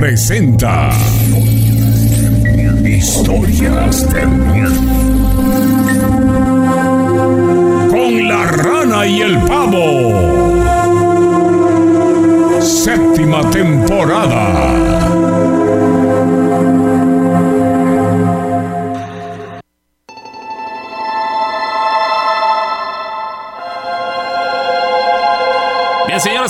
presenta Historias Miedo. Con la rana y el pavo. Séptima temporada.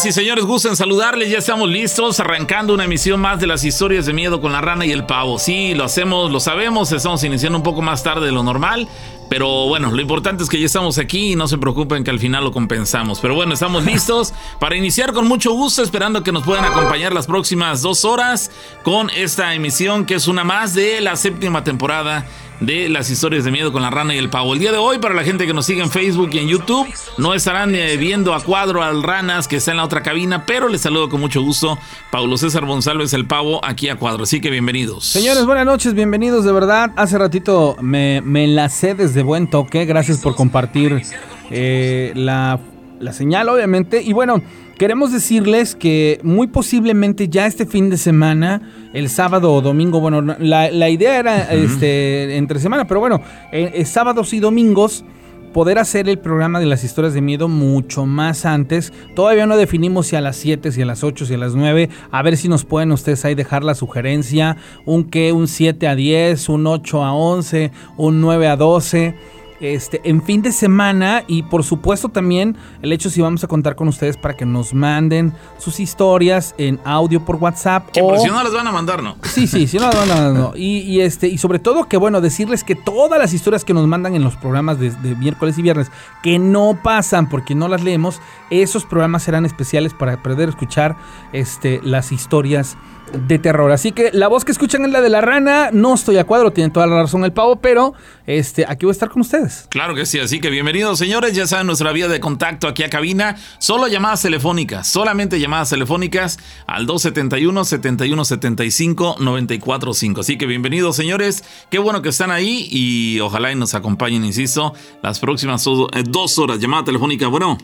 Señoras y señores, gusten saludarles. Ya estamos listos, arrancando una emisión más de las historias de miedo con la rana y el pavo. Sí, lo hacemos, lo sabemos, estamos iniciando un poco más tarde de lo normal. Pero bueno, lo importante es que ya estamos aquí y no se preocupen que al final lo compensamos. Pero bueno, estamos listos para iniciar con mucho gusto, esperando que nos puedan acompañar las próximas dos horas con esta emisión que es una más de la séptima temporada de las historias de miedo con la rana y el pavo. El día de hoy, para la gente que nos sigue en Facebook y en YouTube, no estarán eh, viendo a cuadro al ranas que está en la otra cabina, pero les saludo con mucho gusto. Paulo César González, el pavo, aquí a cuadro. Así que bienvenidos. Señores, buenas noches, bienvenidos de verdad. Hace ratito me, me enlacé desde buen toque. Gracias por compartir eh, la, la señal, obviamente. Y bueno. Queremos decirles que muy posiblemente ya este fin de semana, el sábado o domingo, bueno, la, idea era este, entre semana, pero bueno, eh, eh, sábados y domingos poder hacer el programa de las historias de miedo mucho más antes. Todavía no definimos si a las 7, si a las 8, si a las 9. A ver si nos pueden ustedes ahí dejar la sugerencia. Un que, un 7 a 10, un 8 a 11, un 9 a 12 este, en fin de semana y por supuesto también el hecho si vamos a contar con ustedes para que nos manden sus historias en audio por WhatsApp. Que si no las van a mandar, ¿no? Sí, sí, si no las van a mandar, no. Y, este, y sobre todo que bueno, decirles que todas las historias que nos mandan en los programas de, de miércoles y viernes que no pasan porque no las leemos, esos programas serán especiales para poder escuchar este, las historias de terror. Así que la voz que escuchan es la de la rana. No estoy a cuadro, tiene toda la razón el pavo, pero este, aquí voy a estar con ustedes. Claro que sí, así que bienvenidos señores. Ya saben nuestra vía de contacto aquí a cabina. Solo llamadas telefónicas, solamente llamadas telefónicas al 271 7175 945. Así que bienvenidos señores. Qué bueno que están ahí y ojalá y nos acompañen, insisto, las próximas eh, dos horas. Llamada telefónica, bueno.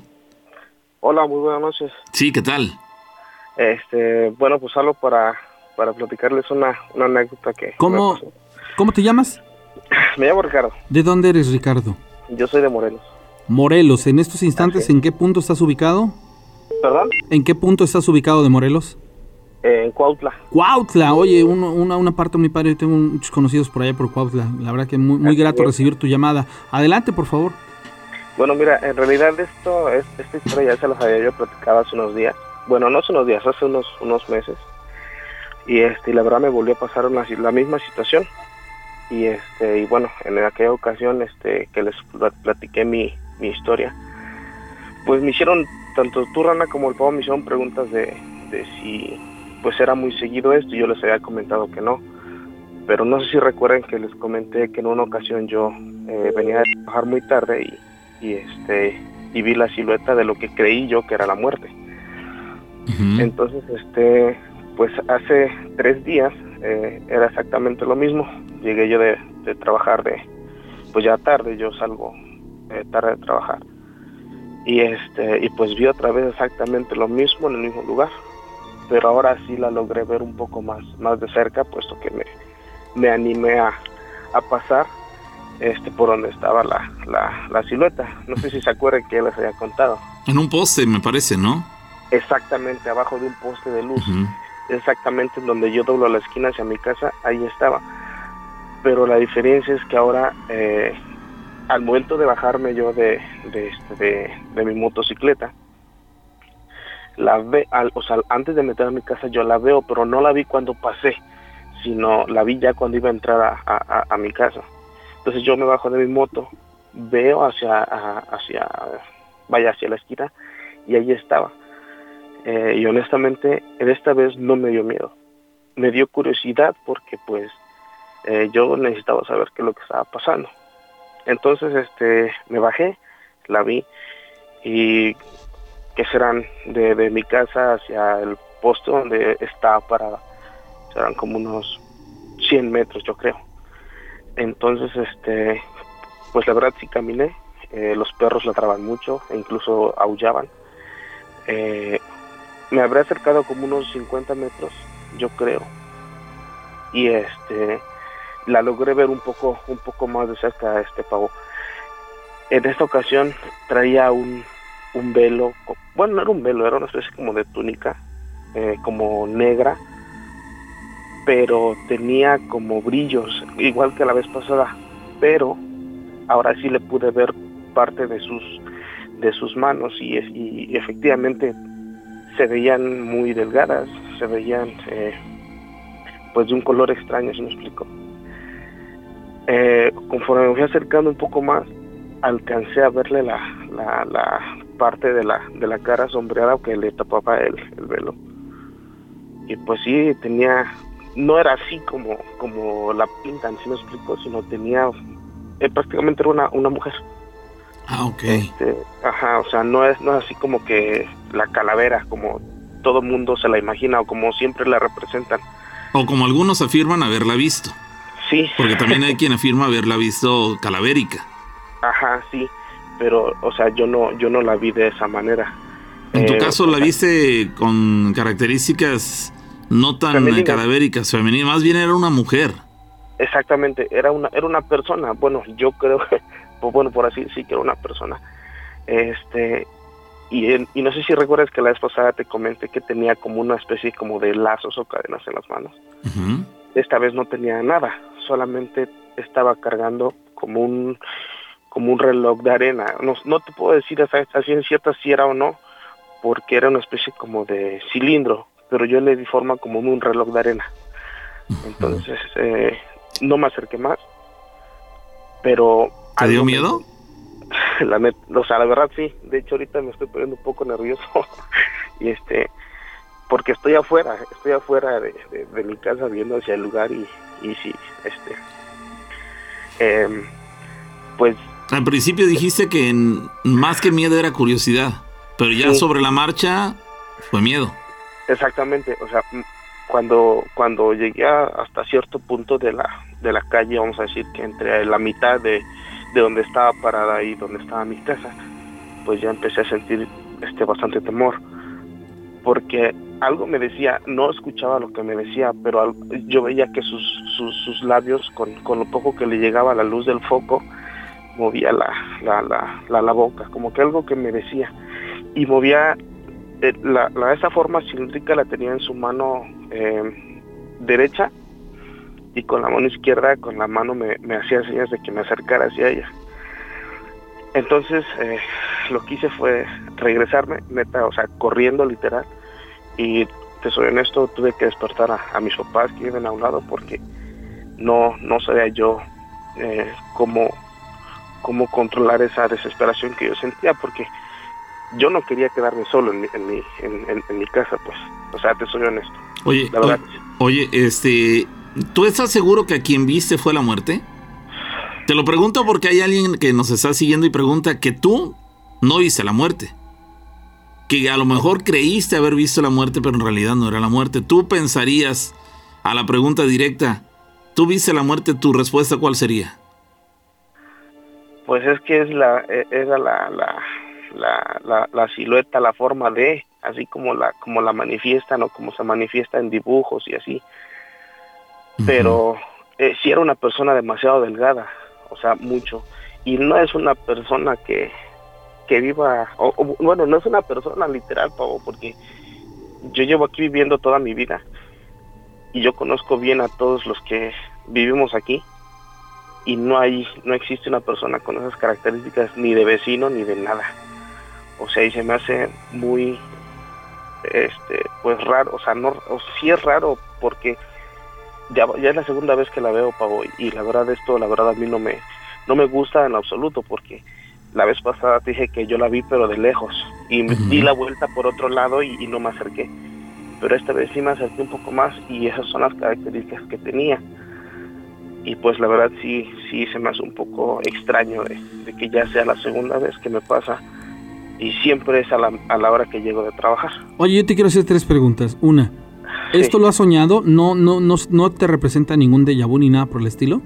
Hola, muy buenas noches. Sí, ¿qué tal? Este, bueno, pues solo para, para platicarles una, una anécdota que... ¿Cómo, ¿Cómo te llamas? Me llamo Ricardo. ¿De dónde eres, Ricardo? Yo soy de Morelos. Morelos, en estos instantes, ¿en qué punto estás ubicado? ¿Perdón? ¿En qué punto estás ubicado de Morelos? en Cuautla. Cuautla, oye, una, una parte de mi padre, tengo muchos conocidos por allá por Cuautla. La verdad que muy, muy grato recibir tu llamada. Adelante, por favor. Bueno, mira, en realidad esto, esta historia ya se las había yo platicado hace unos días bueno, no hace unos días, hace unos, unos meses. Y este, la verdad me volvió a pasar la misma situación. Y este, y bueno, en aquella ocasión este, que les platiqué mi, mi historia, pues me hicieron, tanto tú Rana como el pavo me hicieron preguntas de, de si pues era muy seguido esto, y yo les había comentado que no. Pero no sé si recuerden que les comenté que en una ocasión yo eh, venía a trabajar muy tarde y, y, este, y vi la silueta de lo que creí yo que era la muerte. Entonces, este, pues hace tres días eh, era exactamente lo mismo. Llegué yo de, trabajar de, pues ya tarde, yo salgo eh, tarde de trabajar. Y este, y pues vi otra vez exactamente lo mismo en el mismo lugar. Pero ahora sí la logré ver un poco más, más de cerca, puesto que me, me animé a, a pasar este por donde estaba la, la, la silueta. No sé si se acuerdan que les había contado. En un poste, me parece, ¿no? exactamente abajo de un poste de luz, exactamente en donde yo doblo la esquina hacia mi casa, ahí estaba. Pero la diferencia es que ahora, eh, al momento de bajarme yo de, de, este, de, mi motocicleta, la ve, al, o sea, antes de meter a mi casa yo la veo, pero no la vi cuando pasé, sino la vi ya cuando iba a entrar a, a, mi casa. Entonces yo me bajo de mi moto, veo hacia, hacia, vaya hacia la esquina y ahí estaba eh, y honestamente, en esta vez no me dio miedo. Me dio curiosidad porque pues eh, yo necesitaba saber qué es lo que estaba pasando. Entonces este me bajé, la vi y que serán de, mi casa hacia el posto donde estaba parada. Serán como unos 100 metros yo creo. Entonces este pues la verdad sí caminé. Eh, los perros ladraban mucho e incluso aullaban. Me habré acercado como unos 50 metros yo creo. Y este la logré ver un poco un poco más de cerca este pavo. En esta ocasión traía un, un velo, bueno, no era un velo, era una especie como de túnica, eh, como negra, pero tenía como brillos, igual que la vez pasada, pero ahora sí le pude ver parte de sus de sus manos y efectivamente se veían muy delgadas, se veían eh, pues de un color extraño, si me explico. Eh, conforme me fui acercando un poco más, alcancé a verle la, la, parte de la, de la cara sombreada que le tapaba el, el velo. Y pues sí, tenía, no era así como, como la pintan, si me explico, sino tenía, eh, prácticamente era una, una mujer. Ah, ok. Este, ajá, o sea, no es, no es así como que la calavera, como todo mundo se la imagina o como siempre la representan. O como algunos afirman haberla visto. Sí. Porque también hay quien afirma haberla visto calavérica. Ajá, sí, pero, o sea, yo no, yo no la vi de esa manera. En tu Eh, caso la viste con características no tan Femeninas. cadavéricas, femeninas, más bien era una mujer. Exactamente, era una, era una persona, bueno, yo creo, que, bueno, por así decir que era una persona. Este, y, en- y no sé si recuerdas que la vez pasada te comenté que tenía como una especie como de lazos o cadenas en las manos. Esta vez no tenía nada, solamente estaba cargando como un, como un reloj de arena. No, no te puedo decir a ciencia cierta si era o no, porque era una especie como de cilindro, pero yo le di forma como un reloj de arena. Entonces, eh, no me acerqué más, pero... ¿Te dio miedo? la net, o sea, la verdad sí. De hecho, ahorita me estoy poniendo un poco nervioso. y este, porque estoy afuera, estoy afuera de, de- de mi casa viendo hacia el lugar y, y sí, este, em, pues Al principio dijiste que en- más que miedo era curiosidad, pero ya Sí. sobre la marcha fue miedo. exactamente, o sea, cuando cuando llegué hasta cierto punto de la de la calle, vamos a decir que entre la mitad de, de donde estaba parada y donde estaba mi casa, pues ya empecé a sentir este bastante temor, porque algo me decía, no escuchaba lo que me decía, pero yo veía que sus, sus, sus labios, con, con lo poco que le llegaba la luz del foco, movía la, la, la, la, boca, como que algo que me decía, y movía eh, la- esa forma cilíndrica la tenía en su mano eh, derecha y con la mano izquierda, con la mano me, me hacía señas de que me acercara hacia ella. Entonces eh, lo que hice fue regresarme, neta, o sea, corriendo literal. Y te soy honesto, tuve que despertar a, a mis papás que viven a un lado porque no, no sabía yo eh, cómo, cómo controlar esa desesperación que yo sentía porque yo no quería quedarme solo en mi, en mi, en, en- en mi casa, pues. O sea, te soy honesto. Oye, La verdad, oye, este, ¿tú estás seguro que a quien viste fue la muerte? Te lo pregunto porque hay alguien que nos está siguiendo y pregunta que tú no viste la muerte. Que a lo mejor creíste haber visto la muerte, pero en realidad no era la muerte. Tú pensarías a la pregunta directa, ¿tú viste la muerte? ¿Tu respuesta cuál sería? Pues es que es la, e- era la, la, la, la, la silueta, la forma de, así como la, como la manifiestan o como se manifiesta en dibujos y así. Pero eh, sí era una persona demasiado delgada, o sea, mucho. Y no es una persona que, que viva, o, bueno, no es una persona literal, Pavo, porque yo llevo aquí viviendo toda mi vida y yo conozco bien a todos los que vivimos aquí y no hay no existe una persona con esas características ni de vecino ni de nada o sea y se me hace muy este pues raro o sea no o sí es raro porque ya, ya es la segunda vez que la veo Pavo y la verdad esto la verdad a mí no me no me gusta en absoluto porque la vez pasada te dije que yo la vi pero de lejos y me di la vuelta por otro lado y, y no me acerqué pero esta vez sí me acerqué un poco más y esas son las características que tenía y pues la verdad sí sí se me hace un poco extraño de, de que ya sea la segunda vez que me pasa y siempre es a la, a la hora que llego de trabajar. Oye, yo te quiero hacer tres preguntas. Una, ¿esto Sí. lo has soñado? ¿No, no, no, no te representa ningún déjà vu ni nada por el estilo?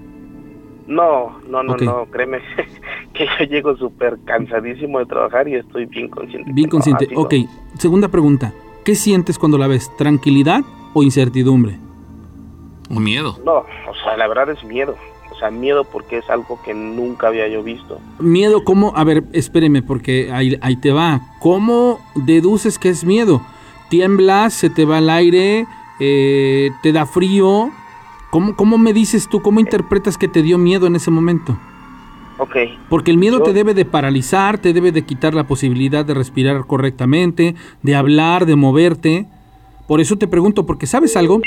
No, no, no, no, créeme que yo llego súper cansadísimo de trabajar y estoy bien consciente. Bien consciente. no. ok, segunda pregunta. ¿Qué sientes cuando la ves? ¿Tranquilidad o incertidumbre? O miedo. No, o sea, la verdad es miedo. O sea, miedo porque es algo que nunca había yo visto. Miedo, ¿cómo? A ver, espéreme, porque ahí, ahí te va. ¿Cómo deduces que es miedo? ¿Tiemblas? ¿Se te va el aire? Eh, ¿Te da frío? ¿Cómo, ¿Cómo me dices tú? ¿Cómo interpretas que te dio miedo en ese momento? Ok. Porque el miedo Yo- te debe de paralizar, te debe de quitar la posibilidad de respirar correctamente, de hablar, de moverte. Por eso te pregunto, porque ¿sabes algo?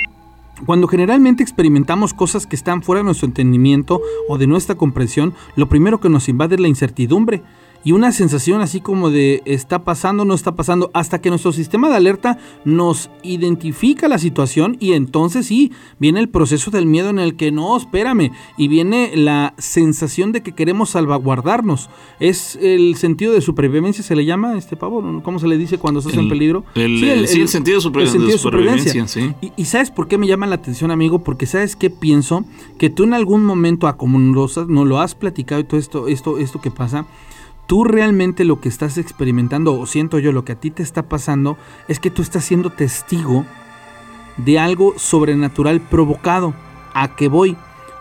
Cuando generalmente experimentamos cosas que están fuera de nuestro entendimiento o de nuestra comprensión, lo primero que nos invade es la incertidumbre y una sensación así como de está pasando, no está pasando, hasta que nuestro sistema de alerta nos identifica la situación y entonces sí, viene el proceso del miedo en el que no, espérame, y viene la sensación de que queremos salvaguardarnos. Es el sentido de supervivencia, se le llama este pavo, ¿cómo se le dice cuando estás en El- peligro? el- sí, el sentido de super- de supervivencia, sí. Y, y ¿sabes por qué me llama la atención, amigo? Porque ¿sabes qué pienso? Que tú en algún momento, a como nos lo has platicado y todo esto, esto, esto que pasa, tú realmente lo que estás experimentando, o siento yo, lo que a ti te está pasando, es que tú estás siendo testigo de algo sobrenatural provocado. ¿A qué voy?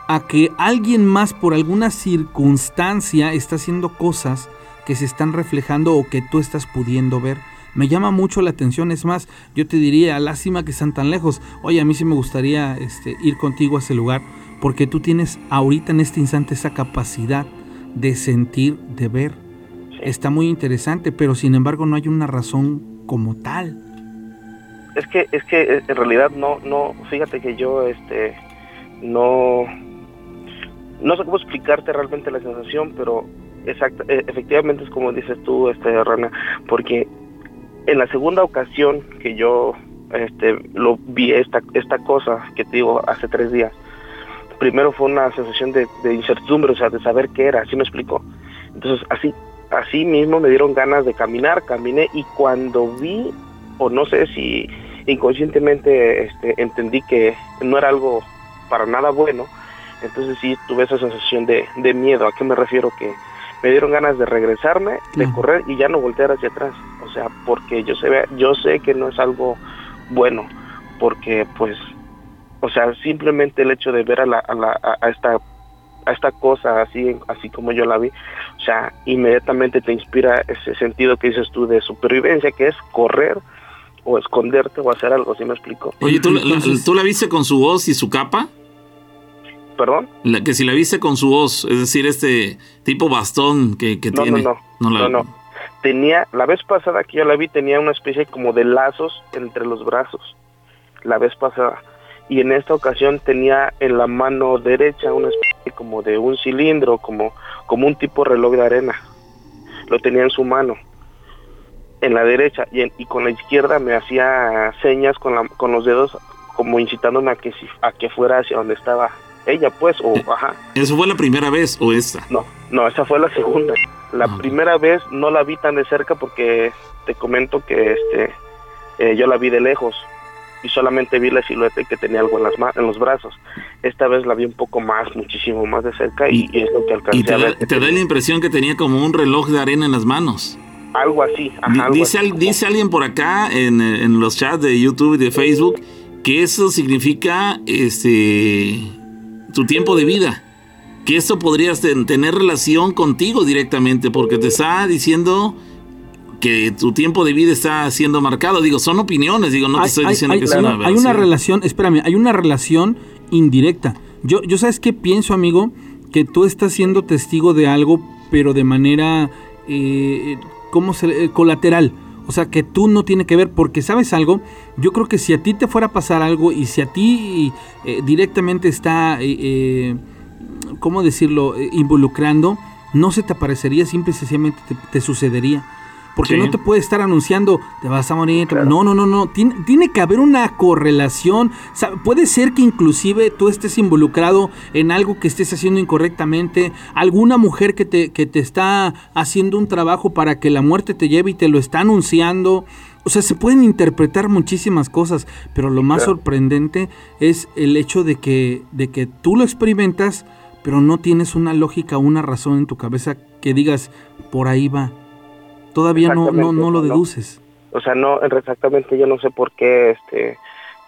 A que alguien más por alguna circunstancia está haciendo cosas que se están reflejando o que tú estás pudiendo ver. Me llama mucho la atención, es más, yo te diría, lástima que están tan lejos. Oye, a mí sí me gustaría este, ir contigo a ese lugar, porque tú tienes ahorita en este instante esa capacidad de sentir, de ver. Está muy interesante, pero sin embargo no hay una razón como tal. Es que, es que eh, en realidad no, no, fíjate que yo, este, no, no sé cómo explicarte realmente la sensación, pero exacta, eh, efectivamente es como dices tú, este, Rana, porque en la segunda ocasión que yo, este, lo vi esta, esta cosa que te digo hace tres días, primero fue una sensación de, de incertidumbre, o sea, de saber qué era, así me explicó. Entonces, así, así mismo me dieron ganas de caminar, caminé y cuando vi, o no sé si inconscientemente este, entendí que no era algo para nada bueno, entonces sí tuve esa sensación de, de miedo. ¿A qué me refiero? Que me dieron ganas de regresarme, de correr y ya no voltear hacia atrás. O sea, porque yo sé, yo sé que no es algo bueno, porque pues, o sea, simplemente el hecho de ver a, la, a, la, a esta a esta cosa así así como yo la vi, o sea, inmediatamente te inspira ese sentido que dices tú de supervivencia, que es correr o esconderte o hacer algo, ¿sí me explico? Oye, ¿tú, Entonces- ¿tú la viste con su voz y su capa? ¿Perdón? La, que si la viste con su voz, es decir, este tipo bastón que, que No, no, tiene. no, la- no, no. Tenía, la vez pasada que yo la vi tenía una especie como de lazos entre los brazos, la vez pasada. Y en esta ocasión tenía en la mano derecha una especie como de un cilindro, como, como un tipo reloj de arena. Lo tenía en su mano, en la derecha, y, en- y con la izquierda me hacía señas con, la, con los dedos, como incitándome a que, si- a que fuera hacia donde estaba ella, pues, o ajá. ¿Eso fue la primera vez o esta? No, no, esa fue la segunda. La Ah, primera vez no la vi tan de cerca porque te comento que este eh, yo la vi de lejos y solamente vi la silueta y que tenía algo en las ma- en los brazos. Esta vez la vi un poco más, muchísimo más de cerca y, y es lo que alcancé Y te a da, ver. que te da la impresión que tenía como un reloj de arena en las manos. algo así, ajá, algo dice, así, al- dice alguien por acá en, en los chats de YouTube y de Facebook que eso significa este tu tiempo de vida. Que esto podrías ten- tener relación contigo directamente porque te está diciendo que tu tiempo de vida está siendo marcado. Digo, son opiniones, digo, no te Hay- estoy diciendo hay- que sea una, una hay una relación, espérame, hay una relación indirecta. Yo, yo sabes qué pienso, amigo, que tú estás siendo testigo de algo, pero de manera, eh, ¿cómo se eh, colateral. O sea, que tú no tiene que ver, porque sabes algo, yo creo que si a ti te fuera a pasar algo y si a ti eh, directamente está, eh, eh, ¿cómo decirlo?, involucrando, no se te aparecería, simple y sencillamente te, te sucedería. Porque Sí. no te puede estar anunciando, te vas a morir. Claro. No, no, no, no. Tiene, tiene que haber una correlación. O sea, puede ser que inclusive tú estés involucrado en algo que estés haciendo incorrectamente. Alguna mujer que te, que te está haciendo un trabajo para que la muerte te lleve y te lo está anunciando. O sea, se pueden interpretar muchísimas cosas, pero lo más Claro. sorprendente es el hecho de que, de que tú lo experimentas, pero no tienes una lógica, una razón en tu cabeza que digas, por ahí va. Todavía no, no, no lo Exactamente, no. deduces. O sea, no, exactamente, yo no sé por qué este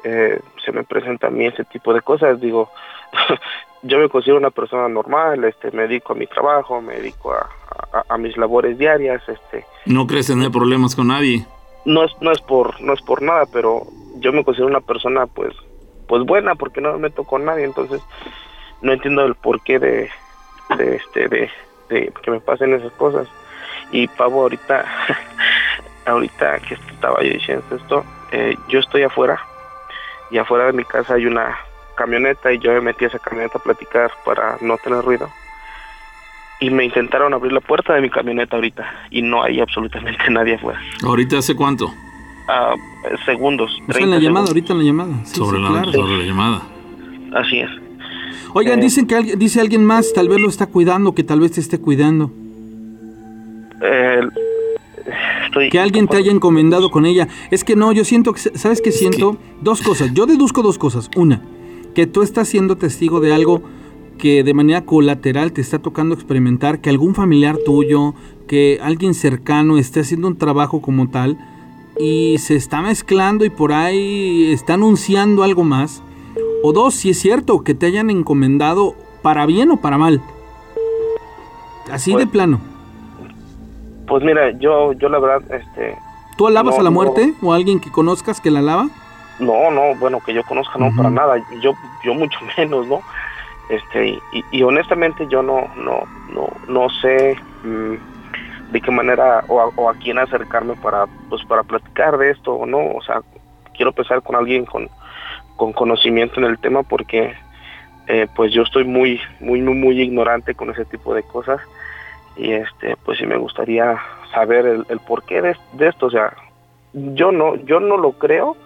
eh, se me presenta a mí ese tipo de cosas. Digo, yo me considero una persona normal, este, me dedico a mi trabajo, me dedico a, a, mis labores diarias, este. ¿No crees tener problemas con nadie? No es, no es por, no es por nada, pero yo me considero una persona, pues, pues buena, porque no me meto con nadie, entonces no entiendo el porqué de, de este, de, de que me pasen esas cosas. Y Pavo, ahorita, ahorita que estaba yo diciendo esto, eh, yo estoy afuera y afuera de mi casa hay una camioneta y yo me metí a esa camioneta a platicar para no tener ruido. Y me intentaron abrir la puerta de mi camioneta ahorita y no hay absolutamente nadie afuera. ¿Ahorita hace cuánto? Ah, segundos. en la llamada, ahorita en la llamada. sobre, la, sobre la llamada. Así es. Oigan, eh, dicen que alguien, dice alguien más, tal vez lo está cuidando, que tal vez te esté cuidando. Eh, que alguien te haya encomendado con ella. Es que no, yo siento que, ¿sabes qué siento? Dos cosas. Yo deduzco dos cosas. Una, que tú estás siendo testigo de algo que de manera colateral te está tocando experimentar, que algún familiar tuyo, que alguien cercano esté haciendo un trabajo como tal y se está mezclando y por ahí está anunciando algo más. O dos, si es cierto que te hayan encomendado para bien o para mal. Así de pues, plano. Pues mira, yo, yo la verdad, este... ¿Tú alabas a la muerte o a alguien que conozcas que la alaba? No, no, bueno, que yo conozca no para nada, yo, yo mucho menos, ¿no? Este, y, honestamente yo no, no, no, no sé mm, de qué manera o a, o a, quién acercarme para, pues para platicar de esto o no, o sea, quiero empezar con alguien con, con conocimiento en el tema porque eh, pues yo estoy muy, muy, muy, muy ignorante con ese tipo de cosas y este pues sí me gustaría saber el, el porqué de, de, esto o sea yo no yo no lo creo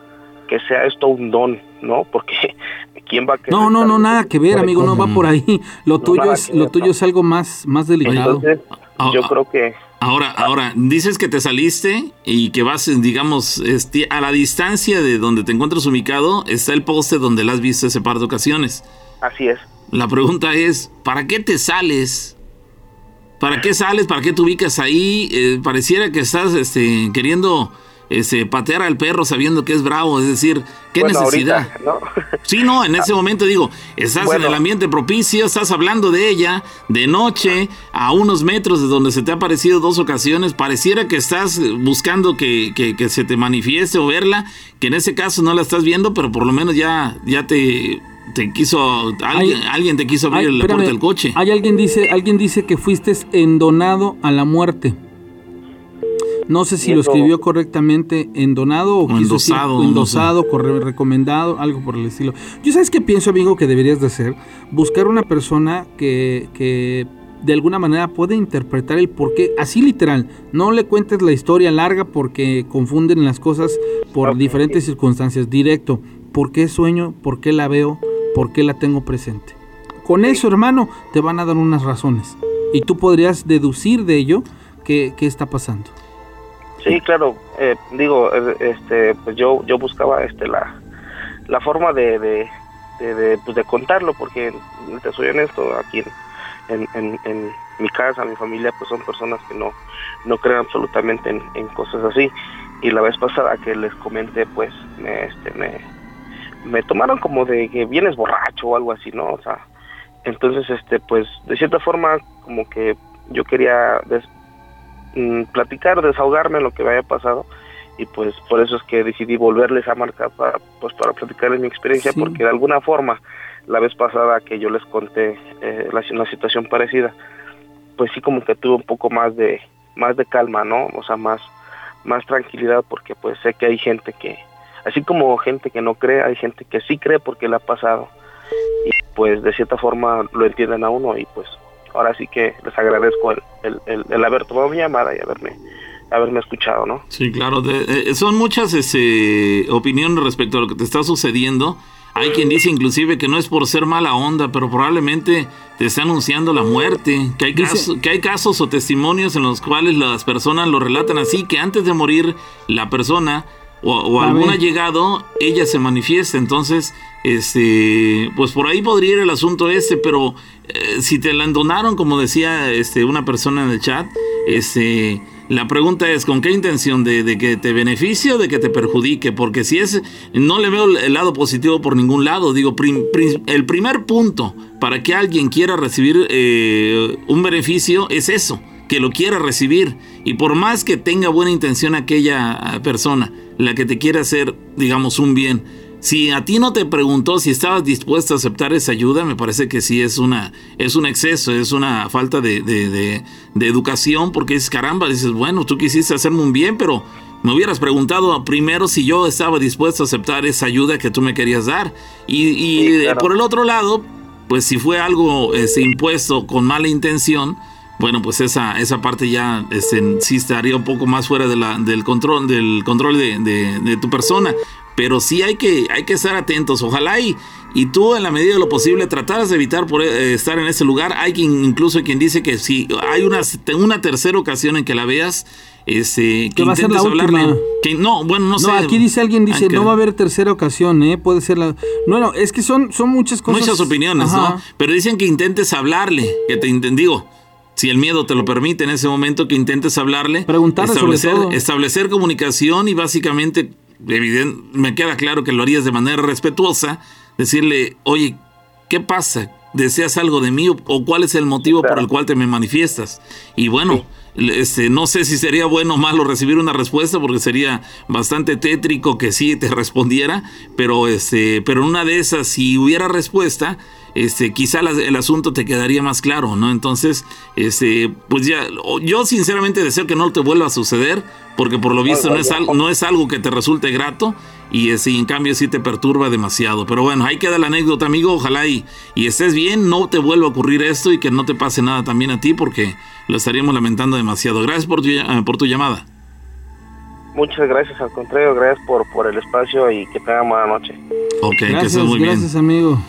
que sea esto un don no porque quién va a no no no nada que ver amigo no va por ahí. Lo tuyo es lo tuyo es algo más más delicado Entonces, ah, yo ah, creo que Ahora, ahora, dices que te saliste y que vas, digamos, este, a la distancia de donde te encuentras ubicado, está el poste donde la has visto ese par de ocasiones. Así es. La pregunta es, ¿para qué te sales ¿Para qué sales? ¿Para qué te ubicas ahí? Eh, pareciera que estás este, queriendo este, patear al perro sabiendo que es bravo, es decir, ¿qué necesidad? ¿no? Sí, no, en ese momento digo, estás en el ambiente propicio, estás hablando de ella de noche, a unos metros de donde se te ha aparecido dos ocasiones, pareciera que estás buscando que, que se te manifieste o verla, que en ese caso no la estás viendo, pero por lo menos ya, ya te te quiso alguien, alguien te quiso abrir la puerta del coche. Hay alguien dice, alguien dice que fuiste endonado a la muerte. No sé si lo escribió correctamente endonado o, o endosado, endosado, recomendado, algo por el estilo. Yo sabes qué pienso, amigo, que deberías de hacer, buscar una persona que, que de alguna manera puede interpretar el porqué, así literal. No le cuentes la historia larga porque confunden las cosas por diferentes circunstancias. Directo, ¿por qué sueño? ¿Por qué la veo? ¿Por qué la tengo presente? Con eso, hermano, te van a dar unas razones. Y tú podrías deducir de ello qué, está pasando. Sí, claro. Eh, digo, eh, este, pues yo, yo buscaba este, la, la forma de, de, de, pues de contarlo, porque te soy honesto, aquí en, en, en, mi casa, mi familia, pues son personas que no, no creen absolutamente en, en cosas así. Y la vez pasada que les comenté, pues me, este, me, me tomaron como de que vienes borracho o algo así, ¿no? O sea, entonces, este, pues, de cierta forma, como que yo quería mm, platicar, desahogarme lo que me había pasado y pues por eso es que decidí volverles a marcar para, pues, para platicarles mi experiencia porque de alguna forma la vez pasada que yo les conté eh, la, una situación parecida, pues sí como que tuve un poco más de más de calma, ¿no? O sea, más más tranquilidad porque pues sé que hay gente que Así como gente que no cree, hay gente que sí cree porque le ha pasado. Y pues de cierta forma lo entienden a uno y pues ahora sí que les agradezco el, el, haber tomado mi llamada y haberme haberme escuchado, ¿no? Sí, claro. Eh, son muchas este, opiniones respecto a lo que te está sucediendo. Hay quien dice inclusive que no es por ser mala onda, pero probablemente te está anunciando la muerte. Que hay, casos, que hay casos o testimonios en los cuales las personas lo relatan así, que antes de morir la persona o, algún llegado, ella se manifiesta. Entonces, este, pues por ahí podría ir el asunto este, pero eh, si te la endonaron, como decía este, una persona en el chat, este, La pregunta es, ¿con qué intención? ¿De, que te beneficie o de que te perjudique? Porque si es, no le veo el lado positivo por ningún lado. Digo, el primer punto para que alguien quiera recibir eh, un beneficio es eso, que lo quiera recibir. Y por más que tenga buena intención aquella persona, la que te quiera hacer, digamos, un bien, si a ti no te preguntó si estabas dispuesto a aceptar esa ayuda, me parece que sí es una es un exceso, es una falta de, de, educación, porque es caramba, dices, bueno, tú quisiste hacerme un bien, pero me hubieras preguntado primero si yo estaba dispuesto a aceptar esa ayuda que tú me querías dar. Y, por el otro lado, pues si fue algo ese, impuesto con mala intención, bueno, pues esa, esa parte ya este, sí estaría un poco más fuera de la, del control, del control de, de, tu persona pero sí hay que, hay que estar atentos. Ojalá y, y tú en la medida de lo posible trataras de evitar por, eh, estar en ese lugar. Hay quien incluso quien dice que si hay una, una tercera ocasión en que la veas, este, que va a ser la última. Que, no, bueno, no, sé. Aquí dice alguien, dice, no va a haber tercera ocasión, ¿eh? Puede ser la... Bueno, es que son, son muchas cosas. Muchas opiniones, ¿no? Pero dicen que intentes hablarle, que te digo, si el miedo te lo permite en ese momento, que intentes hablarle. Preguntarle establecer, sobre todo. establecer comunicación y básicamente evidente, me queda claro que lo harías de manera respetuosa, decirle, oye, ¿qué pasa? ¿Deseas algo de mí o, cuál es el motivo por el cual te me manifiestas? Y bueno, este, no sé si sería bueno o malo recibir una respuesta porque sería bastante tétrico que sí te respondiera, pero, este, pero en una de esas, si hubiera respuesta, este, quizá el asunto te quedaría más claro, ¿no? Entonces, este, pues ya, yo sinceramente deseo que no te vuelva a suceder, porque por lo visto no es, no es algo que te resulte grato y ese, en cambio sí te perturba demasiado. Pero bueno, ahí queda la anécdota, amigo. Ojalá y, y estés bien, no te vuelva a ocurrir esto y que no te pase nada también a ti, porque lo estaríamos lamentando demasiado. Gracias por tu, eh, por tu llamada. Muchas gracias, al contrario, gracias por, por el espacio y que tengan buena noche. Ok, gracias, que estés muy bien. Gracias, amigo.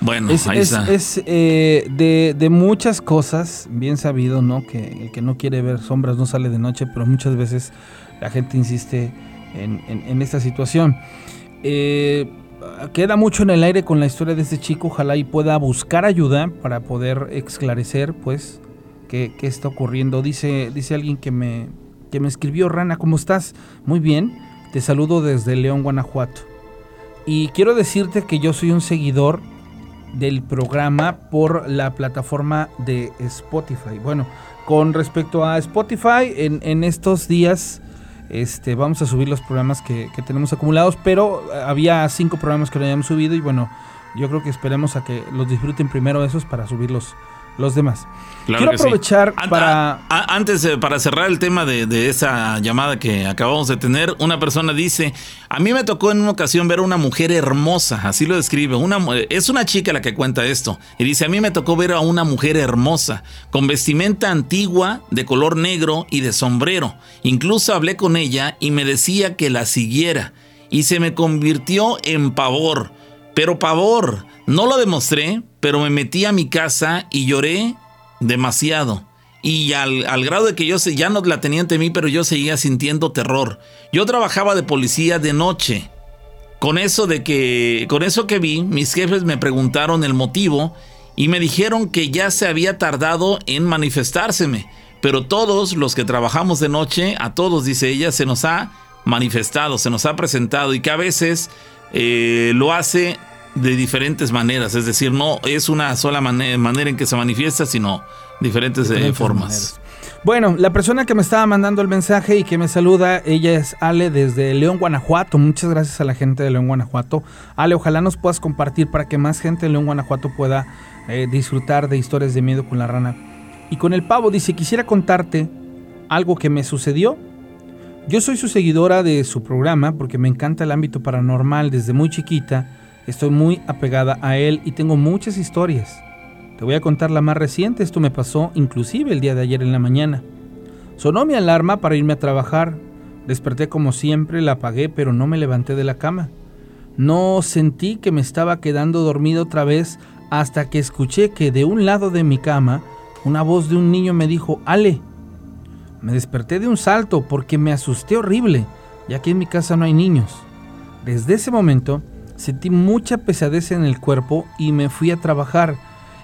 Bueno, es, ahí está. Es eh, de, de, muchas cosas, bien sabido, ¿no? Que el que no quiere ver sombras no sale de noche, pero muchas veces la gente insiste en, esta situación. Eh, queda mucho en el aire con la historia de este chico, ojalá y pueda buscar ayuda para poder esclarecer, pues, qué, qué está ocurriendo. Dice, dice alguien que me, que me escribió, Rana, ¿cómo estás? Muy bien, te saludo desde León, Guanajuato. Y quiero decirte que yo soy un seguidor del programa por la plataforma de Spotify. Bueno, con respecto a Spotify, en, en estos días este, vamos a subir los programas que, que, tenemos acumulados, pero había cinco programas que no habíamos subido y bueno, yo creo que esperemos a que los disfruten primero esos para subirlos los demás. Quiero aprovechar para... antes, para cerrar el tema de, esa llamada que acabamos de tener, una persona dice, a mí me tocó en una ocasión ver a una mujer hermosa, así lo describe, una, es una chica la que cuenta esto, y dice, a mí me tocó ver a una mujer hermosa, con vestimenta antigua, de color negro y de sombrero. Incluso hablé con ella y me decía que la siguiera, y se me convirtió en pavor, pero pavor no lo demostré, pero me metí a mi casa y lloré demasiado. Y al, grado de que yo ya no la tenía ante mí, pero yo seguía sintiendo terror. Yo trabajaba de policía de noche. Con eso de que, con eso que vi, mis jefes me preguntaron el motivo y me dijeron que ya se había tardado en manifestárseme. Pero todos los que trabajamos de noche, a todos, dice ella, se nos ha manifestado, se nos ha presentado y que a veces eh, lo hace de diferentes maneras, es decir, no es una sola manera en que se manifiesta, sino diferentes, eh, formas. Bueno, la persona que me estaba mandando el mensaje y que me saluda, ella es Ale desde León, Guanajuato. Muchas gracias a la gente de León, Guanajuato. Ale, ojalá nos puedas compartir para que más gente de León, Guanajuato pueda eh, disfrutar de historias de miedo con la rana. Y con el pavo dice, quisiera contarte algo que me sucedió. Yo soy su seguidora de su programa porque me encanta el ámbito paranormal desde muy chiquita Estoy muy apegada a él y tengo muchas historias. Te voy a contar la más reciente, esto me pasó inclusive el día de ayer en la mañana. Sonó mi alarma para irme a trabajar. Desperté como siempre, la apagué, pero no me levanté de la cama. No sentí que me estaba quedando dormido otra vez hasta que escuché que de un lado de mi cama una voz de un niño me dijo, Ale. Me desperté de un salto porque me asusté horrible, ya que en mi casa no hay niños. Desde ese momento Sentí mucha pesadez en el cuerpo y me fui a trabajar.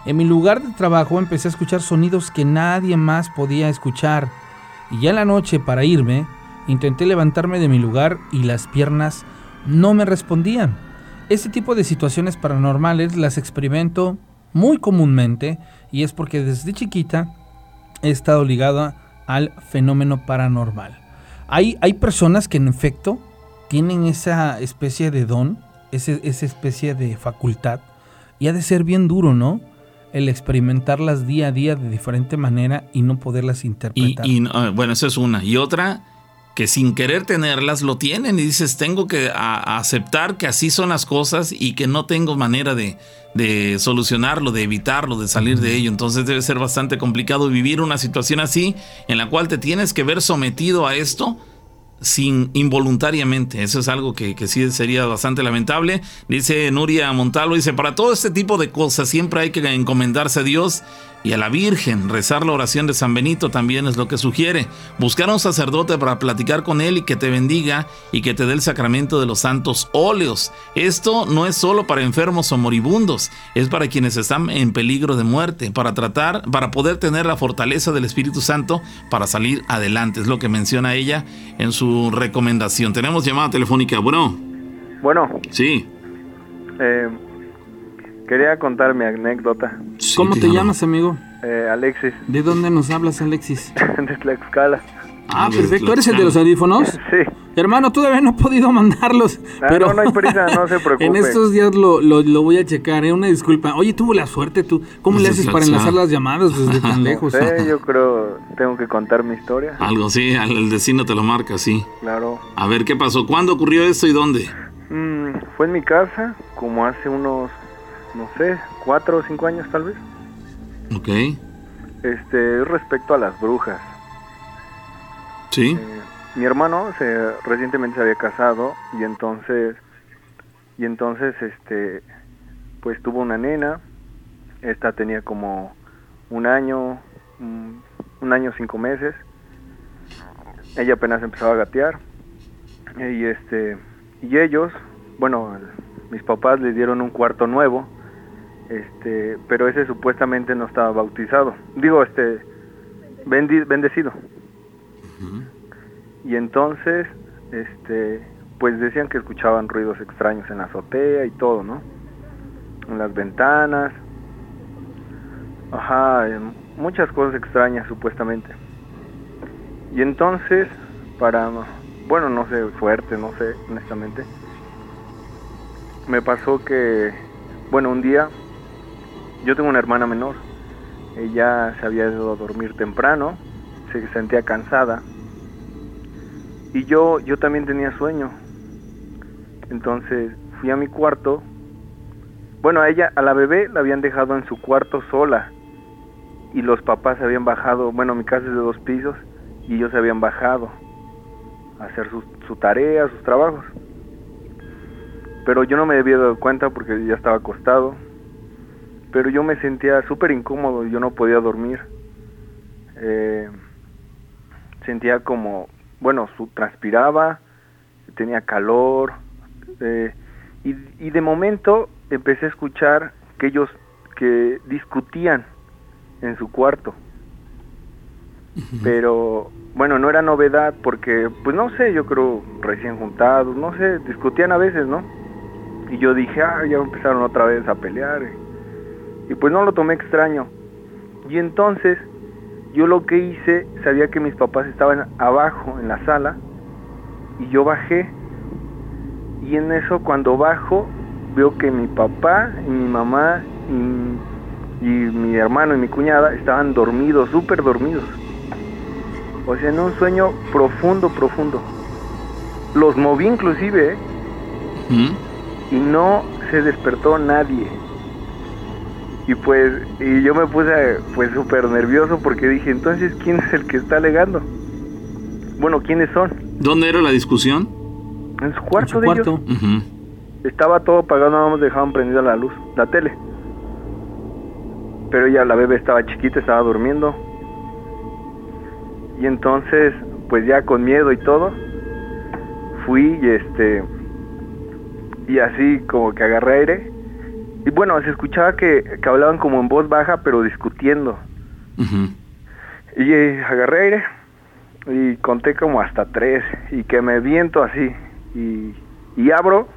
En mi lugar de trabajo empecé a escuchar sonidos que nadie más podía escuchar. Y ya en la noche, para irme, intenté levantarme de mi lugar y las piernas no me respondían. Este tipo de situaciones paranormales las experimento muy comúnmente y es porque desde chiquita he estado ligada al fenómeno paranormal. Hay, hay personas que en efecto tienen esa especie de don, esa especie de facultad, y ha de ser bien duro, ¿no? El experimentarlas día a día de diferente manera y no poderlas interpretar. Y, ah, bueno, eso es una. Y otra, que sin querer tenerlas lo tienen y dices, tengo que aceptar que así son las cosas y que no tengo manera de, de solucionarlo, de evitarlo, de salir de ello. Entonces debe ser bastante complicado vivir una situación así en la cual te tienes que ver sometido a esto sin involuntariamente. Eso es algo que, que, sí sería bastante lamentable. Dice Nuria Montalvo, dice, para todo este tipo de cosas siempre hay que encomendarse a Dios y a la Virgen. Rezar la oración de San Benito también es lo que sugiere. Buscar a un sacerdote para platicar con él y que te bendiga y que te dé el sacramento de los santos óleos. Esto no es solo para enfermos o moribundos, es para quienes están en peligro de muerte, para tratar, para poder tener la fortaleza del Espíritu Santo para salir adelante. Es lo que menciona ella en su recomendación. Tenemos llamada telefónica. Bueno. Bueno. Sí. Eh, Quería contar mi anécdota. ¿Cómo te llamas, amigo? Eh, Alexis. ¿De dónde nos hablas, Alexis? de Tlaxcala. Ah, perfecto. ¿Eres el de los audífonos? sí. Hermano, todavía no he podido mandarlos. Ah, pero no, no hay prisa, no se preocupe. en estos días lo, lo, voy a checar, ¿eh? Una disculpa. Oye, tuvo la suerte tú. ¿Cómo le haces para enlazar las llamadas desde tan lejos? Sí, yo creo, tengo que contar mi historia. Algo, sí, el destino te lo marca, sí. Claro. A ver, ¿qué pasó? ¿Cuándo ocurrió esto y dónde? Mm, fue en mi casa, como hace unos no sé, cuatro o cinco años tal vez. Ok. Este, respecto a las brujas. Sí. Eh, mi hermano se, recientemente se había casado y entonces, y entonces, este, pues tuvo una nena. Esta tenía como un año, un, un año cinco meses. Ella apenas empezaba a gatear y este, y ellos, bueno, mis papás le dieron un cuarto nuevo este, pero ese supuestamente no estaba bautizado, digo, este, bendecido. Y entonces, este, pues decían que escuchaban ruidos extraños en la azotea y todo, ¿no? En las ventanas, ajá, muchas cosas extrañas supuestamente. Y entonces, para, bueno, no sé, fuerte, no sé, honestamente, me pasó que, bueno, un día yo tengo una hermana menor. Ella se había ido a dormir temprano, se sentía cansada. Y yo, yo también tenía sueño. Entonces fui a mi cuarto. Bueno, a ella, a la bebé la habían dejado en su cuarto sola. Y los papás se habían bajado, bueno, mi casa es de dos pisos, y ellos se habían bajado a hacer su, su tarea, sus trabajos. Pero yo no me había dado cuenta porque ya estaba acostado pero yo me sentía súper incómodo, yo no podía dormir. Eh, sentía como, bueno, su, transpiraba, tenía calor, eh, y, y, de momento empecé a escuchar que ellos que discutían en su cuarto. Pero bueno, no era novedad porque, pues no sé, yo creo recién juntados, no sé, discutían a veces, ¿no? Y yo dije, ah, ya empezaron otra vez a pelear. Y pues no lo tomé extraño. Y entonces yo lo que hice, sabía que mis papás estaban abajo en la sala y yo bajé. Y en eso cuando bajo veo que mi papá y mi mamá y, mi hermano y mi cuñada estaban dormidos, súper dormidos. O sea, en un sueño profundo, profundo. Los moví inclusive, ¿eh? Y no se despertó nadie y pues y yo me puse pues súper nervioso porque dije entonces quién es el que está alegando bueno quiénes son dónde era la discusión en su cuarto de ellos estaba todo apagado nada más dejaban prendida la luz la tele. Pero ya la bebé estaba chiquita estaba durmiendo. Y entonces pues ya con miedo y todo fui y este y así como que agarré aire y bueno, se escuchaba que, hablaban como en voz baja, pero discutiendo. Y eh, agarré aire y conté como hasta tres y que me viento así y, y abro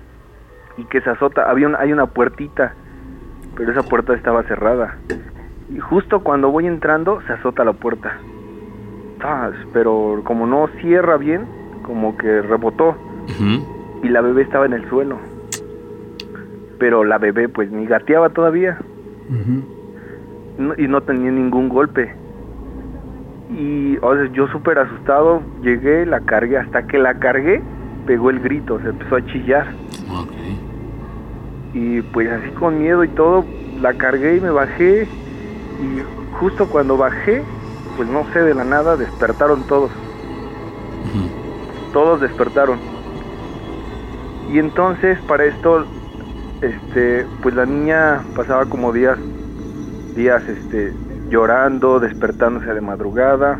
y que se azota, había un- hay una puertita, pero esa puerta estaba cerrada. Y justo cuando voy entrando se azota la puerta. ¡Tas! Pero como no cierra bien, como que rebotó y la bebé estaba en el suelo. Pero la bebé pues ni gateaba todavía no- y no tenía ningún golpe. Y o sea, yo súper asustado llegué, la cargué, hasta que la cargué pegó el grito, se empezó a chillar. Y pues así con miedo y todo, la cargué y me bajé. Y justo cuando bajé, pues no sé, de la nada despertaron todos. Todos despertaron. Y entonces para esto, este, pues la niña pasaba como días, días, este, llorando, despertándose de madrugada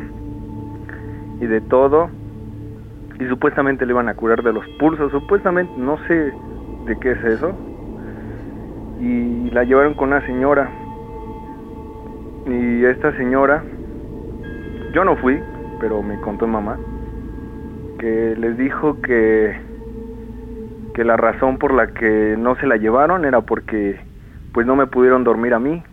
y de todo. Y supuestamente le iban a curar de los pulsos, supuestamente, no sé de qué es eso. Y la llevaron con una señora. Y esta señora, yo no fui, pero me contó mamá que les dijo que que la razón por la que no se la llevaron era porque pues no me pudieron dormir a mí.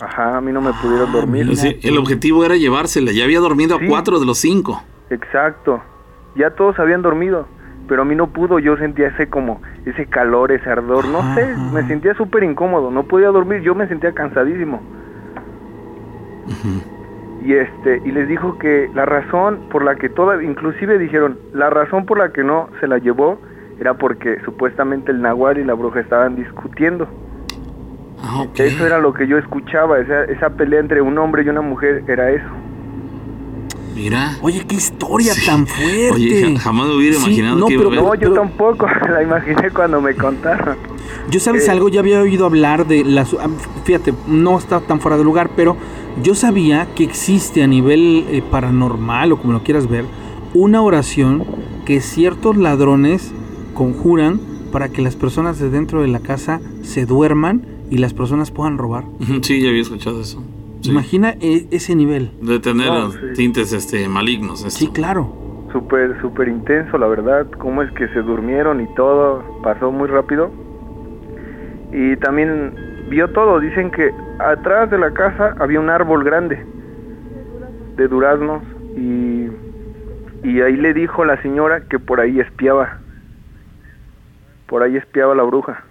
Ajá, a mí no me pudieron dormir. Pues sí, el objetivo era llevársela. Ya había dormido Sí. a cuatro de los cinco. Exacto. Ya todos habían dormido, pero a mí no pudo, yo sentía ese como ese calor, ese ardor, no sé, me sentía súper incómodo, no podía dormir, yo me sentía cansadísimo. Y este y les dijo que la razón por la que toda inclusive dijeron, la razón por la que no se la llevó era porque supuestamente el nahual y la bruja estaban discutiendo. Ah, ok. Eso era lo que yo escuchaba, esa, esa pelea entre un hombre y una mujer era eso. Mira. Oye, qué historia tan fuerte. Oye, ja- jamás hubiera Sí, imaginado no, que iba a pero- haber- No, yo pero- tampoco, la imaginé cuando me contaron. Yo sabes Eh, algo, ya había oído hablar de las... ah, Fíjate, no está tan fuera de lugar, pero yo sabía que existe a nivel eh, paranormal o como lo quieras ver, una oración que ciertos ladrones conjuran para que las personas de dentro de la casa se duerman y las personas puedan robar. Sí, ya había escuchado eso. Sí. Imagina eh, ese nivel. De tener sí. tintes este, malignos. esto. Sí, claro. Súper, súper intenso, la verdad. Cómo es que se durmieron y todo pasó muy rápido. Y también vio todo. Dicen que atrás de la casa había un árbol grande de duraznos y, y ahí le dijo la señora que por ahí espiaba. Por ahí espiaba la bruja.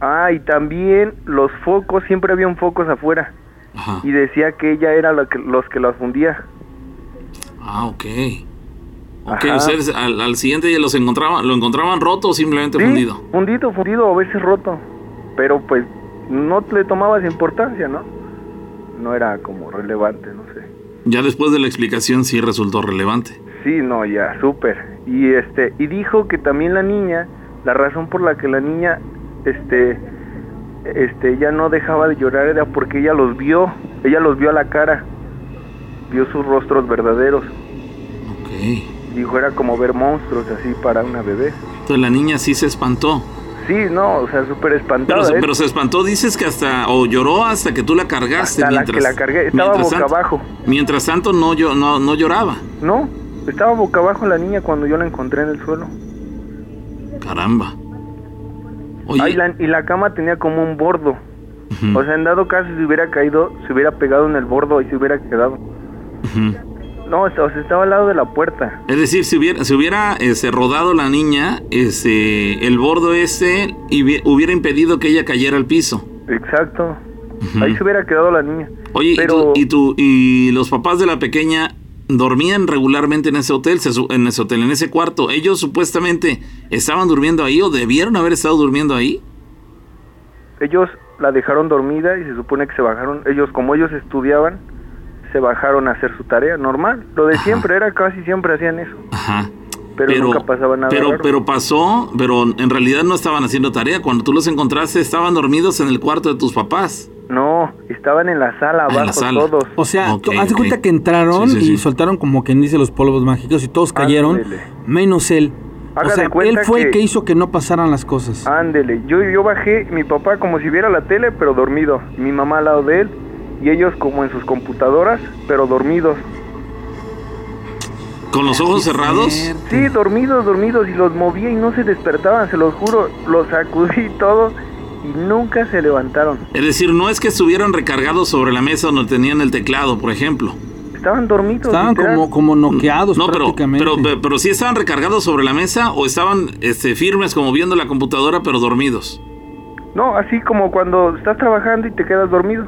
Ah, y también los focos, siempre había un focos afuera. Ajá. Y decía que ella era la que, los que las fundía. Ah, ok. Ok, Ajá. ustedes al, al siguiente día los encontraban, ¿lo encontraban roto o simplemente Sí, fundido? fundido, fundido, a veces roto. Pero pues no le tomabas importancia, ¿no? No era como relevante, no sé. Ya después de la explicación sí resultó relevante. Sí, no, ya, súper. Y este, y dijo que también la niña, la razón por la que la niña, este, este, ya no dejaba de llorar era porque ella los vio, ella los vio a la cara, vio sus rostros verdaderos. Ok. Dijo, era como ver monstruos así para una bebé. Entonces la niña sí se espantó. Sí, no, o sea, súper Pero, espantada. se- ¿eh? pero se espantó, dices que hasta, o lloró hasta que tú la cargaste. Hasta la mientras, que la cargué, estaba boca tanto- abajo. Mientras tanto no, yo, no, no lloraba. No, estaba boca abajo la niña cuando yo la encontré en el suelo. Caramba. Oye, Ay, la- y la cama tenía como un bordo. O sea, en dado caso, si hubiera caído, se hubiera pegado en el bordo y se hubiera quedado. ujú. No, o sea, estaba al lado de la puerta. Es decir, si hubiera, si hubiera este, rodado la niña, este, el bordo este hubi- hubiera impedido que ella cayera al piso. Exacto. Ahí se hubiera quedado la niña. Oye, ¿y pero tú- ¿y, tú, y los papás de la pequeña dormían regularmente en ese hotel, en ese hotel, en ese cuarto? ¿Ellos supuestamente estaban durmiendo ahí o debieron haber estado durmiendo ahí? ellos la dejaron dormida y se supone que se bajaron. Ellos, como ellos estudiaban, se bajaron a hacer su tarea normal. Lo de Ajá. siempre era casi siempre hacían eso. Ajá. Pero nunca pasaba nada Pero, raro. pero pasó, pero en realidad no estaban haciendo tarea. Cuando tú los encontraste, estaban dormidos en el cuarto de tus papás. No, estaban en la sala Ah, en la abajo sala. todos. O sea, Ok, tú- haz de cuenta que entraron Sí, sí, y sí. soltaron como quien dice los polvos mágicos y todos cayeron, Ándele. menos él. Haga o sea, él fue el que- que hizo que no pasaran las cosas. Ándele, yo, yo bajé, mi papá como si viera la tele, pero dormido. Mi mamá al lado de él, y ellos como en sus computadoras, pero dormidos. ¿Con los ojos cerrados? Sí, dormidos, dormidos, y los movía y no se despertaban, se los juro, los sacudí todo y nunca se levantaron. Es decir, no es que estuvieran recargados sobre la mesa donde tenían el teclado, por ejemplo. Estaban dormidos. Estaban literal. como, como noqueados No, pero, prácticamente. pero, pero sí estaban recargados sobre la mesa o estaban este, firmes como viendo la computadora, pero dormidos. No, así como cuando estás trabajando y te quedas dormido.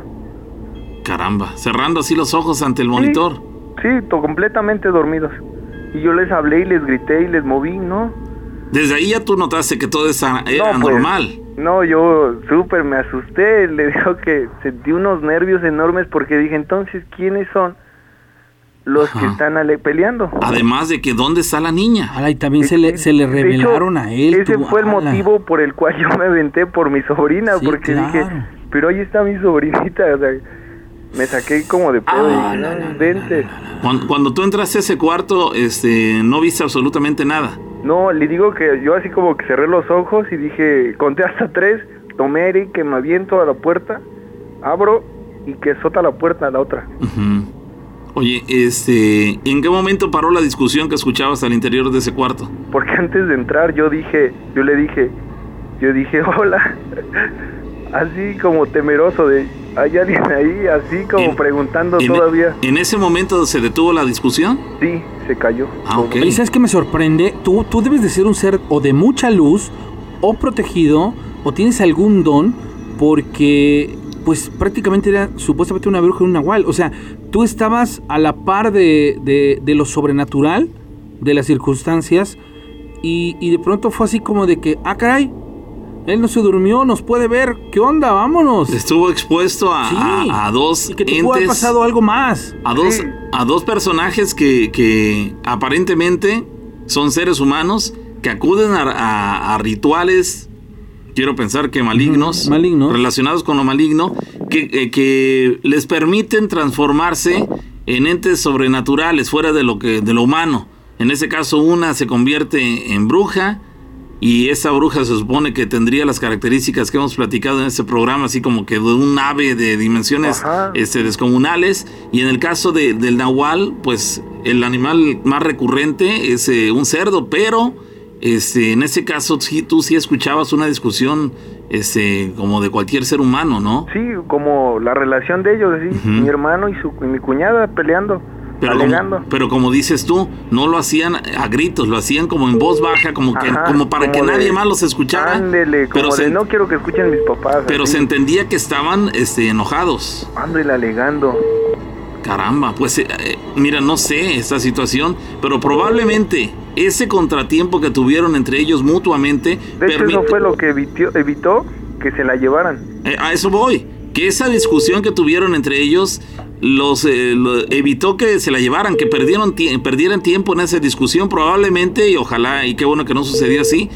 Caramba, cerrando así los ojos ante el monitor. Sí, to- completamente dormidos. Y yo les hablé y les grité y les moví, ¿no? Desde ahí ya tú notaste que todo era no, pues, normal. No, yo súper me asusté. Le digo que sentí unos nervios enormes porque dije, entonces, ¿quiénes son los que están ale- peleando? Además de que ¿dónde está la niña? Ala, y también se le, se le hecho, revelaron a él. Ese tú, fue el ala. motivo por el cual yo me aventé por mi sobrina, Sí, porque claro. dije, pero ahí está mi sobrinita, o sea, me saqué como de pedo Ah, y la, dije, no inventes. Cuando, cuando tú entraste a ese cuarto, este, no viste absolutamente nada. No, le digo que yo así como que cerré los ojos y dije, conté hasta tres, tomé aire, que me aviento a la puerta, abro y que sota la puerta a la otra. Oye, este, ¿en qué momento paró la discusión que escuchabas al interior de ese cuarto? Porque antes de entrar yo dije, yo le dije, yo dije, hola, así como temeroso de, hay alguien ahí, así como En- preguntando en- todavía. ¿En ese momento se detuvo la discusión? Sí, se cayó. Ah, ok. Oye, ¿sabes qué me sorprende? Tú, tú debes de ser un ser o de mucha luz, o protegido, o tienes algún don, porque pues prácticamente era supuestamente una bruja y un nahual. O sea, tú estabas a la par de, de- de lo sobrenatural, de las circunstancias, y, y de pronto fue así como de que, ah, caray, él no se durmió, nos puede ver, ¿qué onda? Vámonos. Estuvo expuesto a, Sí. a- a dos Y que te pudo haber entes, pasado algo más. a dos, a dos personajes que, que aparentemente son seres humanos que acuden a, rituales, quiero pensar que malignos, malignos. relacionados con lo maligno, que, eh, que les permiten transformarse en entes sobrenaturales, fuera de lo que, de lo humano. En ese caso, una se convierte en bruja. Y esa bruja se supone que tendría las características que hemos platicado en este programa, así como que de un ave de dimensiones este, descomunales. Y en el caso de- del nahual, pues el animal más recurrente es eh, un cerdo, pero este, en ese caso sí, tú sí escuchabas una discusión este, como de cualquier ser humano, ¿no? Sí, como la relación de ellos, Ujú. mi hermano y, su, y mi cuñada peleando, Pero alegando. como, pero como dices tú, no lo hacían a gritos, lo hacían como en voz baja, como que Ajá, como para que como de, nadie más los escuchara. Ándele, pero como se, de no quiero que escuchen mis papás. pero así, se entendía que estaban este, enojados. Ándele alegando. Caramba, pues eh, eh, mira, no sé esta situación, pero probablemente ese contratiempo que tuvieron entre ellos mutuamente De hecho, eso fue lo que evitó, evitó que se la llevaran. Eh, a eso voy, que esa discusión que tuvieron entre ellos los eh, lo- evitó que se la llevaran, que perdieron tie- perdieran tiempo en esa discusión probablemente y ojalá y qué bueno que no sucedió así.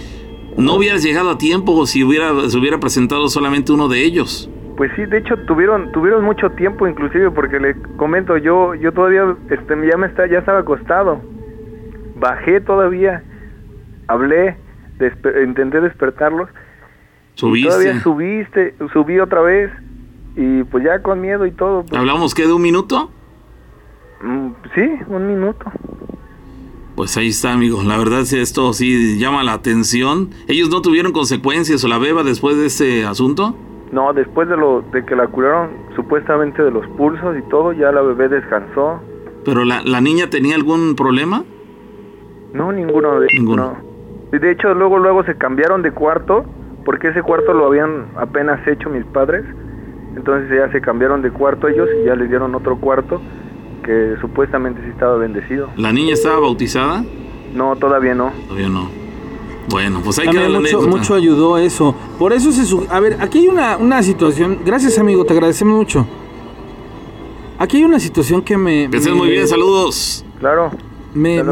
No hubieras llegado a tiempo si hubiera se hubiera presentado solamente uno de ellos. Pues sí, de hecho tuvieron tuvieron mucho tiempo inclusive porque le comento yo yo todavía este ya me está ya estaba acostado. Bajé todavía. Hablé, despe- intenté despertarlos. Subiste. Todavía subiste, subí otra vez y pues ya con miedo y todo. pues, Hablamos que de un minuto. mm, sí, un minuto. Pues ahí está, amigo. La verdad es que esto sí llama la atención. ¿Ellos no tuvieron consecuencias o la beba después de ese asunto? No, después de lo de que la curaron supuestamente de los pulsos y todo, ya la bebé descansó. ¿Pero la, la niña tenía algún problema? No, ninguno de Ninguno. no. Y de hecho, luego luego se cambiaron de cuarto, porque ese cuarto lo habían apenas hecho mis padres. Entonces ya se cambiaron de cuarto ellos y ya les dieron otro cuarto que supuestamente sí estaba bendecido. ¿La niña estaba bautizada? No, todavía no. Todavía no. Bueno, pues También queda la mucho, anécdota. mucho ayudó eso. Por eso se... su- A ver, aquí hay una, una situación... Gracias, amigo, te agradecemos mucho. Aquí hay una situación que me... Que estés me- muy bien, saludos. Claro. Me,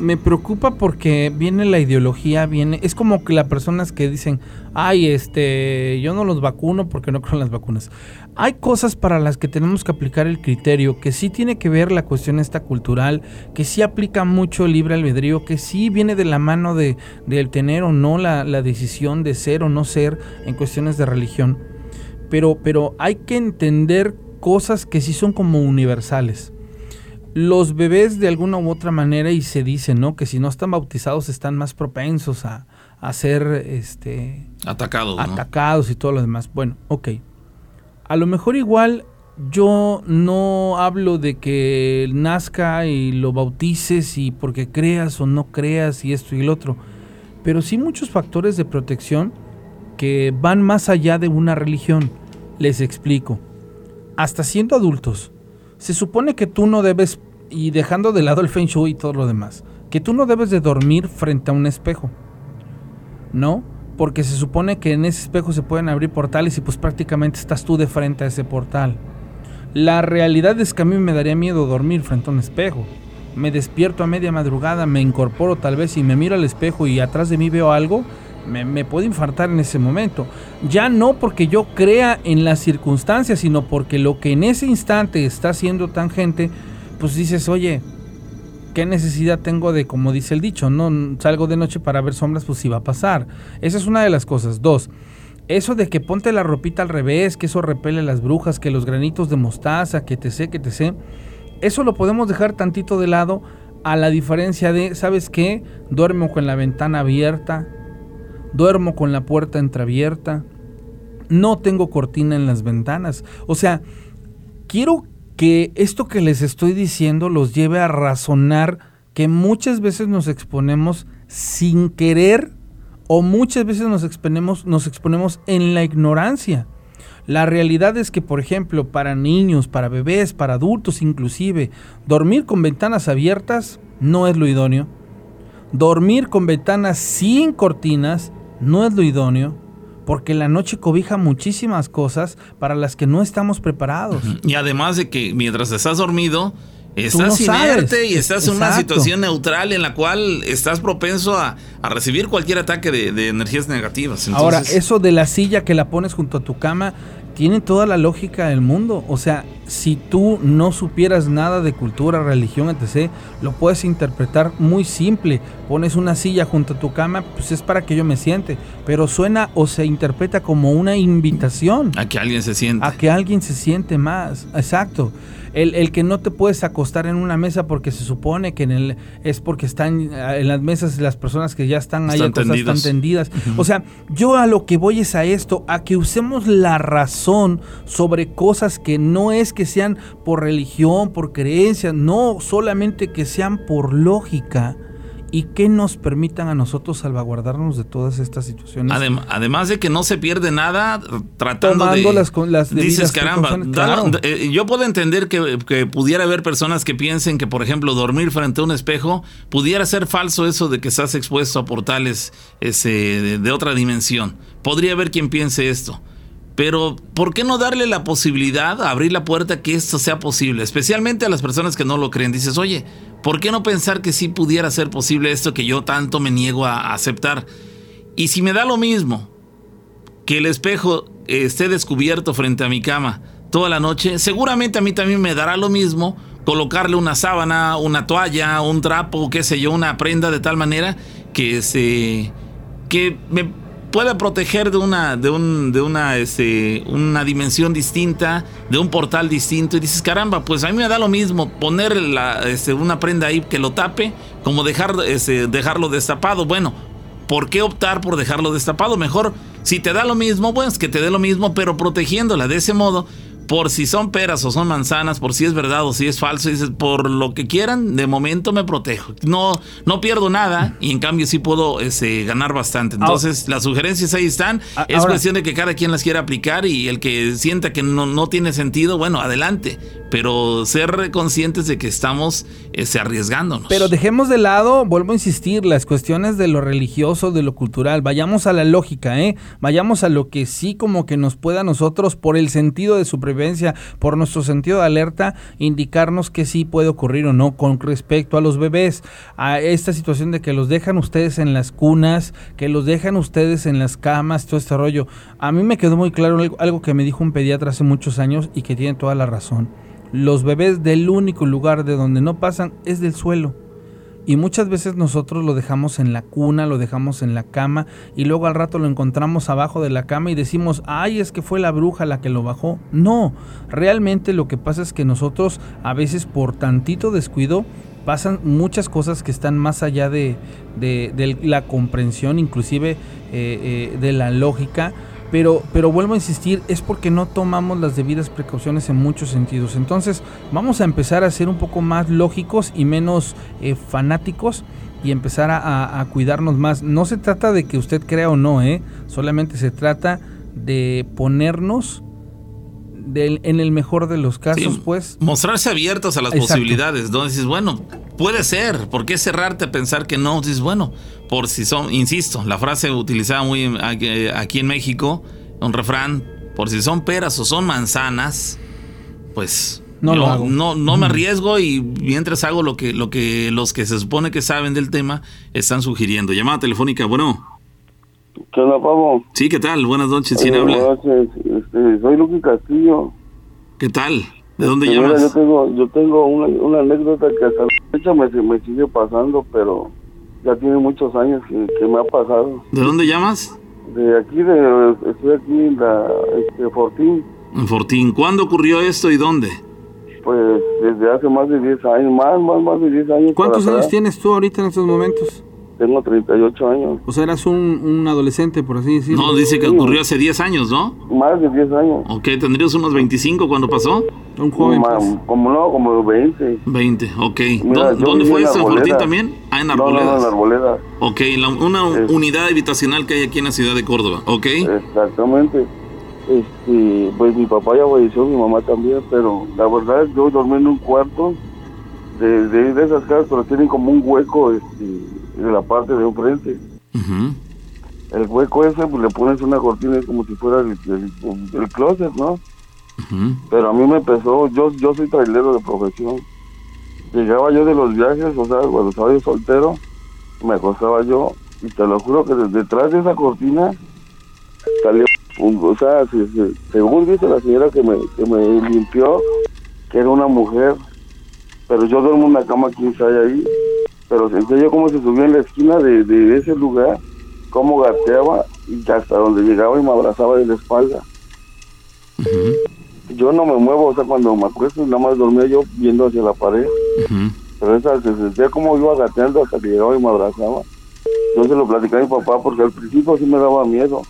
me- preocupa porque viene la ideología, viene... Es como que las personas que dicen, ay, este, yo no los vacuno porque no creo en las vacunas. Hay cosas para las que tenemos que aplicar el criterio, que sí tiene que ver la cuestión esta cultural, que sí aplica mucho el libre albedrío, que sí viene de la mano de del tener o no la, la decisión de ser o no ser en cuestiones de religión. Pero, pero hay que entender cosas que sí son como universales. Los bebés de alguna u otra manera y se dice, ¿no? Que si no están bautizados están más propensos a, a ser este, atacados, atacados y todo lo demás. Bueno, ok. A lo mejor igual yo no hablo de que nazca y lo bautices y porque creas o no creas y esto y el otro, pero sí muchos factores de protección que van más allá de una religión. Les explico. Hasta siendo adultos, se supone que tú no debes, y dejando de lado el feng shui y todo lo demás, que tú no debes de dormir frente a un espejo. ¿No? Porque se supone que en ese espejo se pueden abrir portales y pues prácticamente estás tú de frente a ese portal. La realidad es que a mí me daría miedo dormir frente a un espejo. Me despierto a media madrugada, me incorporo tal vez y me miro al espejo y atrás de mí veo algo, me, me puedo infartar en ese momento. Ya no porque yo crea en las circunstancias, sino porque lo que en ese instante está haciendo tangente, pues dices, oye, ¿qué necesidad tengo de, como dice el dicho, no salgo de noche para ver sombras, pues sí va a pasar? Esa es una de las cosas. Dos, eso de que ponte la ropita al revés, que eso repele las brujas, que los granitos de mostaza, que te sé, que te sé, eso lo podemos dejar tantito de lado a la diferencia de, ¿sabes qué? Duermo con la ventana abierta, duermo con la puerta entreabierta, no tengo cortina en las ventanas. O sea, quiero que esto que les estoy diciendo los lleve a razonar que muchas veces nos exponemos sin querer o muchas veces nos exponemos, nos exponemos en la ignorancia. La realidad es que, por ejemplo, para niños, para bebés, para adultos inclusive, dormir con ventanas abiertas no es lo idóneo. Dormir con ventanas sin cortinas no es lo idóneo, porque la noche cobija muchísimas cosas para las que no estamos preparados. Y además de que mientras estás dormido, Estás inerte y estás en una situación neutral en la cual estás propenso a, recibir cualquier ataque de, energías negativas. Ahora, eso de la silla que la pones junto a tu cama tiene toda la lógica del mundo. O sea, si tú no supieras nada de cultura, religión, etc., lo puedes interpretar muy simple. Pones una silla junto a tu cama, pues es para que yo me siente. Pero suena o se interpreta como una invitación. A que alguien se siente. A que alguien se siente más. Exacto. El, que no te puedes acostar en una mesa porque se supone que en el es porque están en las mesas las personas que ya están ahí acostadas están tendidas. O sea, yo a lo que voy es a esto, a que usemos la razón sobre cosas que no es que sean por religión, por creencia, no solamente que sean por lógica y que nos permitan a nosotros salvaguardarnos de todas estas situaciones. además de que no se pierde nada tratando de... Las, las dices, caramba, eh, yo puedo entender que, pudiera haber personas que piensen que, por ejemplo, dormir frente a un espejo pudiera ser falso eso de que estás expuesto a portales ese, de otra dimensión. Podría haber quien piense esto. Pero, ¿por qué no darle la posibilidad, abrir la puerta que esto sea posible? Especialmente a las personas que no lo creen. Dices, oye, ¿por qué no pensar que sí pudiera ser posible esto que yo tanto me niego a aceptar? Y si me da lo mismo que el espejo esté descubierto frente a mi cama toda la noche, seguramente a mí también me dará lo mismo colocarle una sábana, una toalla, un trapo, qué sé yo, una prenda de tal manera que se que me pueda proteger de una, de un, de una, este, una dimensión distinta, de un portal distinto. Y dices, caramba, pues a mí me da lo mismo poner la, este, una prenda ahí que lo tape, como dejar, este, dejarlo destapado. Bueno, ¿por qué optar por dejarlo destapado? Mejor, si te da lo mismo, pues que te dé lo mismo, pero protegiéndola de ese modo por si son peras o son manzanas, por si es verdad o si es falso, dices, por lo que quieran, de momento me protejo. No, no pierdo nada y en cambio sí puedo este, ganar bastante. Entonces, las sugerencias ahí están. es cuestión de que cada quien las quiera aplicar y el que sienta que no, no tiene sentido, bueno, adelante. Pero ser conscientes de que estamos este, arriesgándonos. Pero dejemos de lado, vuelvo a insistir, las cuestiones de lo religioso, de lo cultural. Vayamos a la lógica, ¿eh? Vayamos a lo que sí como que nos pueda a nosotros, por el sentido de por nuestro sentido de alerta, indicarnos que sí puede ocurrir o no con respecto a los bebés, a esta situación de que los dejan ustedes en las cunas, que los dejan ustedes en las camas, todo este rollo. A mí me quedó muy claro algo que me dijo un pediatra hace muchos años y que tiene toda la razón. Los bebés del único lugar de donde no pasan es del suelo. Y muchas veces nosotros lo dejamos en la cuna, lo dejamos en la cama y luego al rato lo encontramos abajo de la cama y decimos, ay, es que fue la bruja la que lo bajó. No, realmente lo que pasa es que nosotros a veces por tantito descuido pasan muchas cosas que están más allá de, de, la comprensión, inclusive eh, eh, de la lógica. Pero, pero vuelvo a insistir, es porque no tomamos las debidas precauciones en muchos sentidos. Entonces vamos a empezar a ser un poco más lógicos y menos eh, fanáticos y empezar a, a, cuidarnos más. No se trata de que usted crea o no, ¿eh? solamente se trata de ponernos en el mejor de los casos, pues. Mostrarse abiertos a las posibilidades, donde dices, bueno, puede ser, ¿por qué cerrarte a pensar que no? Dices, bueno, por si son, insisto, la frase utilizada muy aquí en México, un refrán, por si son peras o son manzanas, pues no, no, no me arriesgo y mientras hago lo que, lo que los que se supone que saben del tema están sugiriendo. Llamada telefónica, bueno. ¿Qué onda, Pablo? Sí, ¿qué tal? Buenas noches, ¿quién habla? Buenas noches, este, soy Luqui Castillo. ¿Qué tal? ¿De dónde este, llamas? yo tengo, yo tengo una, una, anécdota que hasta la fecha me, me, sigue pasando, pero ya tiene muchos años que, que, me ha pasado. ¿De dónde llamas? De aquí, de, estoy aquí en la, este, Fortín. En Fortín. ¿Cuándo ocurrió esto y dónde? Pues desde hace más de 10 años, más, más, más de 10 años. ¿Cuántos años tienes tú ahorita en estos momentos? Tengo 38 años. O sea, eras un, un adolescente, por así decirlo. No, dice que ocurrió hace 10 años, ¿no? Más de 10 años. Ok, ¿tendrías unos 25 cuando pasó? Un joven. Ma, pues. Como no, como 20. 20, ok. Mira, ¿Dónde, ¿dónde fue eso? ¿En Fortín también? Ah, en Arboledas. no, no, en Arboleda. Ok, la- una Es- unidad habitacional que hay aquí en la ciudad de Córdoba, ¿ok? Exactamente. Este, pues mi papá ya falleció, mi mamá también, pero la verdad yo dormí en un cuarto de, de, de esas casas, pero tienen como un hueco este, en la parte de enfrente. Ujú. El hueco ese, pues le pones una cortina como si fuera el, el, el closet, ¿no? Pero a mí me empezó, yo, yo soy trailero de profesión. Llegaba yo de los viajes, o sea, cuando estaba yo soltero, me acostaba yo, y te lo juro que desde detrás de esa cortina salió, un- o sea, se- se- según dice la señora que me, que me limpió, que era una mujer, pero yo duermo en una cama quién sabe ahí, pero sentía yo como se subía en la esquina de, de ese lugar, cómo gateaba y hasta donde llegaba y me abrazaba de la espalda yo no me muevo, o sea, cuando me acuesto nada más dormía yo viendo hacia la pared, pero esa se sentía como iba gateando hasta que llegaba y me abrazaba. Yo se lo platicé a mi papá porque al principio sí me daba miedo.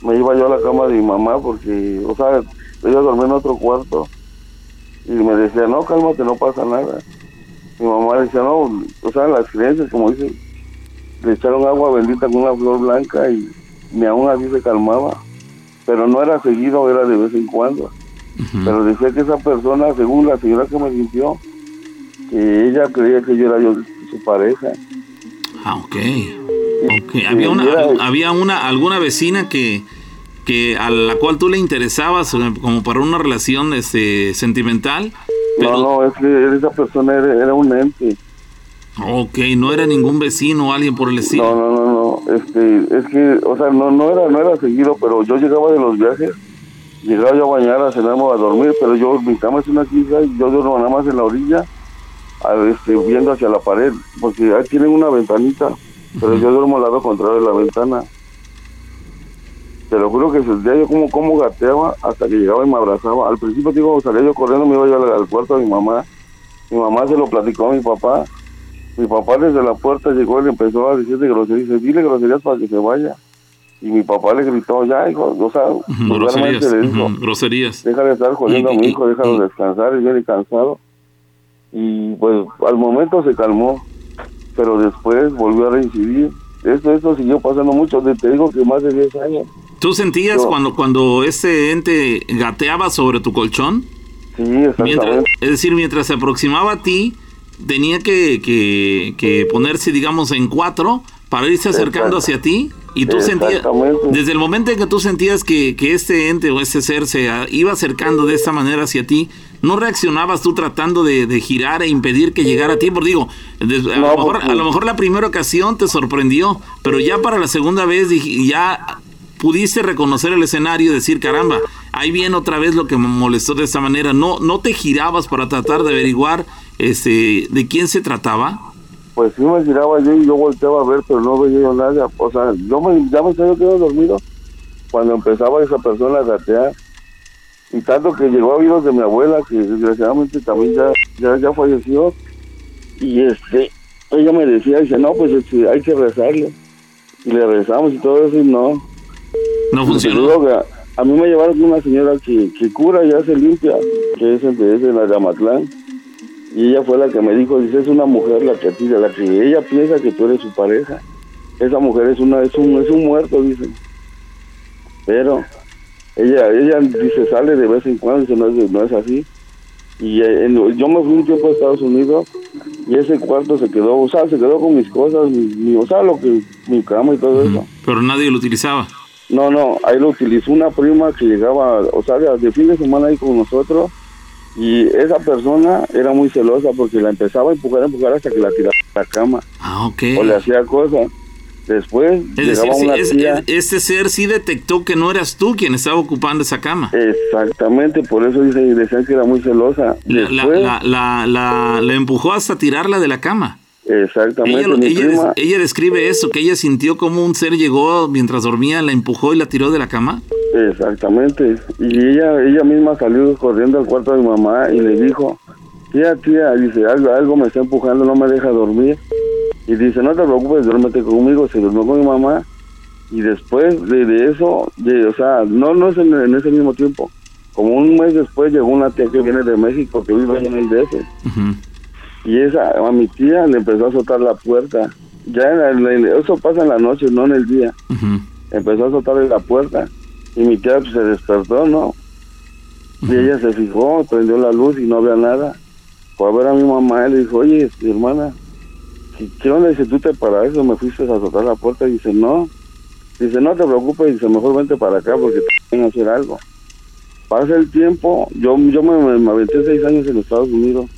Me iba yo a la cama de mi mamá porque, o sea, ella dormía en otro cuarto y me decía, no, cálmate, no pasa nada. Mi mamá decía, no, o sea, las creencias, como dicen, le echaron agua bendita con una flor blanca y ni aún así se calmaba. Pero no era seguido, era de vez en cuando. Ujú. Pero decía que esa persona, según la señora que me limpió, que ella creía que yo era yo su pareja. Ah, ok. Ok. Había una, Era- había una, alguna vecina que, que a la cual tú le interesabas eh, como para una relación este, sentimental. Pero, No, no, es que esa persona era, era un ente. Ok, no era ningún vecino o alguien por el estilo. No, no, no, no. Este, es que, o sea, no, no era, no era seguido, pero yo llegaba de los viajes, llegaba yo a bañar, a cenarme, a dormir, pero yo, mi cama es una quinta y yo duermo nada más en la orilla, a- este, viendo hacia la pared, porque ahí tienen una ventanita, pero yo duermo al lado contrario de la ventana. Te lo juro que sentía yo como, como gateaba hasta que llegaba y me abrazaba. Al principio, digo, salía yo corriendo, me iba yo al, al cuarto de mi mamá. Mi mamá se lo platicó a mi papá. Mi papá desde la puerta llegó y le empezó a decir de groserías. Dice, dile groserías para que se vaya. Y mi papá le gritó, ya, hijo, o sea, Groserías. le dijo, Groserías. deja de estar jodiendo a mi hijo, déjalo descansar, y viene cansado. Y pues al momento se calmó, pero después volvió a reincidir. Esto, esto siguió pasando mucho, te digo que más de 10 años. ¿Tú sentías Yo- cuando, cuando este ente gateaba sobre tu colchón? Sí, Mientras, es decir, mientras se aproximaba a ti, tenía que, que, que ponerse, digamos, en cuatro para irse acercando hacia ti. Y tú sentías, desde el momento en que tú sentías que, que este ente o este ser se iba acercando de esta manera hacia ti, ¿no reaccionabas tú tratando de, de girar e impedir que llegara a ti? Porque digo, a, No, lo mejor, porque- a lo mejor la primera ocasión te sorprendió, pero ya para la segunda vez ya pudiste reconocer el escenario y decir, caramba, ahí viene otra vez lo que me molestó de esta manera. ¿No, no te girabas para tratar de averiguar este, de quién se trataba? pues sí me giraba yo y yo volteaba a ver, pero no veía nada. O sea, yo me, ya me estaba dormido cuando empezaba esa persona a gatear. Y tanto que llegó a oídos de mi abuela, que desgraciadamente también ya, ya, ya falleció. Y este, ella me decía, dice, no, pues este, hay que rezarle. Y le rezamos y todo eso, y no. No funcionó. que a, a mí me llevaron una señora que, que cura y hace limpia, que es, de- es de la de Amatlán. Y ella fue la que me dijo, dice, es una mujer la que a ti- la que ella piensa que tú eres su pareja. Esa mujer es una es un, es un muerto, dice. Pero ella ella dice, sale de vez en cuando, dice, no es, no es así. Y eh, en- yo me fui un tiempo a Estados Unidos y ese cuarto se quedó, o sea, se quedó con mis cosas, mi, mi- o sea, lo que, mi cama y todo eso. Pero nadie lo utilizaba. No, no, ahí lo utilizó una prima que llegaba, o sea, de, fin de semana ahí con nosotros. Y esa persona era muy celosa porque la empezaba a empujar, a empujar hasta que la tiraba a la cama Ah, ok. o le hacía cosas. Después Es decir, llegaba sí, una es- tía. es- este ser sí detectó que no eras tú quien estaba ocupando esa cama. Exactamente, por eso dice, decían que era muy celosa. Después, la, la, la- la empujó hasta tirarla de la cama. Exactamente, Ella, mi ella, prima, des- ella describe eso, que ella sintió como un ser llegó mientras dormía, la empujó y la tiró de la cama. exactamente. Y ella ella misma salió corriendo al cuarto de mi mamá y le dijo, tía, tía, dice, algo, algo me está empujando, no me deja dormir. Y dice, no te preocupes, duérmete conmigo, se durmió con mi mamá. Y después de, de eso, de- o sea, no, no es en, en ese mismo tiempo. Como un mes después llegó una tía que viene de México, que vive en el DF. Ujú. Y esa, a mi tía le empezó a azotar la puerta. Ya en eso pasa en la noche, no en el día. Empezó a azotarle la puerta. Y mi tía pues, se despertó, ¿no? Y ella se fijó, prendió la luz y no había nada. Fue a ver a mi mamá y le dijo, oye, mi hermana, ¿qué, onda? Dice, ¿tú te para eso me fuiste a azotar la puerta? Y dice, no. Dice, no te preocupes, dice, mejor vente para acá porque te que hacer algo. Pasa el tiempo, yo, yo me, me, me aventé seis años en Estados Unidos.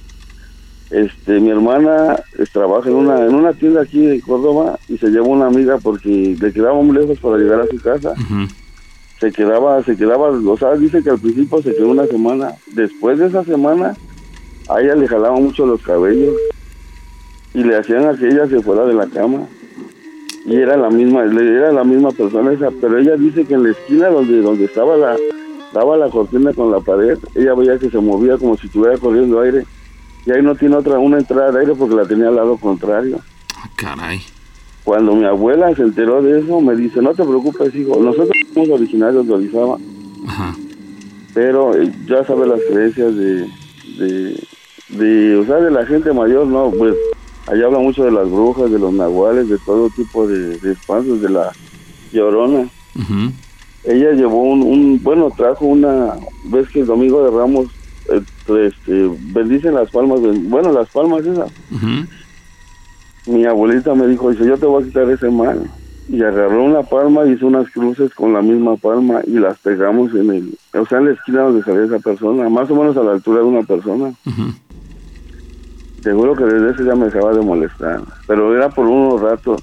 Este, mi hermana eh, trabaja en una, en una tienda aquí de Córdoba y se llevó una amiga porque le quedaba muy lejos para llegar a su casa se quedaba, se quedaba, o sea, dice que al principio se quedó una semana. Después de esa semana, a ella le jalaban mucho los cabellos y le hacían a que ella se fuera de la cama. Y era la misma, era la misma persona esa, pero ella dice que en la esquina donde, donde estaba la, daba la cortina con la pared, ella veía que se movía como si estuviera corriendo aire. Y ahí no tiene otra, una entrada de aire porque la tenía al lado contrario. Ah, caray. Cuando mi abuela se enteró de eso, me dice, no te preocupes, hijo, nosotros somos originarios de Orizaba, Ajá. pero eh, ya sabes las creencias de, de, de, o sea, de la gente mayor, ¿no? Pues allá habla mucho de las brujas, de los nahuales, de todo tipo de, de espantos, de la llorona. Ella llevó un, un, bueno, trajo una, ves que el domingo de Ramos, este, bendicen las palmas, bueno, las palmas. Ujú. Mi abuelita me dijo, dice, yo te voy a quitar ese mal. Y agarró una palma, hizo unas cruces con la misma palma y las pegamos en el, o sea, en la esquina donde salía esa persona, más o menos a la altura de una persona. Juro que desde ese ya me dejaba de molestar, pero era por unos ratos.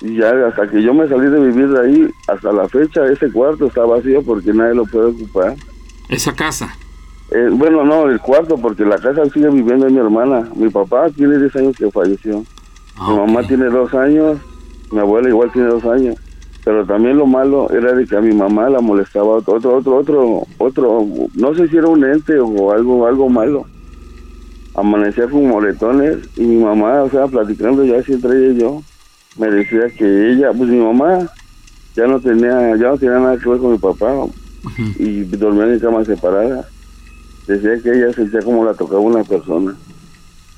Y ya hasta que yo me salí de vivir de ahí, hasta la fecha, ese cuarto está vacío porque nadie lo puede ocupar. Esa casa. Eh, bueno, no, el cuarto, porque la casa sigue viviendo en mi hermana. Mi papá tiene 10 años que falleció. Ah, Mi mamá tiene dos años, mi abuela igual tiene dos años. Pero también lo malo era de que a mi mamá la molestaba otro, otro, otro, otro, otro, no sé si era un ente o algo, algo malo. Amanecía con moretones y mi mamá, o sea, platicando ya así entre ella y yo, me decía que ella, pues mi mamá ya no tenía, ya no tenía nada que ver con mi papá y dormían en camas separadas. Decía que ella sentía como la tocaba una persona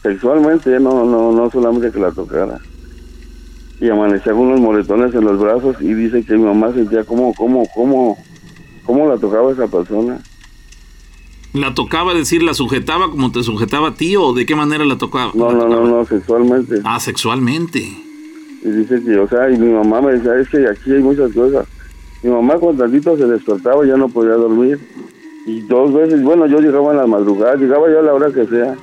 sexualmente, no, no, no solamente que la tocara. Y amanecía con unos moretones en los brazos y dice que mi mamá sentía como, como, como, cómo la tocaba esa persona. ¿La tocaba, decir, la sujetaba como te sujetaba a ti o de qué manera la tocaba? No, la no, no, tocaba? no, sexualmente. Ah, sexualmente. Y dice que, o sea, y mi mamá me decía, es que aquí hay muchas cosas. Mi mamá cuando tantito se despertaba ya no podía dormir. Y dos veces, bueno, yo llegaba en la madrugada, llegaba yo a la hora que sea.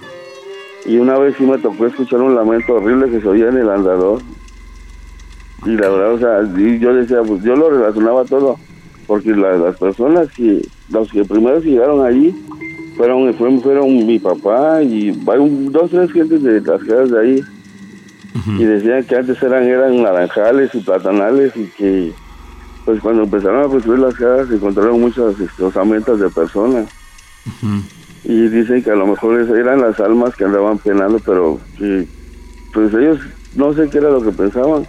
Y una vez sí me tocó escuchar un lamento horrible que se oía en el andador. Y la verdad, o sea, yo decía, pues yo lo relacionaba todo. Porque la- las personas que, los que primero llegaron allí, fueron, fueron, fueron mi papá y un- dos, tres gentes de las casas de ahí. y decían que antes eran eran naranjales y platanales y que pues cuando empezaron a construir las casas se encontraron muchas este, osamentas de personas. Y dicen que a lo mejor eran las almas que andaban penando pero que pues ellos no sé qué era lo que pensaban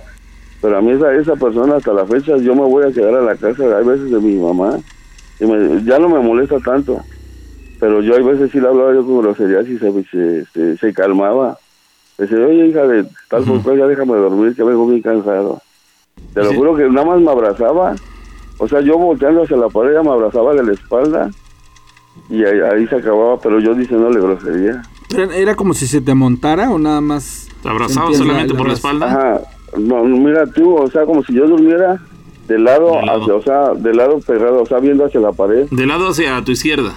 pero a mí esa, esa persona hasta la fecha yo me voy a quedar a la casa hay veces de mi mamá y me- ya no me molesta tanto pero yo hay veces sí le hablaba yo con groserías y se, se, se, se calmaba. Dice, oye, hija de tal por cual, ya déjame dormir, que vengo bien cansado. Te lo Sí. juro que nada más me abrazaba. O sea, yo volteando hacia la pared, ella me abrazaba de la espalda. Y ahí, ahí se acababa, pero yo diciéndole grosería. ¿Era, era como si se te montara o nada más? ¿Te abrazaba solamente por la espalda? Ajá. No, mira tú, o sea, como si yo durmiera de lado, De lado. hacia, o sea, de lado pegado, o sea, viendo hacia la pared. De lado hacia tu izquierda.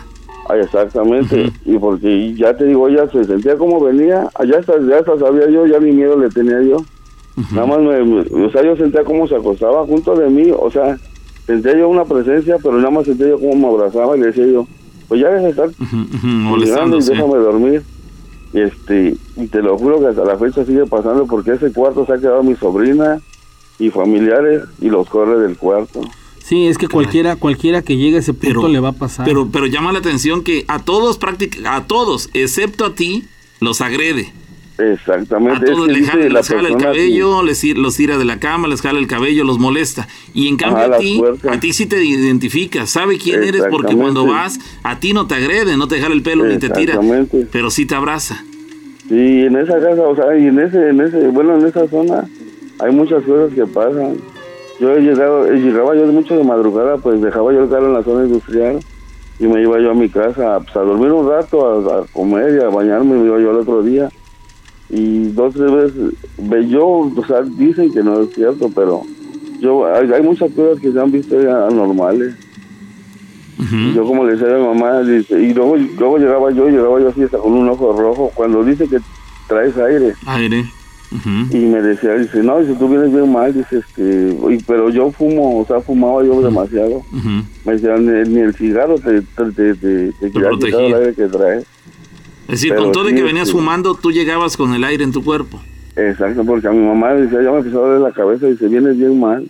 Ah, exactamente. Y porque ya te digo, ella se sentía como venía, allá hasta, ya hasta sabía yo, ya ni miedo le tenía yo. Nada más me, me- o sea, yo sentía como se acostaba junto de mí, o sea, sentía yo una presencia, pero nada más sentía yo como me abrazaba y le decía yo, pues ya deja de estar mirando y déjame dormir. Y este, y te lo juro que hasta la fecha sigue pasando porque ese cuarto se ha quedado mi sobrina y familiares y los corre del cuarto. Sí, es que cualquiera, cualquiera que llegue a ese punto Pero- le va a pasar. Pero, pero llama la atención que a todos, práctic- a todos, excepto a ti, los agrede. A Exactamente. es todos que le dice jala, la les jala el que- cabello, les, los tira de la cama, les jala el cabello, los molesta. Y en cambio Ajá, a ti, puertas. a ti sí te identifica, sabe quién eres porque cuando vas, a ti no te agrede, no te jala el pelo ni te tira, pero sí te abraza. Sí, en esa casa, o sea, y en ese, en ese, bueno, en esa zona hay muchas cosas que pasan. Yo he llegado, eh, llegaba yo mucho de madrugada, pues dejaba yo el carro en la zona industrial y me iba yo a mi casa pues, a dormir un rato, a, a comer y a bañarme, me iba yo al otro día. Y dos, tres veces, ve yo, o sea, dicen que no es cierto, pero yo, hay, hay muchas cosas que se han visto ya anormales. Yo como le decía a mi mamá, dice, y luego, luego llegaba yo, llegaba yo así hasta con un ojo rojo, cuando dice que traes aire. Aire. Y me decía, dice, no, dice, tú vienes bien mal, dice, este, y- pero yo fumo, o sea, fumaba yo demasiado. Me decían, ni, ni el cigarro te, te, te, te, te el aire que trae. Es decir, Pero con todo de sí, que venías fumando, tú llegabas con el aire en tu cuerpo. Exacto, porque a mi mamá le decía, ya me empezó a doler la cabeza, dice, vienes bien mal.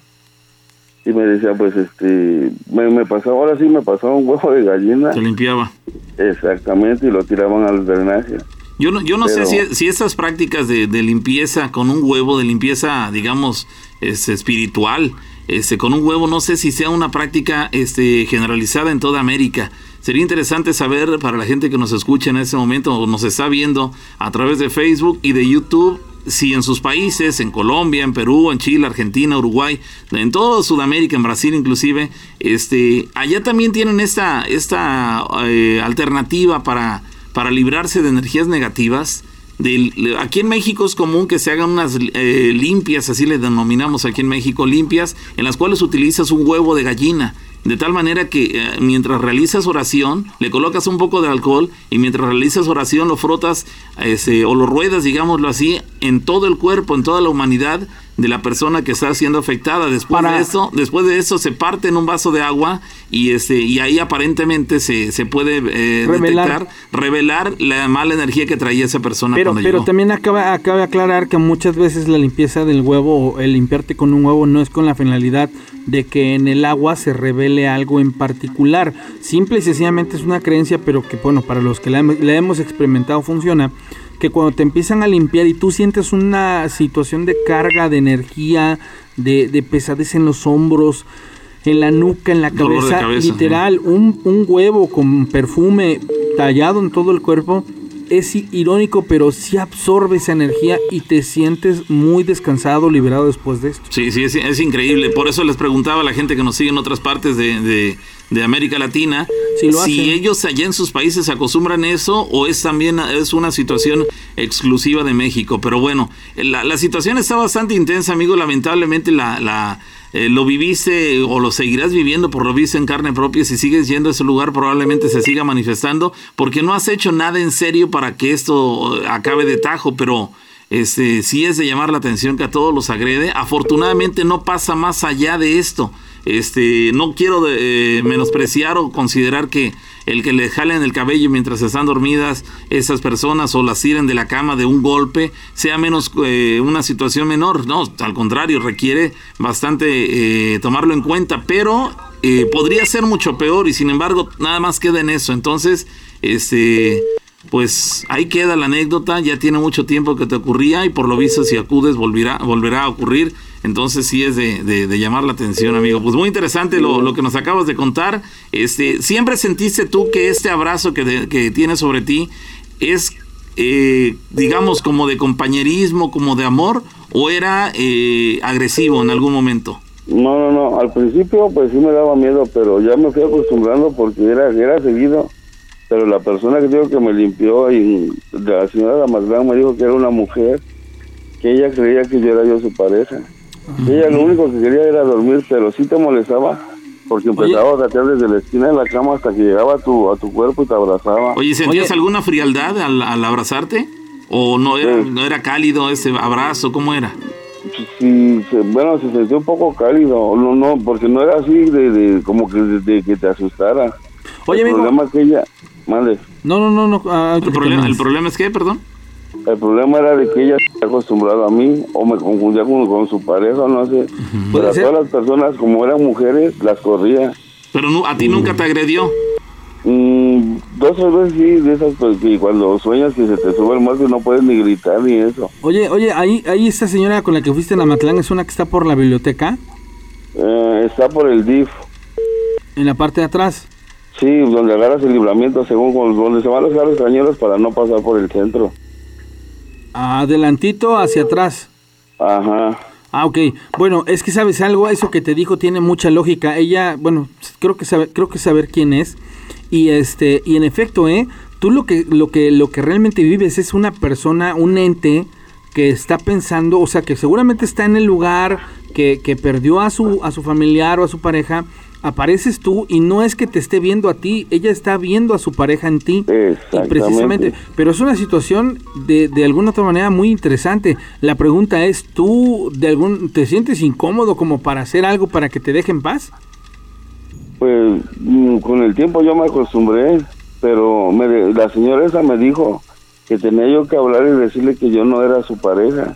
Y me decía, pues, este, me, me pasó, ahora sí me pasó un huevo de gallina. Te limpiaba. Exactamente, y lo tiraban al drenaje. Yo no, yo no sé si, si estas prácticas de, de limpieza con un huevo, de limpieza, digamos, este, espiritual, este, con un huevo, no sé si sea una práctica este, generalizada en toda América. Sería interesante saber para la gente que nos escucha en este momento o nos está viendo a través de Facebook y de YouTube, si en sus países, en Colombia, en Perú, en Chile, Argentina, Uruguay, en toda Sudamérica, en Brasil inclusive, este, allá también tienen esta, esta eh, alternativa para para librarse de energías negativas. Le- aquí en México es común que se hagan unas eh, limpias, así le denominamos aquí en México, limpias, en las cuales utilizas un huevo de gallina. De tal manera que eh, mientras realizas oración, le colocas un poco de alcohol y mientras realizas oración lo frotas este, o lo ruedas, digámoslo así, en todo el cuerpo, en toda la humanidad de la persona que está siendo afectada. Después Para- de esto, después de eso se parte en un vaso de agua y este y ahí aparentemente se, se puede eh, Revelar. detectar, revelar la mala energía que traía esa persona Pero, cuando pero llegó. también acaba, acaba de aclarar que muchas veces la limpieza del huevo o el limpiarte con un huevo no es con la finalidad de que en el agua se revele algo en particular. Simple y sencillamente es una creencia, pero que bueno, para los que la, la hemos experimentado funciona. Que cuando te empiezan a limpiar y tú sientes una situación de carga, de energía, de, de pesadez en los hombros, en la nuca, en la cabeza, cabeza, literal, un, un huevo con perfume tallado en todo el cuerpo es irónico, pero sí absorbe esa energía y te sientes muy descansado, liberado después de esto. Sí, sí, es, es increíble. Por eso les preguntaba a la gente que nos sigue en otras partes de, de- de América Latina lo si ellos allá en sus países acostumbran eso o es también es una situación exclusiva de México. Pero bueno, la, la situación está bastante intensa, amigo. Lamentablemente la, la, eh, lo viviste o lo seguirás viviendo por lo visto en carne propia. Si sigues yendo a ese lugar probablemente se siga manifestando porque no has hecho nada en serio para que esto eh, acabe de tajo, pero este sí es de llamar la atención que a todos los agrede. Afortunadamente no pasa más allá de esto. Este, no quiero eh, menospreciar o considerar que el que le jalen el cabello mientras están dormidas esas personas o las tiren de la cama de un golpe sea menos eh, una situación menor, no, al contrario, requiere bastante eh, tomarlo en cuenta, pero podría ser mucho peor y sin embargo nada más queda en eso, entonces, este pues ahí queda la anécdota, ya tiene mucho tiempo que te ocurría y por lo visto si acudes volverá, volverá a ocurrir. Entonces sí es de, llamar la atención, amigo. Pues muy interesante lo, que nos acabas de contar. Este, ¿Siempre sentiste tú que este abrazo que, que tienes sobre ti es, eh, digamos, como de compañerismo, como de amor, o era eh, agresivo en algún momento? No, no, no. Al principio pues sí me daba miedo, pero ya me fui acostumbrando porque era, era seguido pero la persona que dijo que me limpió y la señora Damaslán me dijo que era una mujer que ella creía que yo era yo su pareja ella lo único que quería era dormir pero sí te molestaba porque empezaba a gatear desde la esquina de la cama hasta que llegaba a tu, a tu cuerpo y te abrazaba. Oye, ¿sentías alguna frialdad al, abrazarte? ¿O no era, no era cálido ese abrazo? ¿Cómo era? Sí, bueno, se sentía un poco cálido, no, no, porque no era así de, como que de, que te asustara. Oye, el problema es que ella, Mande. No, no, no, no. Ah, ¿El, problema, ¿El problema es qué, perdón? El problema era de que ella se acostumbrado a mí o me confundía con, su pareja, no sé. Pero todas las personas, como eran mujeres, las corría. ¿Pero no, a ti nunca te agredió? Mm, dos o veces sí, de esas pues, que cuando sueñas que se te sube el muerto y no puedes ni gritar ni eso. Oye, oye, ahí, ahí esta señora con la que fuiste en Amatlán es una que está por la biblioteca. Eh, está por el DIF. En la parte de atrás. Sí, donde agarras el libramiento según donde se van los carros cañeros para no pasar por el centro. Adelantito hacia atrás. Ajá. Ah, ok. Bueno, es que sabes algo, eso que te dijo tiene mucha lógica. Ella, bueno, creo que sabe, creo que saber quién es. Y este, y en efecto, eh, tú lo que, lo que, lo que realmente vives es una persona, un ente que está pensando, o sea, que seguramente está en el lugar, que, que perdió a su, a su familiar o a su pareja apareces tú y no es que te esté viendo a ti, ella está viendo a su pareja en ti. precisamente, pero es una situación de, de alguna otra manera muy interesante. La pregunta es, ¿tú de algún te sientes incómodo como para hacer algo para que te dejen paz? Pues mm, con el tiempo yo me acostumbré, pero me, la señora esa me dijo que tenía yo que hablar y decirle que yo no era su pareja,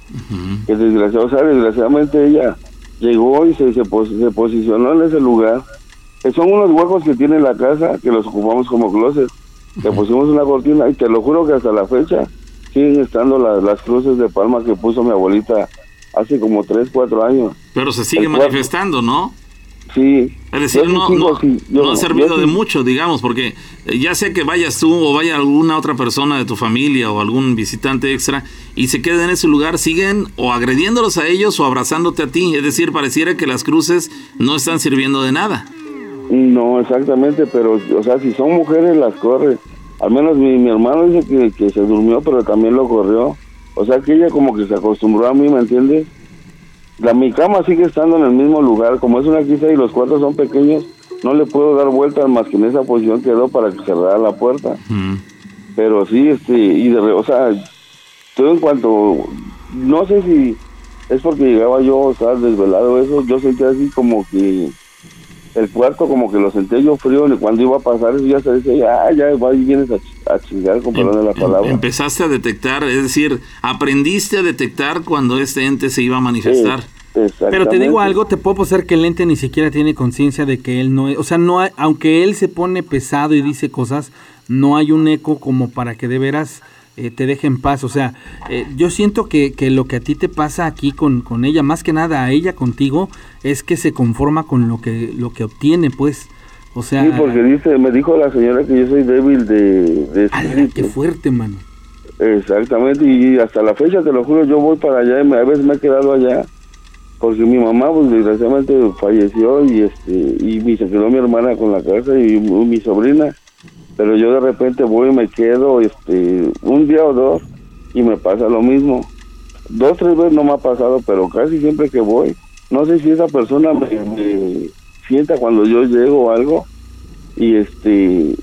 que desgraciadamente ella llegó y se, se, posicionó en ese lugar. Que son unos huecos que tiene la casa que los ocupamos como closet. Le pusimos una cortina y te lo juro que hasta la fecha siguen estando las cruces de palma que puso mi abuelita hace como 3, 4 años. Pero se sigue manifestando, ¿no? Sí. Es decir, no, no, ha servido de mucho, digamos, porque eh, ya sea que vayas tú o vaya alguna otra persona de tu familia o algún visitante extra y se quede en ese lugar, siguen o agrediéndolos a ellos o abrazándote a ti. Es decir, pareciera que las cruces no están sirviendo de nada. No, exactamente, pero, o sea, si son mujeres, las corre. Al menos mi, mi hermano dice que, que se durmió, pero también lo corrió. O sea, que ella como que se acostumbró a mí, ¿me entiendes? La, mi cama sigue estando en el mismo lugar, como es una quisa y los cuartos son pequeños, no le puedo dar vueltas más que en esa posición quedó para que cerrara la puerta. Pero sí, este, y de, o sea, todo en cuanto, no sé si es porque llegaba yo, estaba desvelado eso, yo sentía así como que el cuarto como que lo senté yo frío y cuando iba a pasar eso ya se decía, ah, ya va y vienes a, chingar con perdón de la em, palabra. Empezaste a detectar, es decir, aprendiste a detectar cuando este ente se iba a manifestar. Pero te digo algo, te puedo pasar que el ente ni siquiera tiene conciencia de que él no es, o sea, no hay, aunque él se pone pesado y dice cosas, no hay un eco como para que de veras eh, te deje en paz. O sea, eh, yo siento que, que, lo que a ti te pasa aquí con, con, ella, más que nada a ella contigo, es que se conforma con lo que, lo que obtiene, pues. O sea, sí, porque dice, me dijo la señora que yo soy débil de, de qué fuerte, mano. Exactamente, y hasta la fecha, te lo juro, yo voy para allá y a veces me he quedado allá porque mi mamá pues desgraciadamente falleció y este y me se quedó mi hermana con la casa y mi sobrina pero yo de repente voy y me quedo este un día o dos y me pasa lo mismo dos tres veces no me ha pasado pero casi siempre que voy no sé si esa persona me, sienta cuando yo llego o algo y este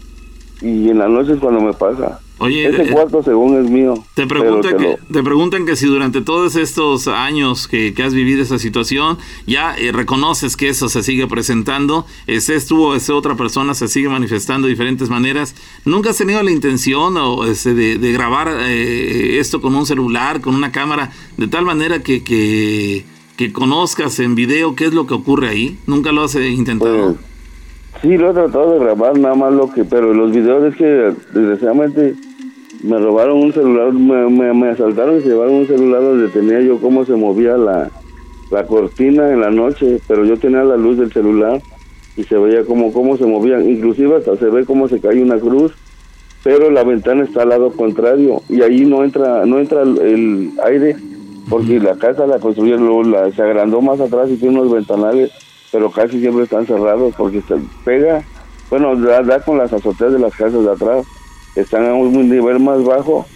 y en las noches cuando me pasa Oye, Ese eh, cuarto según es mío. Te, pero pregunta te que, lo- te preguntan que si durante todos estos años que, que has vivido esa situación, ya eh, reconoces que eso se sigue presentando, ese estuvo, esa otra persona se sigue manifestando de diferentes maneras. ¿Nunca has tenido la intención o, de, de grabar eh, esto con un celular, con una cámara, de tal manera que, que, que conozcas en video qué es lo que ocurre ahí? ¿Nunca lo has eh, intentado? Pues, sí, lo he tratado de grabar, nada más lo que, pero los videos es que desgraciadamente me robaron un celular, me, me, me asaltaron y se llevaron un celular donde tenía yo cómo se movía la, la cortina en la noche, pero yo tenía la luz del celular y se veía como cómo se movían, inclusive hasta se ve cómo se cae una cruz, pero la ventana está al lado contrario y ahí no entra no entra el, el aire porque la casa la construyeron, luego la, se agrandó más atrás y tiene unos ventanales, pero casi siempre están cerrados porque se pega, bueno, da, da con las azoteas de las casas de atrás, están a un nivel más bajo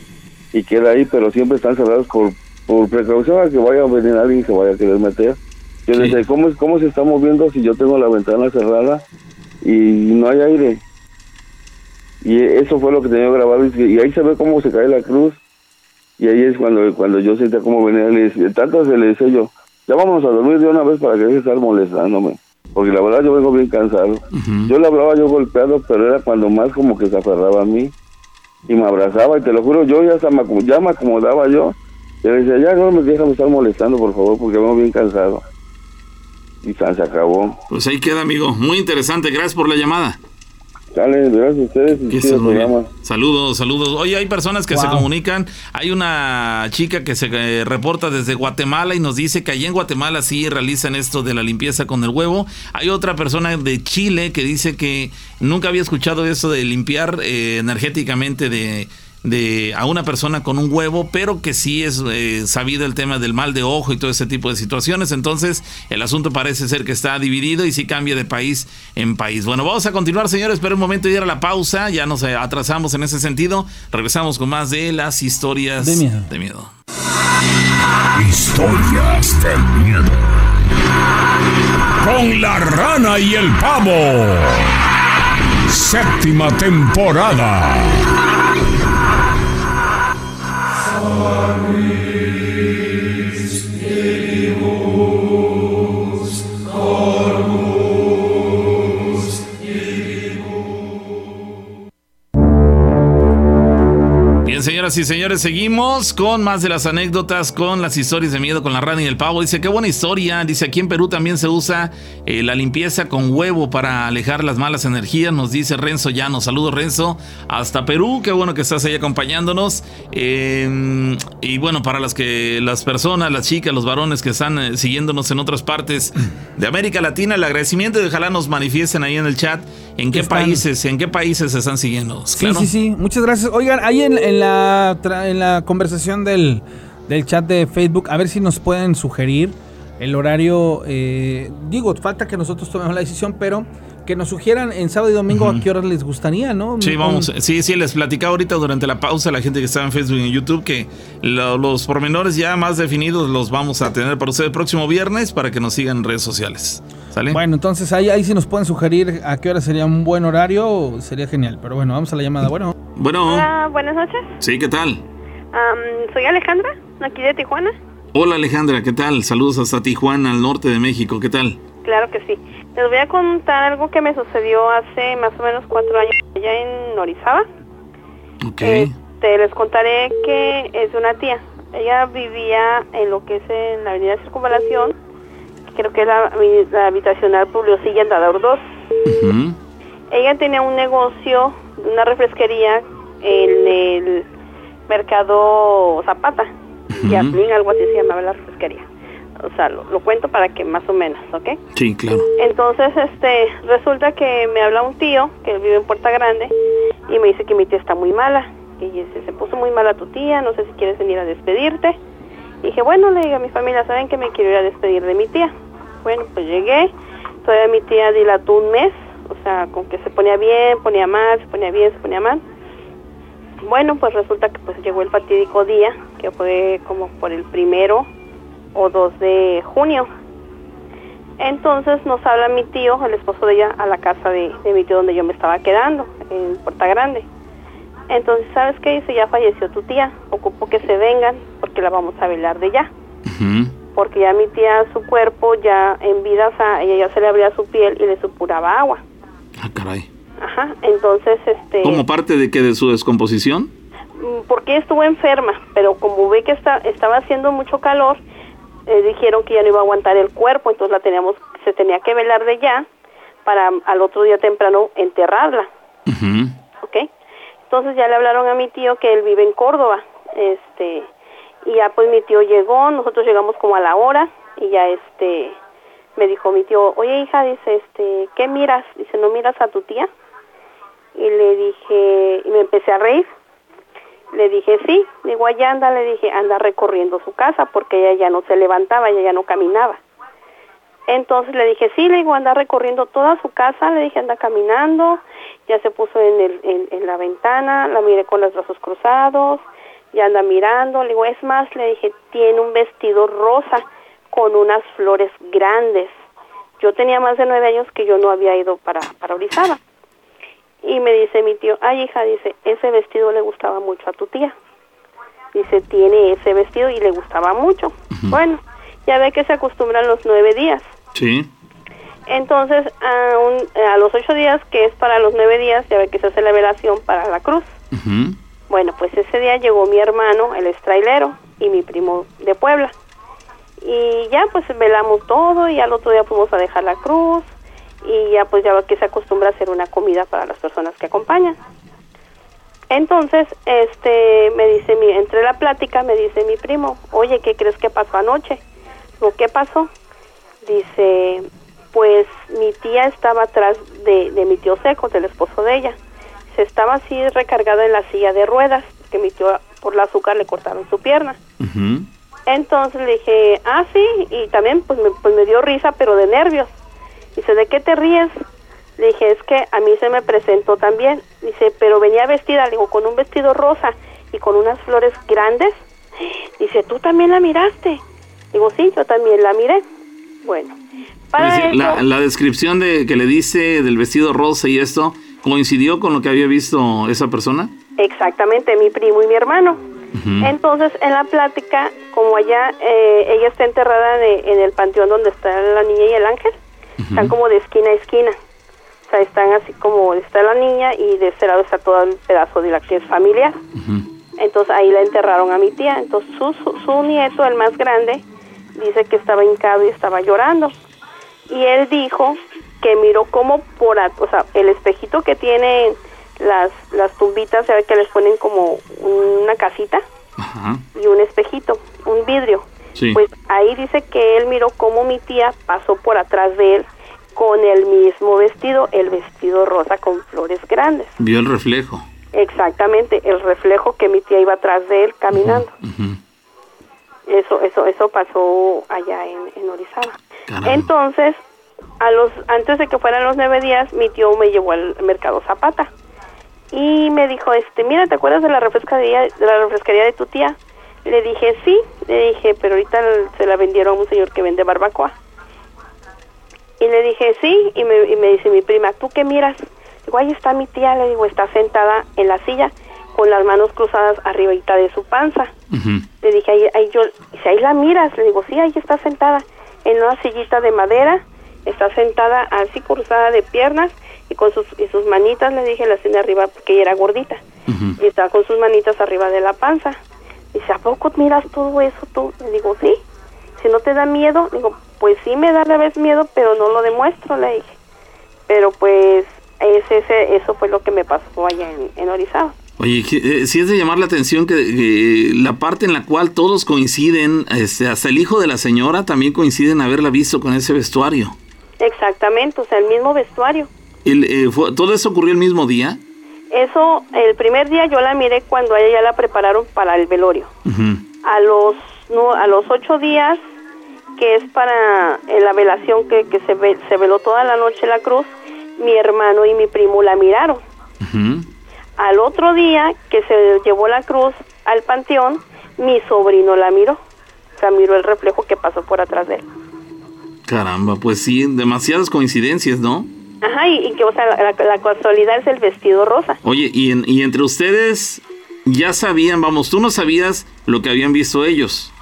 y queda ahí, pero siempre están cerrados por, por precaución a que vaya a venir alguien se vaya a querer meter. Yo Sí. decía, ¿cómo, es- ¿cómo se está moviendo si yo tengo la ventana cerrada y no hay aire? Y eso fue lo que tenía grabado y, y ahí se ve cómo se cae la cruz. Y ahí es cuando cuando yo sentía cómo venía, le decía, tanto se le decía yo, ya vamos a dormir de una vez para que deje de estar molestándome. Porque la verdad yo vengo bien cansado. Yo le hablaba yo golpeado, pero era cuando más como que se aferraba a mí y me abrazaba y te lo juro, yo ya, hasta me, ya me acomodaba yo. Y le decía, ya no me déjame estar molestando, por favor, porque vengo bien cansado. Y tan se acabó. Pues ahí queda, amigo. Muy interesante. Gracias por la llamada. Dale, gracias a ustedes y Que chido estés muy bien. programa. Saludos, saludos. Oye, hay personas que se comunican. Hay una chica que se eh, reporta desde Guatemala y nos dice que allí en Guatemala sí realizan esto de la limpieza con el huevo. Hay otra persona de Chile que dice que nunca había escuchado eso de limpiar eh, energéticamente de, de a una persona con un huevo, pero que sí es eh, sabido el tema del mal de ojo y todo ese tipo de situaciones. Entonces, el asunto parece ser que está dividido y sí cambia de país en país. Bueno, vamos a continuar, señores. Espera un momento y ir a la pausa. Ya nos atrasamos en ese sentido. Regresamos con más de las historias De miedo. De miedo. Historias de miedo. Con la rana y el pavo. Séptima temporada. Bien, señoras y señores, seguimos con más de las anécdotas, con las historias de miedo con la rana y el pavo. Dice, qué buena historia. Dice, aquí en Perú también se usa eh, la limpieza con huevo para alejar las malas energías. Nos dice Renzo Llano. Saludos, Renzo. Hasta Perú. Qué bueno que estás ahí acompañándonos. Eh, y bueno, para las que las personas, las chicas, los varones que están eh, siguiéndonos en otras partes de América Latina, el agradecimiento y ojalá nos manifiesten ahí en el chat en qué Están- países, en qué países se están siguiendo. Sí, Claro. sí, sí. Muchas gracias. Oigan, ahí en, en la, en la conversación del, del chat de Facebook, a ver si nos pueden sugerir el horario. eh, digo, falta que nosotros tomemos la decisión, pero que nos sugieran en sábado y domingo a qué horas les gustaría, ¿no? Sí, vamos. Sí, sí, les platicaba ahorita durante la pausa a la gente que estaba en Facebook y en YouTube que lo- los pormenores ya más definidos los vamos a tener para ustedes el próximo viernes para que nos sigan en redes sociales. ¿Sale? Bueno, entonces ahí, ahí si nos pueden sugerir a qué hora sería un buen horario, sería genial. Pero bueno, vamos a la llamada. Bueno, Bueno, Hola, buenas noches. sí, ¿qué tal? Soy Alejandra, aquí de Tijuana. Hola Alejandra, ¿qué tal? Saludos hasta Tijuana, al norte de México, ¿qué tal? Claro que sí. Les voy a contar algo que me sucedió hace más o menos cuatro años allá en Orizaba. Ok. Este, les contaré que es una tía. Ella vivía en lo que es en la avenida Circunvalación, creo que es la, la habitacional Publio Silla Andador 2. Ujú. Ella tenía un negocio, una refresquería en el mercado Zapata, Yasmín, algo así se llamaba la refresquería. O sea, lo, lo cuento para que más o menos, ¿ok? Sí, claro. Entonces, este, resulta que me habla un tío que vive en Puerta Grande y me dice que mi tía está muy mala. Y dice, se puso muy mala tu tía, no sé si quieres venir a despedirte. Y dije, bueno, le digo a mi familia, ¿saben que me quiero ir a despedir de mi tía? Bueno, pues llegué, todavía mi tía dilató un mes, o sea, con que se ponía bien, ponía mal, se ponía bien, se ponía mal. Bueno, pues resulta que pues llegó el fatídico día, que fue como por el primero o 2 de junio. Entonces nos habla mi tío, el esposo de ella, a la casa de, de mi tío donde yo me estaba quedando, en Puerta Grande. Entonces, ¿sabes qué dice? Ya falleció tu tía, ocupo que se vengan porque la vamos a velar de ya. Porque ya mi tía, su cuerpo ya en vida, o sea, ella ya se le abría su piel y le supuraba agua. Ah, caray. Ajá, entonces, este... ¿Como parte de que de su descomposición? Mm, porque estuvo enferma, pero como ve que está, estaba haciendo mucho calor, eh, dijeron que ya no iba a aguantar el cuerpo, entonces la teníamos, se tenía que velar de ya para al otro día temprano enterrarla, Ujú. ¿ok? Entonces ya le hablaron a mi tío que él vive en Córdoba, este, y ya pues mi tío llegó, nosotros llegamos como a la hora, y ya este, me dijo mi tío, oye hija, dice, este, ¿qué miras? Dice, ¿no miras a tu tía? Y le dije, y me empecé a reír. Le dije, sí, digo, allá anda, le dije, anda recorriendo su casa porque ella ya no se levantaba, ella ya no caminaba. Entonces le dije, sí, le digo, anda recorriendo toda su casa, le dije, anda caminando, ya se puso en, el, en, la ventana, la miré con los brazos cruzados, ya anda mirando, le digo, es más, le dije, tiene un vestido rosa con unas flores grandes. Yo tenía más de nueve años que yo no había ido para, para Orizaba. Y me dice mi tío, ay hija, dice, ese vestido le gustaba mucho a tu tía. Dice, tiene ese vestido y le gustaba mucho. Bueno, ya ve que se acostumbran los nueve días. Sí. Entonces, a, un- a los ocho días, que es para los nueve días, ya ve que se hace la velación para la cruz. Bueno, pues ese día llegó mi hermano, el estrailero, y mi primo de Puebla. Y ya pues velamos todo y al otro día fuimos a dejar la cruz y ya pues ya que se acostumbra a hacer una comida para las personas que acompañan. Entonces, este, me dice mi, entre la plática me dice mi primo, oye, ¿qué crees que pasó anoche? Digo, ¿qué pasó? Dice, pues mi tía estaba atrás de, de mi tío Seco, del esposo de ella. Se estaba así recargada en la silla de ruedas, que mi tío por el azúcar le cortaron su pierna. Entonces le dije, ah, sí, y también pues me, pues me dio risa, pero de nervios. Dice, ¿de qué te ríes? Le dije, es que a mí se me presentó también. Dice, pero venía vestida, le digo, con un vestido rosa y con unas flores grandes. Dice, ¿tú también la miraste? Digo, sí, yo también la miré. Bueno, para eso, la, descripción de que le dice del vestido rosa y esto, ¿coincidió con lo que había visto esa persona? exactamente, mi primo y mi hermano. Entonces, en la plática, como allá eh, ella está enterrada de- en el panteón donde está la niña y el ángel, están como de esquina a esquina. O sea, están así como está la niña y de este lado está todo el pedazo de la que es familiar. Entonces ahí la enterraron a mi tía. Entonces su, su, su nieto, el más grande, dice que estaba hincado y estaba llorando. Y él dijo que miró como por, o sea, el espejito que tiene las, las tumbitas, ¿sabe que les ponen como una casita? Y un espejito, un vidrio. Sí. Pues ahí dice que él miró cómo mi tía pasó por atrás de él con el mismo vestido, el vestido rosa con flores grandes. Vio el reflejo. Exactamente, el reflejo que mi tía iba atrás de él caminando. Eso, eso, eso pasó allá en, en Orizaba. Caramba. Entonces, a los, antes de que fueran los nueve días, mi tío me llevó al mercado Zapata y me dijo, este, mira, ¿te acuerdas de la refrescaría, de la refresquería de tu tía? Le dije, sí, le dije, pero ahorita se la vendieron a un señor que vende barbacoa. Y le dije, sí, y me, y me dice mi prima, ¿tú qué miras? Digo, ahí está mi tía, le digo, está sentada en la silla con las manos cruzadas arribita de su panza. Le dije, ahí, ahí yo, dice, ahí la miras. Le digo, sí, ahí está sentada en una sillita de madera, está sentada así cruzada de piernas y con sus, y sus manitas, le dije, la tiene arriba porque ella era gordita. Y está con sus manitas arriba de la panza. Dice, ¿a poco miras todo eso tú? Le digo, sí. Si no te da miedo, digo, pues sí me da a la vez miedo, pero no lo demuestro, le dije. Pero pues ese, ese, eso fue lo que me pasó allá en, en Orizaba. Oye, eh, sí es de llamar la atención que, la parte en la cual todos coinciden, este, hasta el hijo de la señora también coincide en haberla visto con ese vestuario. Exactamente, o sea, el mismo vestuario. El, eh, fue- ¿Todo eso ocurrió el mismo día? Eso, el primer día yo la miré cuando a ella ya la prepararon para el velorio. A los no, a los ocho días, que es para eh, la velación que, que se, ve- se veló toda la noche la cruz, mi hermano y mi primo la miraron. Al otro día que se llevó la cruz al panteón, mi sobrino la miró. O sea, miró el reflejo que pasó por atrás de él. Caramba, pues sí, demasiadas coincidencias, ¿no? Ajá, y, y que, o sea, la, la- casualidad es el vestido rosa. Oye, y, en- y entre ustedes ya sabían, vamos, tú no sabías lo que habían visto ellos,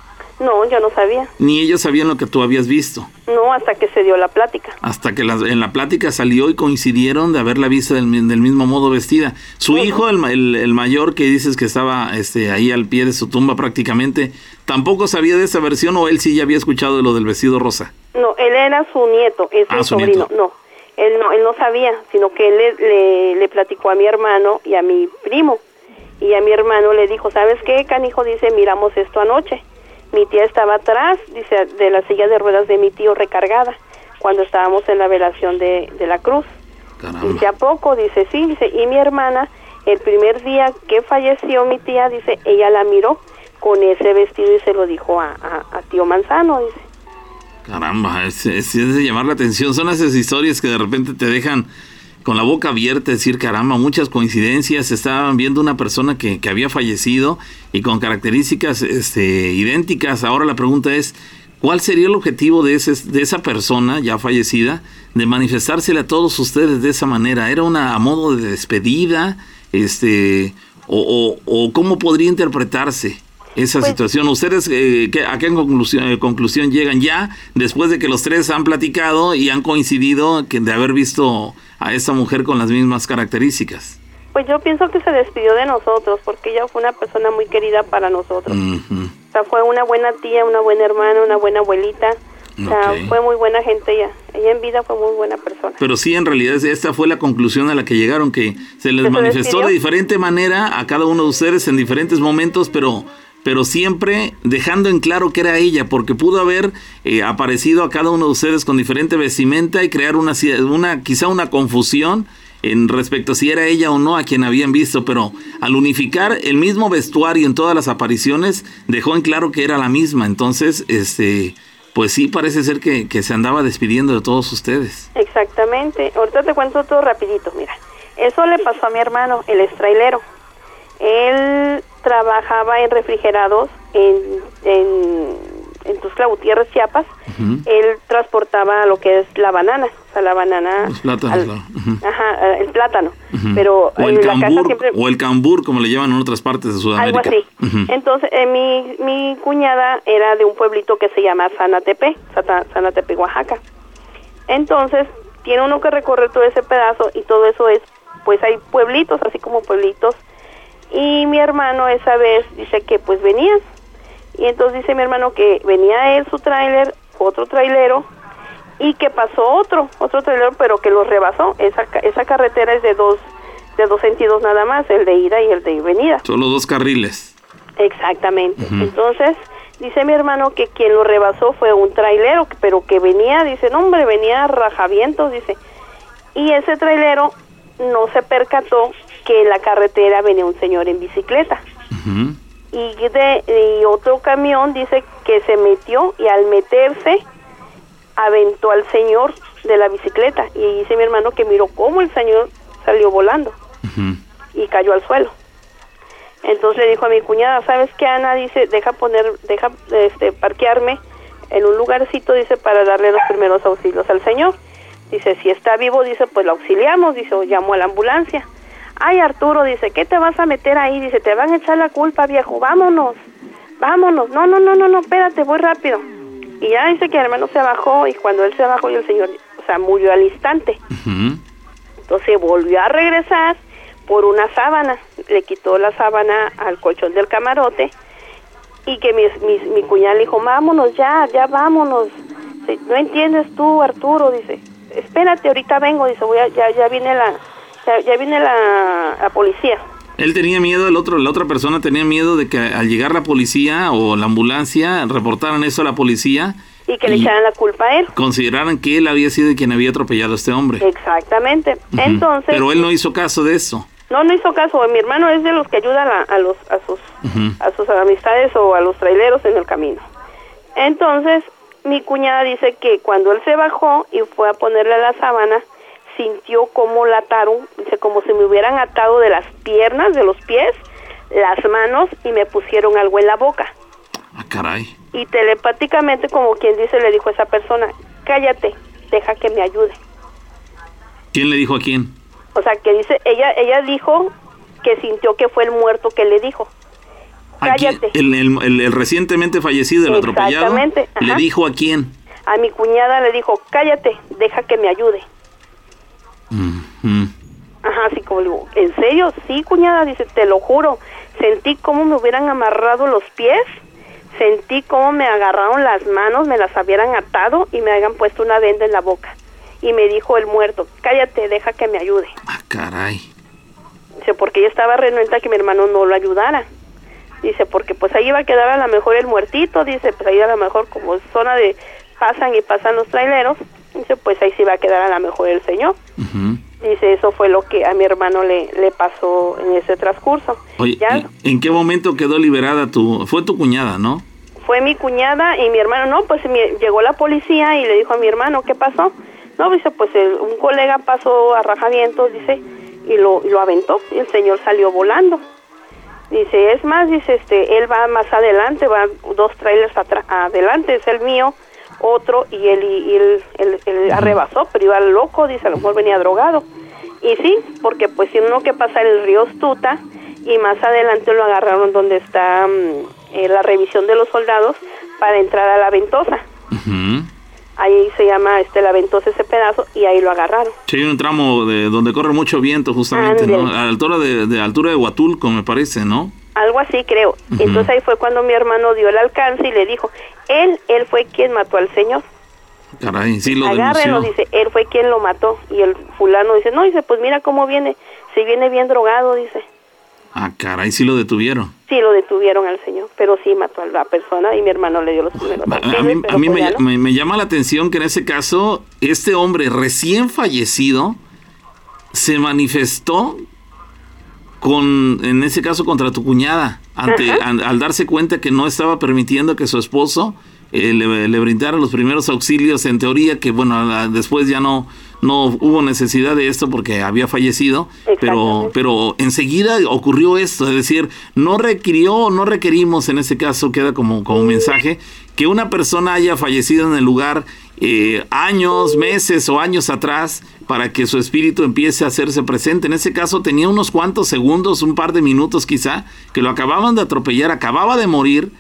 No, yo no sabía. ni ellos sabían lo que tú habías visto. No, hasta que se dio la plática. Hasta que en la plática salió y coincidieron de haberla visto del, mi- del mismo modo vestida. Su hijo, el, el- el mayor que dices que estaba este, ahí al pie de su tumba prácticamente, ¿tampoco sabía de esa versión o él sí ya había escuchado de lo del vestido rosa? No, él era su nieto, es Ah, su sobrino. nieto. No, él no, él no sabía, sino que él le, le, le platicó a mi hermano y a mi primo. Y a mi hermano le dijo, ¿sabes qué, canijo? Dice, miramos esto anoche. Mi tía estaba atrás, dice, de la silla de ruedas de mi tío recargada, cuando estábamos en la velación de, de la cruz. Caramba. Dice, ¿a poco? Dice, sí, dice, y mi hermana, el primer día que falleció mi tía, dice, ella la miró con ese vestido y se lo dijo a, a, a tío Manzano, dice. Caramba, es, es- de llamar la atención. Son esas historias que de repente te dejan con la boca abierta, decir, caramba, muchas coincidencias. Estaban viendo una persona que, que había fallecido y con características este, idénticas. Ahora la pregunta es, ¿cuál sería el objetivo de, ese, de esa persona ya fallecida de manifestársele a todos ustedes de esa manera? ¿Era una a modo de despedida? Este, o, o- o cómo podría interpretarse? Esa Pues- situación. ¿Ustedes eh, qué- a qué conclusión, eh, conclusión llegan ya después de que los tres han platicado y han coincidido que de haber visto a esta mujer con las mismas características? Pues yo pienso que se despidió de nosotros porque ella fue una persona muy querida para nosotros. O sea, fue una buena tía, una buena hermana, una buena abuelita. O sea, fue muy buena gente ella. Ella en vida fue muy buena persona. Pero sí, en realidad esta fue la conclusión a la que llegaron, que se les ¿Que se manifestó de diferente manera a cada uno de ustedes en diferentes momentos, pero pero siempre dejando en claro que era ella, porque pudo haber eh, aparecido a cada uno de ustedes con diferente vestimenta y crear una, una quizá una confusión en respecto a si era ella o no a quien habían visto, pero al unificar el mismo vestuario en todas las apariciones, dejó en claro que era la misma. Entonces, este, pues sí parece ser que, que se andaba despidiendo de todos ustedes. Exactamente. Ahorita te cuento todo rapidito, mira. Eso le pasó a mi hermano, el estrailero. Él trabajaba en refrigerados en, en, en Tuxtla Gutiérrez, Chiapas. Él transportaba lo que es la banana, o sea, la banana... Los plátanos, al-. Ajá, el plátano. Pero o el en la casa cambur, siempre... o el cambur, como le llaman en otras partes de Algo Sudamérica. así. Ujú. Entonces, eh, mi, mi cuñada era de un pueblito que se llama Sanatepe, Sata- Sanatepe, Oaxaca. Entonces, tiene uno que recorrer todo ese pedazo y todo eso es, pues hay pueblitos, así como pueblitos. Y mi hermano esa vez dice que pues venía. Y entonces dice mi hermano que venía él, su tráiler, otro trailero, y que pasó otro, otro trailero, pero que lo rebasó. Esa, esa carretera es de dos, de dos sentidos nada más, el de ida y el de venida. Solo dos carriles. Exactamente. Entonces, dice mi hermano que quien lo rebasó fue un trailero, pero que venía, dice, no hombre, venía rajavientos, dice. Y ese trailero no se percató que en la carretera venía un señor en bicicleta. Y, de, y otro camión dice que se metió y al meterse aventó al señor de la bicicleta. Y dice mi hermano que miró cómo el señor salió volando y cayó al suelo. Entonces le dijo a mi cuñada, ¿sabes qué, Ana? Dice, deja poner, deja este, parquearme en un lugarcito, dice, para darle los primeros auxilios al señor. Dice, si está vivo, dice, pues lo auxiliamos, dice, o llamo a la ambulancia. Ay, Arturo, dice, ¿qué te vas a meter ahí? Dice, te van a echar la culpa, viejo, vámonos, vámonos. No, no, no, no, no, espérate, voy rápido. Y ya dice que el hermano se bajó y cuando él se bajó y el señor, o sea, murió al instante. Entonces volvió a regresar por una sábana, le quitó la sábana al colchón del camarote y que mi, mi, mi cuñada le dijo, vámonos ya, ya vámonos. No entiendes tú, Arturo, dice, espérate, ahorita vengo, dice, voy a- ya, ya viene la, ya, ya viene la, la policía. Él tenía miedo, el otro, la otra persona tenía miedo de que al llegar la policía o la ambulancia reportaran eso a la policía Y que le Y- echaran la culpa a él. consideraran que él había sido quien había atropellado a este hombre. Exactamente. Entonces, Pero él no hizo caso de eso. no, no hizo caso. Mi hermano es de los que ayudan a, a los, a sus a sus amistades o a los traileros en el camino. Entonces, mi cuñada dice que cuando él se bajó y fue a ponerle la sábana, sintió como la ataron, dice como si me hubieran atado de las piernas, de los pies, las manos y me pusieron algo en la boca. Ah, caray. Y telepáticamente, como quien dice, le dijo a esa persona, cállate, deja que me ayude. ¿Quién le dijo a quién? O sea, que dice, ella, ella dijo que sintió que fue el muerto que le dijo. Cállate. El, el- el- el recientemente fallecido, el atropellado, Exactamente, le ajá. dijo a quién. A mi cuñada le dijo, cállate, deja que me ayude. Mm. Ajá, así como digo, ¿en serio? Sí, cuñada, dice, te lo juro. Sentí como me hubieran amarrado los pies, sentí como me agarraron las manos, me las hubieran atado y me hayan puesto una venda en la boca. Y me dijo el muerto, cállate, deja que me ayude. Ah, caray. Dice, porque ella estaba renuente a que mi hermano no lo ayudara. Dice, porque pues ahí iba a quedar a lo mejor el muertito, dice, pues ahí a lo mejor como zona de pasan y pasan los traileros, dice, pues ahí sí va a quedar a lo mejor el señor. Dice, eso fue lo que a mi hermano le, le pasó en ese transcurso. Oye, ya ¿y ¿en qué momento quedó liberada tu... Fue tu cuñada, ¿no? fue mi cuñada y mi hermano, no, pues mi- llegó la policía y le dijo a mi hermano, ¿qué pasó? No, dice, pues el- un colega pasó a rajavientos, dice, y lo, lo aventó y el señor salió volando. Dice, es más, dice, este, él va más adelante, va dos trailers adelante, es el mío, otro, y él, y, él, él- él arrebasó, pero iba loco, dice, a lo mejor venía drogado. Y sí, porque pues tiene uno que pasar el río Stuta y más adelante lo agarraron donde está mm, eh, la revisión de los soldados para entrar a la ventosa. Ahí se llama este la ventosa ese pedazo y ahí lo agarraron. Sí, hay un tramo de donde corre mucho viento, justamente, ¿no? A la altura de, de altura de Huatulco, me parece, ¿no? Algo así creo. Entonces ahí fue cuando mi hermano dio el alcance y le dijo, él, él fue quien mató al señor. Caray, sí lo Agárrenlo, dice, él fue quien lo mató. Y el fulano dice, no, dice, pues mira cómo viene, si viene bien drogado, dice. Ah, caray, sí lo detuvieron. Sí, lo detuvieron al señor, pero sí mató a la persona y mi hermano le dio los primeros A, a mí, pero a mí pues me, ya no. me- me llama la atención que en ese caso, este hombre recién fallecido se manifestó con, en ese caso, contra tu cuñada, ante, al, al darse cuenta que no estaba permitiendo que su esposo eh, le, le brindara los primeros auxilios, en teoría que, bueno, la- después ya no, no hubo necesidad de esto porque había fallecido, pero, pero enseguida ocurrió esto, es decir, no requirió, no requerimos en este caso, queda como, como mensaje, que una persona haya fallecido en el lugar eh, años, meses o años atrás para que su espíritu empiece a hacerse presente. En ese caso tenía unos cuantos segundos, un par de minutos quizá, que lo acababan de atropellar, acababa de morir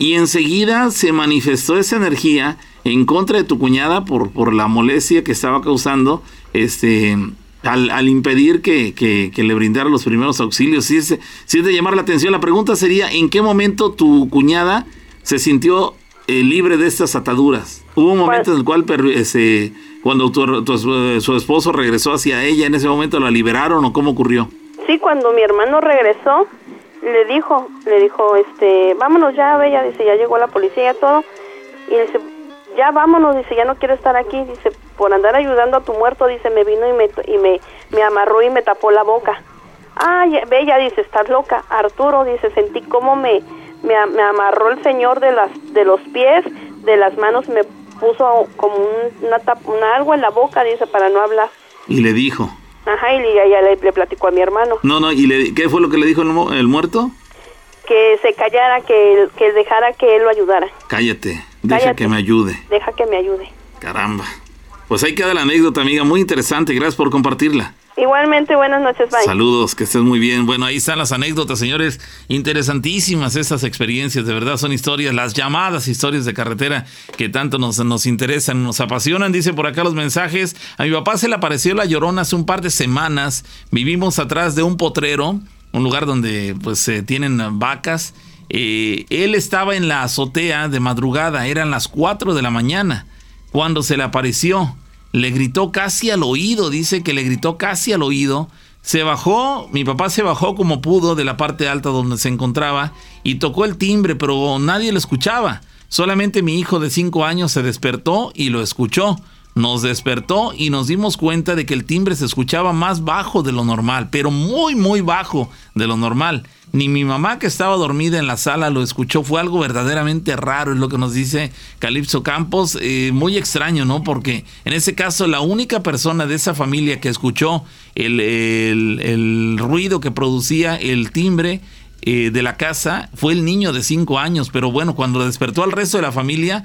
y enseguida se manifestó esa energía en contra de tu cuñada por, por la molestia que estaba causando este al, impedir que, que- le brindara los primeros auxilios. Sí es, sí es de llamar la atención. La pregunta sería, ¿en qué momento tu cuñada se sintió eh, libre de estas ataduras? ¿Hubo un momento en el cual este, cuando tu, tu- su, su esposo regresó hacia ella, en ese momento la liberaron o cómo ocurrió? Sí, cuando mi hermano regresó, le dijo, le dijo, este, vámonos ya, bella, dice, ya llegó la policía y todo, y dice, ya vámonos, dice, ya no quiero estar aquí, dice, por andar ayudando a tu muerto, dice, me vino y me, y me, me amarró y me tapó la boca. Ay, bella, dice, estás loca. Arturo, dice, sentí cómo me, me, amarró el señor de las, de los pies, de las manos, me puso como un- una, una algo en la boca, dice, para no hablar. Y le dijo. Ajá, y le- ya le, le platicó a mi hermano. No, no, ¿y le, qué fue lo que le dijo el, el muerto? que se callara, que, que dejara que él lo ayudara. Cállate, deja Cállate. que me ayude. Deja que me ayude. Caramba. Pues ahí queda la anécdota, amiga, muy interesante. Gracias por compartirla. Igualmente, buenas noches, bye. Saludos, que estés muy bien. Bueno, ahí están las anécdotas, señores. Interesantísimas estas experiencias, de verdad son historias, las llamadas historias de carretera que tanto nos, nos interesan, nos apasionan. Dice por acá los mensajes. A mi papá se le apareció la llorona hace un par de semanas. Vivimos atrás de un potrero, un lugar donde pues se tienen vacas. Eh, él estaba en la azotea de madrugada, eran las 4 de la mañana, cuando se le apareció. Le gritó casi al oído, dice que le gritó casi al oído. Se bajó, mi papá se bajó como pudo de la parte alta donde se encontraba y tocó el timbre, pero nadie lo escuchaba. Solamente mi hijo de 5 años se despertó y lo escuchó. Nos despertó y nos dimos cuenta de que el timbre se escuchaba más bajo de lo normal, pero muy, muy bajo de lo normal. Ni mi mamá que estaba dormida en la sala lo escuchó. Fue algo verdaderamente raro, es lo que nos dice Calipso Campos. Eh, muy extraño, ¿no? Porque en ese caso la única persona de esa familia que escuchó el, ruido que producía el timbre eh, de la casa fue el niño de 5 años. Pero bueno, cuando despertó al resto de la familia,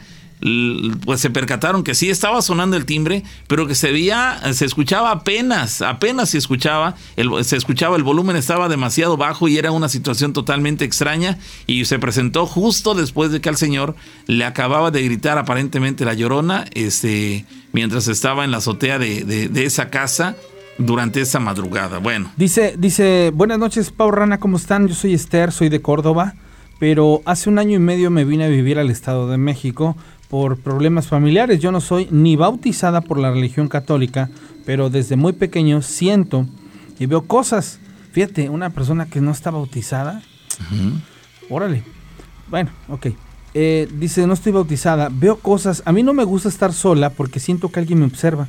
pues se percataron que sí estaba sonando el timbre, pero que se veía, se escuchaba apenas, apenas se escuchaba, el, se escuchaba, el volumen estaba demasiado bajo y era una situación totalmente extraña y se presentó justo después de que al señor le acababa de gritar aparentemente la llorona, este, mientras estaba en la azotea de, de, esa casa durante esa madrugada. Bueno. Dice, dice, buenas noches, Pau Rana, ¿cómo están? Yo soy Esther, soy de Córdoba, pero hace un año y medio me vine a vivir al Estado de México por problemas familiares. Yo no soy ni bautizada por la religión católica, pero desde muy pequeño siento y veo cosas. Fíjate, una persona que no está bautizada. Órale. Bueno, ok. Eh, dice, no estoy bautizada, veo cosas. A mí no me gusta estar sola porque siento que alguien me observa.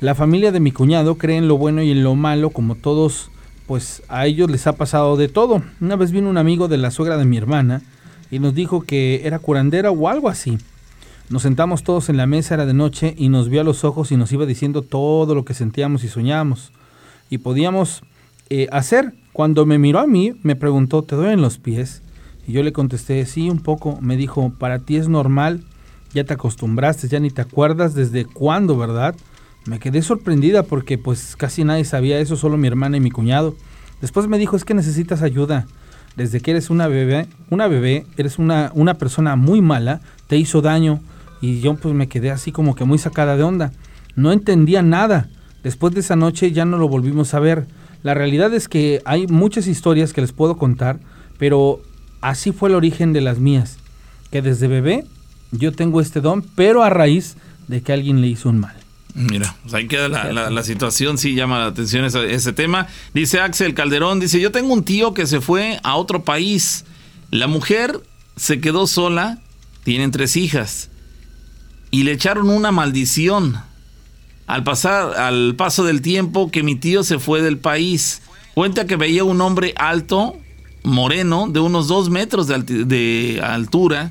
La familia de mi cuñado cree en lo bueno y en lo malo, como todos, pues a ellos les ha pasado de todo. Una vez vino un amigo de la suegra de mi hermana y nos dijo que era curandera o algo así. Nos sentamos todos en la mesa, era de noche, y nos vio a los ojos y nos iba diciendo todo lo que sentíamos y soñábamos. Y podíamos eh, hacer. Cuando me miró a mí, me preguntó, ¿te duelen los pies? Y yo le contesté, sí, un poco. Me dijo, para ti es normal, ya te acostumbraste, ya ni te acuerdas desde cuándo, ¿verdad? Me quedé sorprendida porque pues casi nadie sabía eso, solo mi hermana y mi cuñado. Después me dijo, es que necesitas ayuda desde que eres una bebé, una bebé, eres una, una persona muy mala, te hizo daño y yo pues me quedé así como que muy sacada de onda. No entendía nada. Después de esa noche ya no lo volvimos a ver. La realidad es que hay muchas historias que les puedo contar, pero así fue el origen de las mías. Que desde bebé yo tengo este don, pero a raíz de que alguien le hizo un mal. Mira, pues ahí queda la, situación, sí llama la atención ese, tema. Dice Axel Calderón, dice, yo tengo un tío que se fue a otro país. La mujer se quedó sola, tienen tres hijas, y le echaron una maldición. Al pasar, al paso del tiempo que mi tío se fue del país, cuenta que veía un hombre alto, moreno, de unos dos metros de altura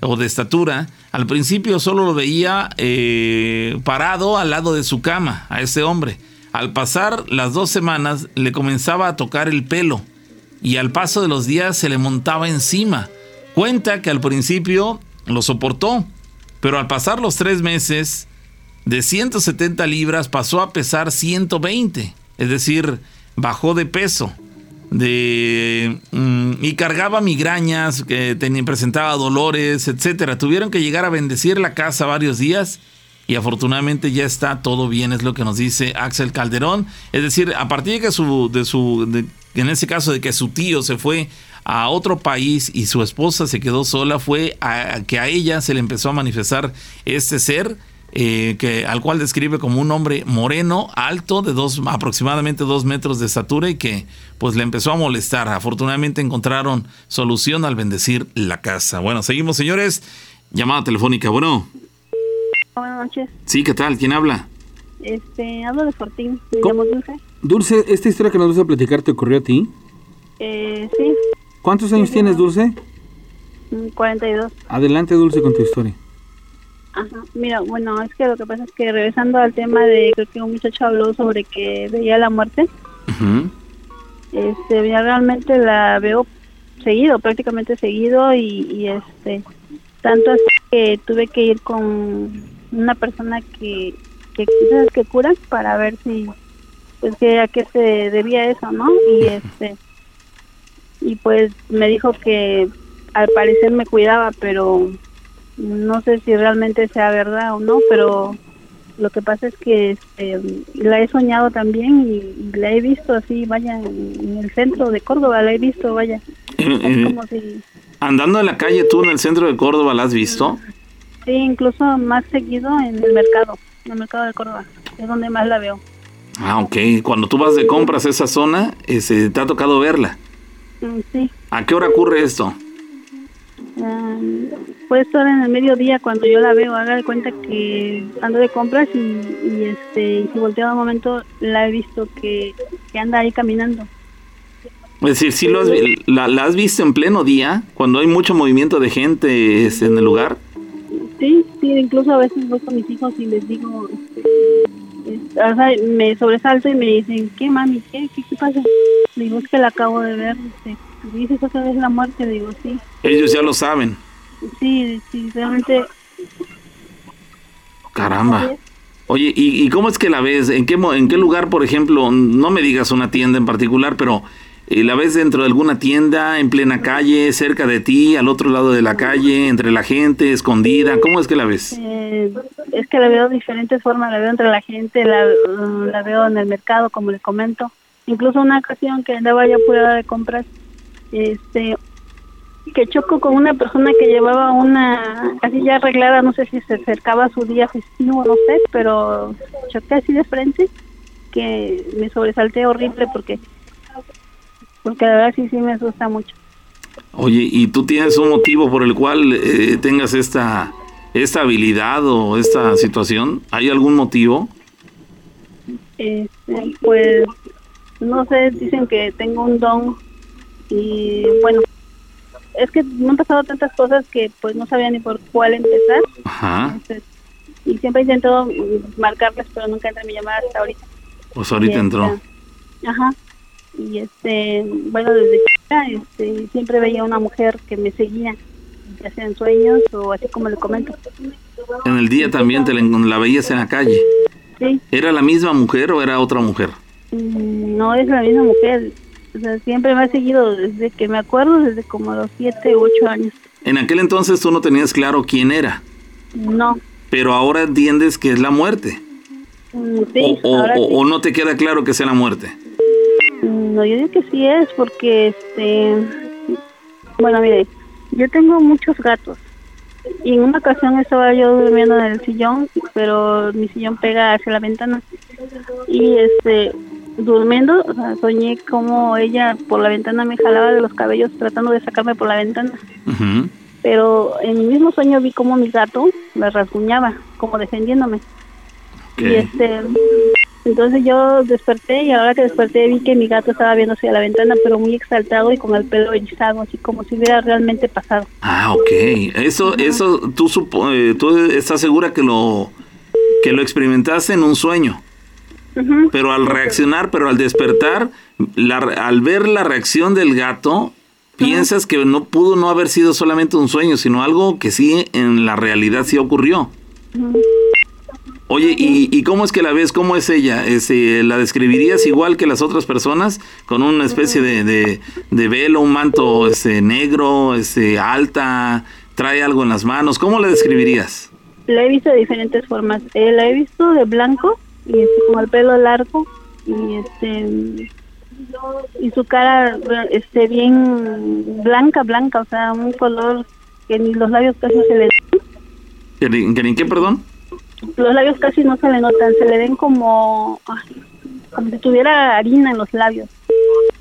o de estatura, al principio solo lo veía eh, parado al lado de su cama, a ese hombre. Al pasar las dos semanas le comenzaba a tocar el pelo y al paso de los días se le montaba encima. Cuenta que al principio lo soportó, pero al pasar los tres meses, de 170 libras pasó a pesar 120, es decir, bajó de peso de mm, y cargaba migrañas, que tenía, presentaba dolores, etcétera. Tuvieron que llegar a bendecir la casa varios días y afortunadamente ya está todo bien, es lo que nos dice Axel Calderón. Es decir, a partir de que su, de su, en ese caso de que su tío se fue a otro país y su esposa se quedó sola, fue a, que a ella se le empezó a manifestar este ser eh, que, al cual describe como un hombre moreno, alto, de dos, aproximadamente dos metros de estatura y que pues le empezó a molestar. Afortunadamente encontraron solución al bendecir la casa. Bueno, seguimos señores. Llamada telefónica, bueno. Buenas noches. Sí, ¿qué tal? ¿Quién habla? Este, hablo de Fortín. Me llamo Dulce. Dulce, ¿esta historia que nos vas a platicar te ocurrió a ti? Eh, sí. ¿Cuántos años tienes, Dulce? 42. Mm, Adelante, Dulce, con tu historia. Ajá, mira, bueno, es que lo que pasa es que regresando al tema de, creo que un muchacho habló sobre que veía la muerte. Este, ya realmente la veo seguido, prácticamente seguido y, este, tanto así que tuve que ir con una persona que, que, que cura para ver si, pues que a qué se debía eso, ¿no? Y este, y pues me dijo que al parecer me cuidaba, pero no sé si realmente sea verdad o no, pero lo que pasa es que este, la he soñado también y, la he visto así, vaya, en el centro de Córdoba, la he visto, vaya. Eh, eh, andando en la calle, tú en el centro de Córdoba, ¿la has visto? Sí, incluso más seguido en el mercado, en el mercado de Córdoba, es donde más la veo. Ah, ok. Cuando tú vas de compras a esa zona, este, ¿te ha tocado verla? Mm, sí. ¿A qué hora ocurre esto? Um, puede estar en el mediodía cuando yo la veo, haga de cuenta que ando de compras y, y este y si volteo un momento la he visto que, anda ahí caminando. Es decir, ¿sí lo has, la, has visto en pleno día, cuando hay mucho movimiento de gente este, en el lugar? Sí, sí, incluso a veces voy con mis hijos y les digo, este, me sobresalto y me dicen, ¿qué mami? ¿Qué, qué, pasa? digo, es que la acabo de ver. Este, dices otra vez la muerte, digo, sí. Ellos ya lo saben. Sí, sí, realmente Caramba. Oye, ¿y, y cómo es que la ves? ¿En qué, ¿En qué lugar, por ejemplo, no me digas una tienda en particular, pero eh, la ves dentro de alguna tienda, en plena calle, cerca de ti, al otro lado de la calle, entre la gente, escondida? ¿Cómo es que la ves? Eh, es que la veo de diferentes formas, la veo entre la gente, la, la veo en el mercado, como le comento. Incluso una ocasión que andaba yo apurada de compras, este, que choco con una persona que llevaba una casi ya arreglada, no sé si se acercaba a su día festivo, no sé, pero choqué así de frente, que me sobresalté horrible porque, porque la verdad sí, sí me asusta mucho. Oye, ¿y tú tienes un motivo por el cual eh, tengas esta, esta habilidad o esta situación? ¿Hay algún motivo? Este, pues no sé, dicen que tengo un don y bueno, es que me han pasado tantas cosas que pues no sabía ni por cuál empezar. Ajá. Entonces, y siempre he intentado marcarles, pero nunca entra mi llamada hasta ahorita. Pues ahorita Y, entró. Ajá. Y este, bueno, desde chica este, siempre veía una mujer que me seguía, ya sea en sueños o así como le comento. En el día también te la, la veías en la calle. Sí, ¿Era la misma mujer o era otra mujer? Mm, No es la misma mujer. O sea, siempre me ha seguido desde que me acuerdo, desde como los 7 u 8 años. En aquel entonces tú no tenías claro quién era, No. pero ahora entiendes que es la muerte. Mm, Sí, o, o- ahora o- sí. o no te queda claro que sea la muerte. Mm, No, yo digo que sí es porque, este, bueno, mire, yo tengo muchos gatos. Y en una ocasión estaba yo durmiendo en el sillón, pero mi sillón pega hacia la ventana. Y este, durmiendo, o sea, soñé como ella por la ventana me jalaba de los cabellos tratando de sacarme por la ventana. Ujú. Pero en mi mismo sueño vi como mi gato me rasguñaba, como defendiéndome. Y Ok. este, entonces yo desperté y ahora que desperté vi que mi gato estaba viendo hacia la ventana, pero muy exaltado y con el pelo erizado, así como si hubiera realmente pasado. Ah, ok. Eso, eso, tú, supo- eh, tú estás segura que lo, que lo experimentaste en un sueño. Pero al reaccionar, pero al despertar, la al ver la reacción del gato, piensas que no pudo no haber sido solamente un sueño, sino algo que sí en la realidad sí ocurrió. Oye, ¿y, y cómo es que la ves? ¿Cómo es ella? Este, ¿La describirías igual que las otras personas? ¿Con una especie de, de, de velo, un manto este, negro, este, alta, trae algo en las manos? ¿Cómo la describirías? La he visto de diferentes formas. Eh, la he visto de blanco y este, con el pelo largo y este y su cara este bien blanca blanca o sea un color que ni los labios casi se le ¿Que ni- que ni qué, perdón? los labios casi no se le notan se le ven como como si tuviera harina en los labios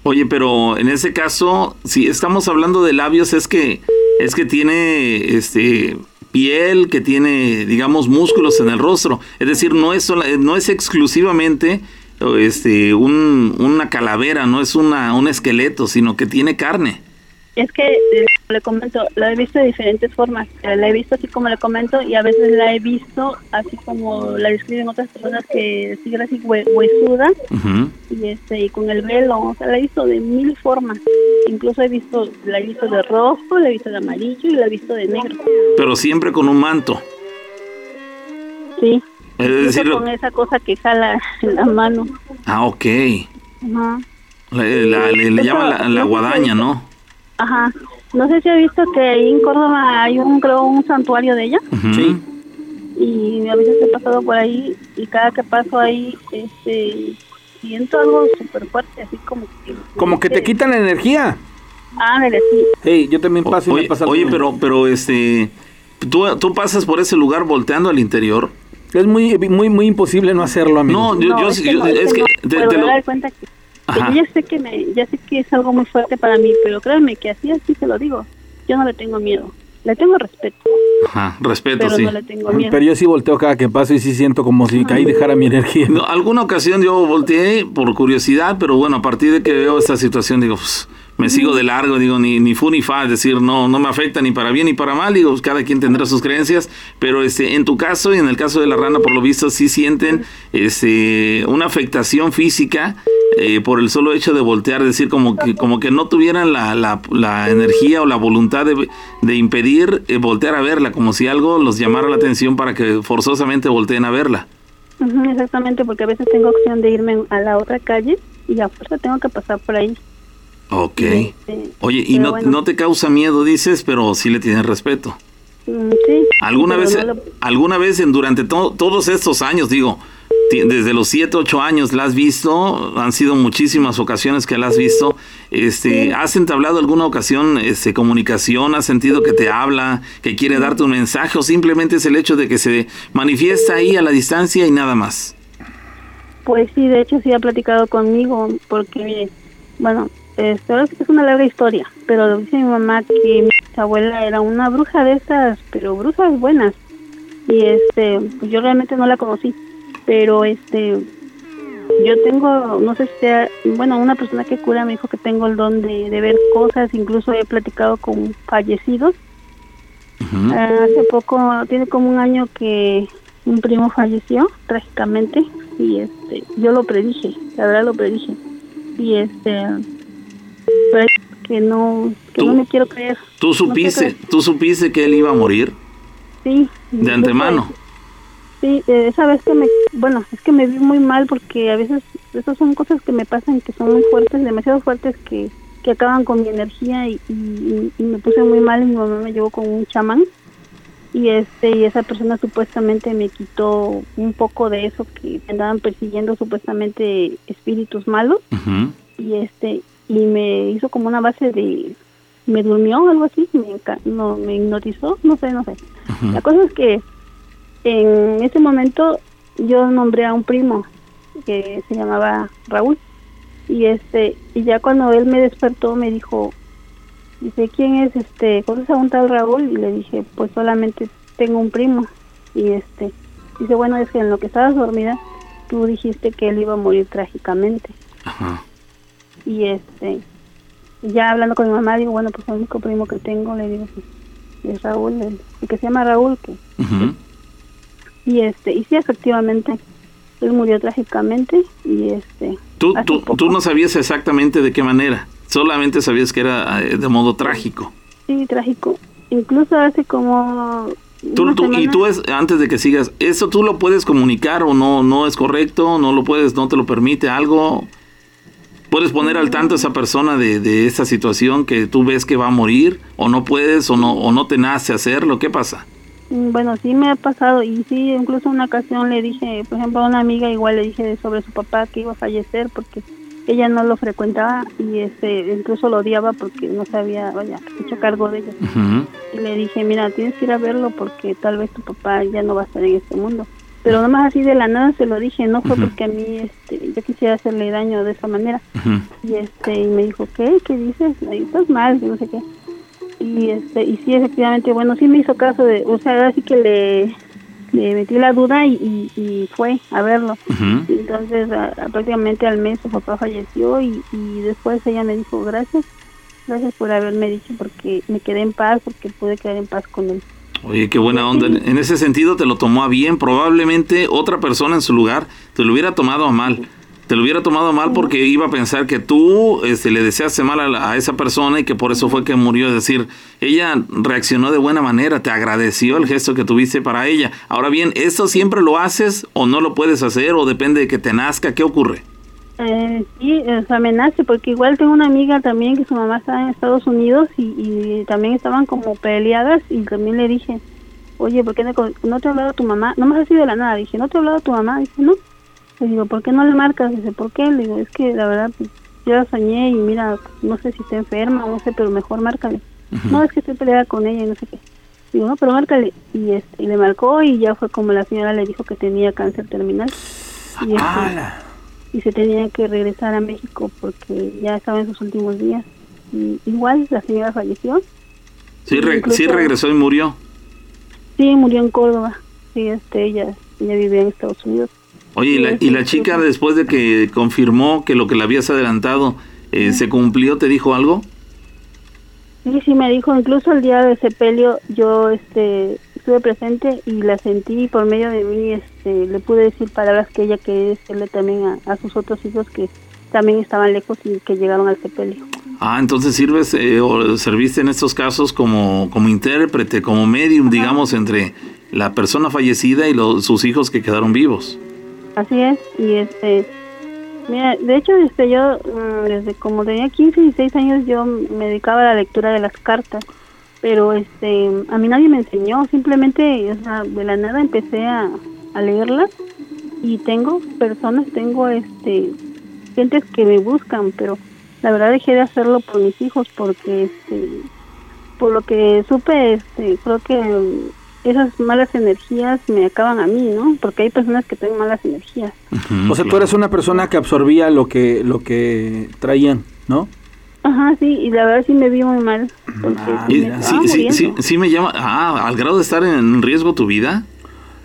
Oye, pero en ese caso, si estamos hablando de labios, es que es que tiene este piel, que tiene, digamos, músculos en el rostro. Es decir, no es sola- no es exclusivamente este un, una calavera, no es una un esqueleto, sino que tiene carne. Es que eh, le comento la he visto de diferentes formas. Eh, la he visto así como le comento y a veces la he visto así como la describen otras personas que sigue así hue- huesuda y este y con el velo. O sea la he visto de mil formas. Incluso he visto la he visto de rojo la he visto de amarillo y la he visto de negro. Pero siempre con un manto. sí. Es decir, con esa cosa que jala en la mano. Ah, ok. ajá. Le, la- le- llaman la, guadaña, ¿no? Ajá no sé si ha visto que ahí en Córdoba hay un creo un santuario de ella. Sí. y a veces he pasado por ahí y cada que paso ahí este siento algo súper fuerte así como que Como que te quitan la energía. ah sí Sí, yo también paso y oye, me pasa oye, pero, pero este, ¿tú, tú pasas por ese lugar volteando al interior. Es muy, muy, muy imposible no hacerlo, amigo. No, yo, No, yo- es que yo- no, es que no, te- te lo- cuenta que, ya sé que me, ya sé que es algo muy fuerte para mí, pero créanme que así así se lo digo. Yo no le tengo miedo. Le tengo respeto, Ajá, respeto, pero sí. no le tengo miedo. Pero yo sí volteo cada que paso y sí siento como si ahí dejara mi energía. No, alguna ocasión yo volteé por curiosidad, pero bueno, a partir de que veo esta situación, digo, pues, me sigo de largo, digo, ni, ni fu ni fa, es decir, no, no me afecta ni para bien ni para mal, digo, cada quien tendrá sus creencias, pero este, en tu caso y en el caso de la rana, por lo visto, sí sienten este, una afectación física eh, por el solo hecho de voltear, es decir, como que, como que no tuvieran la, la, la energía o la voluntad de, de impedir eh, voltear a verla, como si algo los llamara la atención para que forzosamente volteen a verla. Exactamente, porque a veces tengo opción de irme a la otra calle y a fuerza tengo que pasar por ahí. Ok. Oye, y no, bueno. no te causa miedo, dices, pero sí le tienes respeto. Mm, sí. ¿Alguna vez, no lo- alguna vez en, durante to- todos estos años, digo, desde los 7, 8 años la has visto, han sido muchísimas ocasiones que la has visto, este, ¿has entablado alguna ocasión este, comunicación, has sentido que te habla, que quiere darte un mensaje o simplemente es el hecho de que se manifiesta ahí a la distancia y nada más? Pues sí, de hecho sí ha platicado conmigo, porque, mire, bueno, este, ahora sí que es una larga historia, pero dice mi mamá que mi abuela era una bruja de esas, pero brujas buenas. Y este, pues yo realmente no la conocí, pero este, yo tengo, no sé si sea, bueno, una persona que cura me dijo que tengo el don de, de ver cosas, incluso he platicado con fallecidos. Ah, hace poco, tiene como un año que un primo falleció trágicamente y este, yo lo predije, la verdad lo predije. Y este, que no, que Tú- no me quiero creer. ¿Tú No supiste, creer. tú supiste que él iba a morir Sí. de antemano? Sí, eh, esa vez que me, bueno, es que me vi muy mal porque a veces esas son cosas que me pasan que son muy fuertes, demasiado fuertes que, que acaban con mi energía y, y, y me puse muy mal y mi mamá me llevó con un chamán y este y esa persona supuestamente me quitó un poco de eso que me andaban persiguiendo supuestamente espíritus malos y este y me hizo como una base de me durmió algo así me no me hipnotizó no sé no sé. La cosa es que en ese momento yo nombré a un primo que se llamaba Raúl y este y ya cuando él me despertó me dijo dice quién es este conoces a un tal Raúl y le dije pues solamente tengo un primo y este dice bueno es que en lo que estabas dormida tú dijiste que él iba a morir trágicamente Ajá. Y este ya hablando con mi mamá digo bueno pues el único primo que tengo le digo pues, es Raúl el, el que se llama Raúl que y este y sí efectivamente él murió trágicamente y este Tú, tú, tú no sabías exactamente de qué manera, solamente sabías que era eh, de modo trágico. sí trágico incluso hace como Tú, tú- y tú es, antes de que sigas, ¿eso tú lo puedes comunicar o no, no es correcto? ¿No lo puedes, no te lo permite algo? ¿Puedes poner al tanto a esa persona de, de esta situación que tú ves que va a morir? ¿O no puedes o no, o no te nace hacerlo? ¿Qué pasa? Mm, Bueno, sí me ha pasado y sí, incluso una ocasión le dije, por ejemplo, a una amiga igual le dije sobre su papá que iba a fallecer porque ella no lo frecuentaba y este incluso lo odiaba porque no se había, vaya, hecho cargo de ella. Y le dije, mira, tienes que ir a verlo porque tal vez tu papá ya no va a estar en este mundo. Pero nomás así de la nada se lo dije, no fue porque a mí este, yo quisiera hacerle daño de esa manera. Y este y me dijo, ¿qué? ¿Qué dices? Ahí estás mal, no sé qué. Y este y sí, efectivamente, bueno, sí me hizo caso de, o sea, así que le, le metí la duda y, y, y fue a verlo. Entonces, a- a- prácticamente al mes su papá falleció y, y después ella me dijo, gracias, gracias por haberme dicho porque me quedé en paz, porque pude quedar en paz con él. Oye, qué buena onda. En ese sentido te lo tomó a bien. Probablemente otra persona en su lugar te lo hubiera tomado a mal. Te lo hubiera tomado a mal porque iba a pensar que tú este, le deseaste mal a, la- a esa persona y que por eso fue que murió. Es decir, ella reaccionó de buena manera, te agradeció el gesto que tuviste para ella. Ahora bien, ¿esto siempre lo haces o no lo puedes hacer o depende de que te nazca? ¿Qué ocurre? Eh, sí, me nace porque igual tengo una amiga también que su mamá está en Estados Unidos y, y también estaban como peleadas y también le dije, oye, ¿por qué no, no te ha hablado tu mamá? No más así de la nada, dije, ¿no te ha hablado tu mamá? Dice, no. Le digo, ¿por qué no le marcas? Dice, ¿por qué? Le digo, es que la verdad, pues, yo la soñé y mira, no sé si está enferma no sé, pero mejor márcale. No, es que estoy peleada con ella y no sé qué. Digo, no, pero márcale. Y, este, y le marcó y ya fue como la señora le dijo que tenía cáncer terminal. Y, este, y se tenía que regresar a México porque ya estaba en sus últimos días. Y igual la señora falleció. Sí, re- Incluso- sí regresó y murió. Sí, murió en Córdoba. Sí, este, ella, ella vivía en Estados Unidos. Oye, y la, y la chica después de que confirmó que lo que le habías adelantado eh, se cumplió, ¿te dijo algo? Sí, sí, me dijo, incluso el día de sepelio yo este, estuve presente y la sentí y por medio de mí este, le pude decir palabras que ella quería decirle también a, a sus otros hijos que también estaban lejos y que llegaron al sepelio. Ah, entonces sirves eh, o serviste en estos casos como, como intérprete, como medium, digamos, entre la persona fallecida y los, sus hijos que quedaron vivos. Así es, y este, mira, de hecho, este, yo mm, desde como tenía 15, 16 años yo me dedicaba a la lectura de las cartas, pero este, a mí nadie me enseñó, simplemente, de la nada empecé a, a leerlas y tengo personas, tengo este, gentes que me buscan, pero la verdad dejé de hacerlo por mis hijos porque este, por lo que supe, este, creo que esas malas energías me acaban a mí, ¿no? Porque hay personas que tienen malas energías. o sea, tú eres una persona que absorbía lo que lo que traían, ¿no? Ajá, sí, y la verdad sí me vi muy mal. Porque Ah, sí me sí, estaba sí, sí, muriendo. sí me llama, ah, al grado de estar en riesgo tu vida.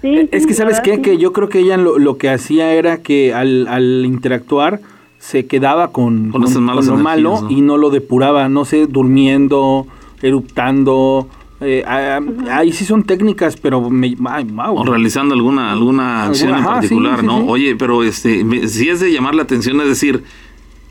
Sí, Eh, Es sí, que, ¿sabes qué? sí. Que yo creo que ella lo, lo que hacía era que al, al interactuar se quedaba con, Con esas malas lo malo ¿no? y no lo depuraba, no sé, durmiendo, eruptando. Eh, ah, ahí sí son técnicas, pero me, ay, wow. O realizando alguna alguna acción en Ajá, particular, sí, ¿no? sí. Oye, pero este, me- si es de llamar la atención, es decir,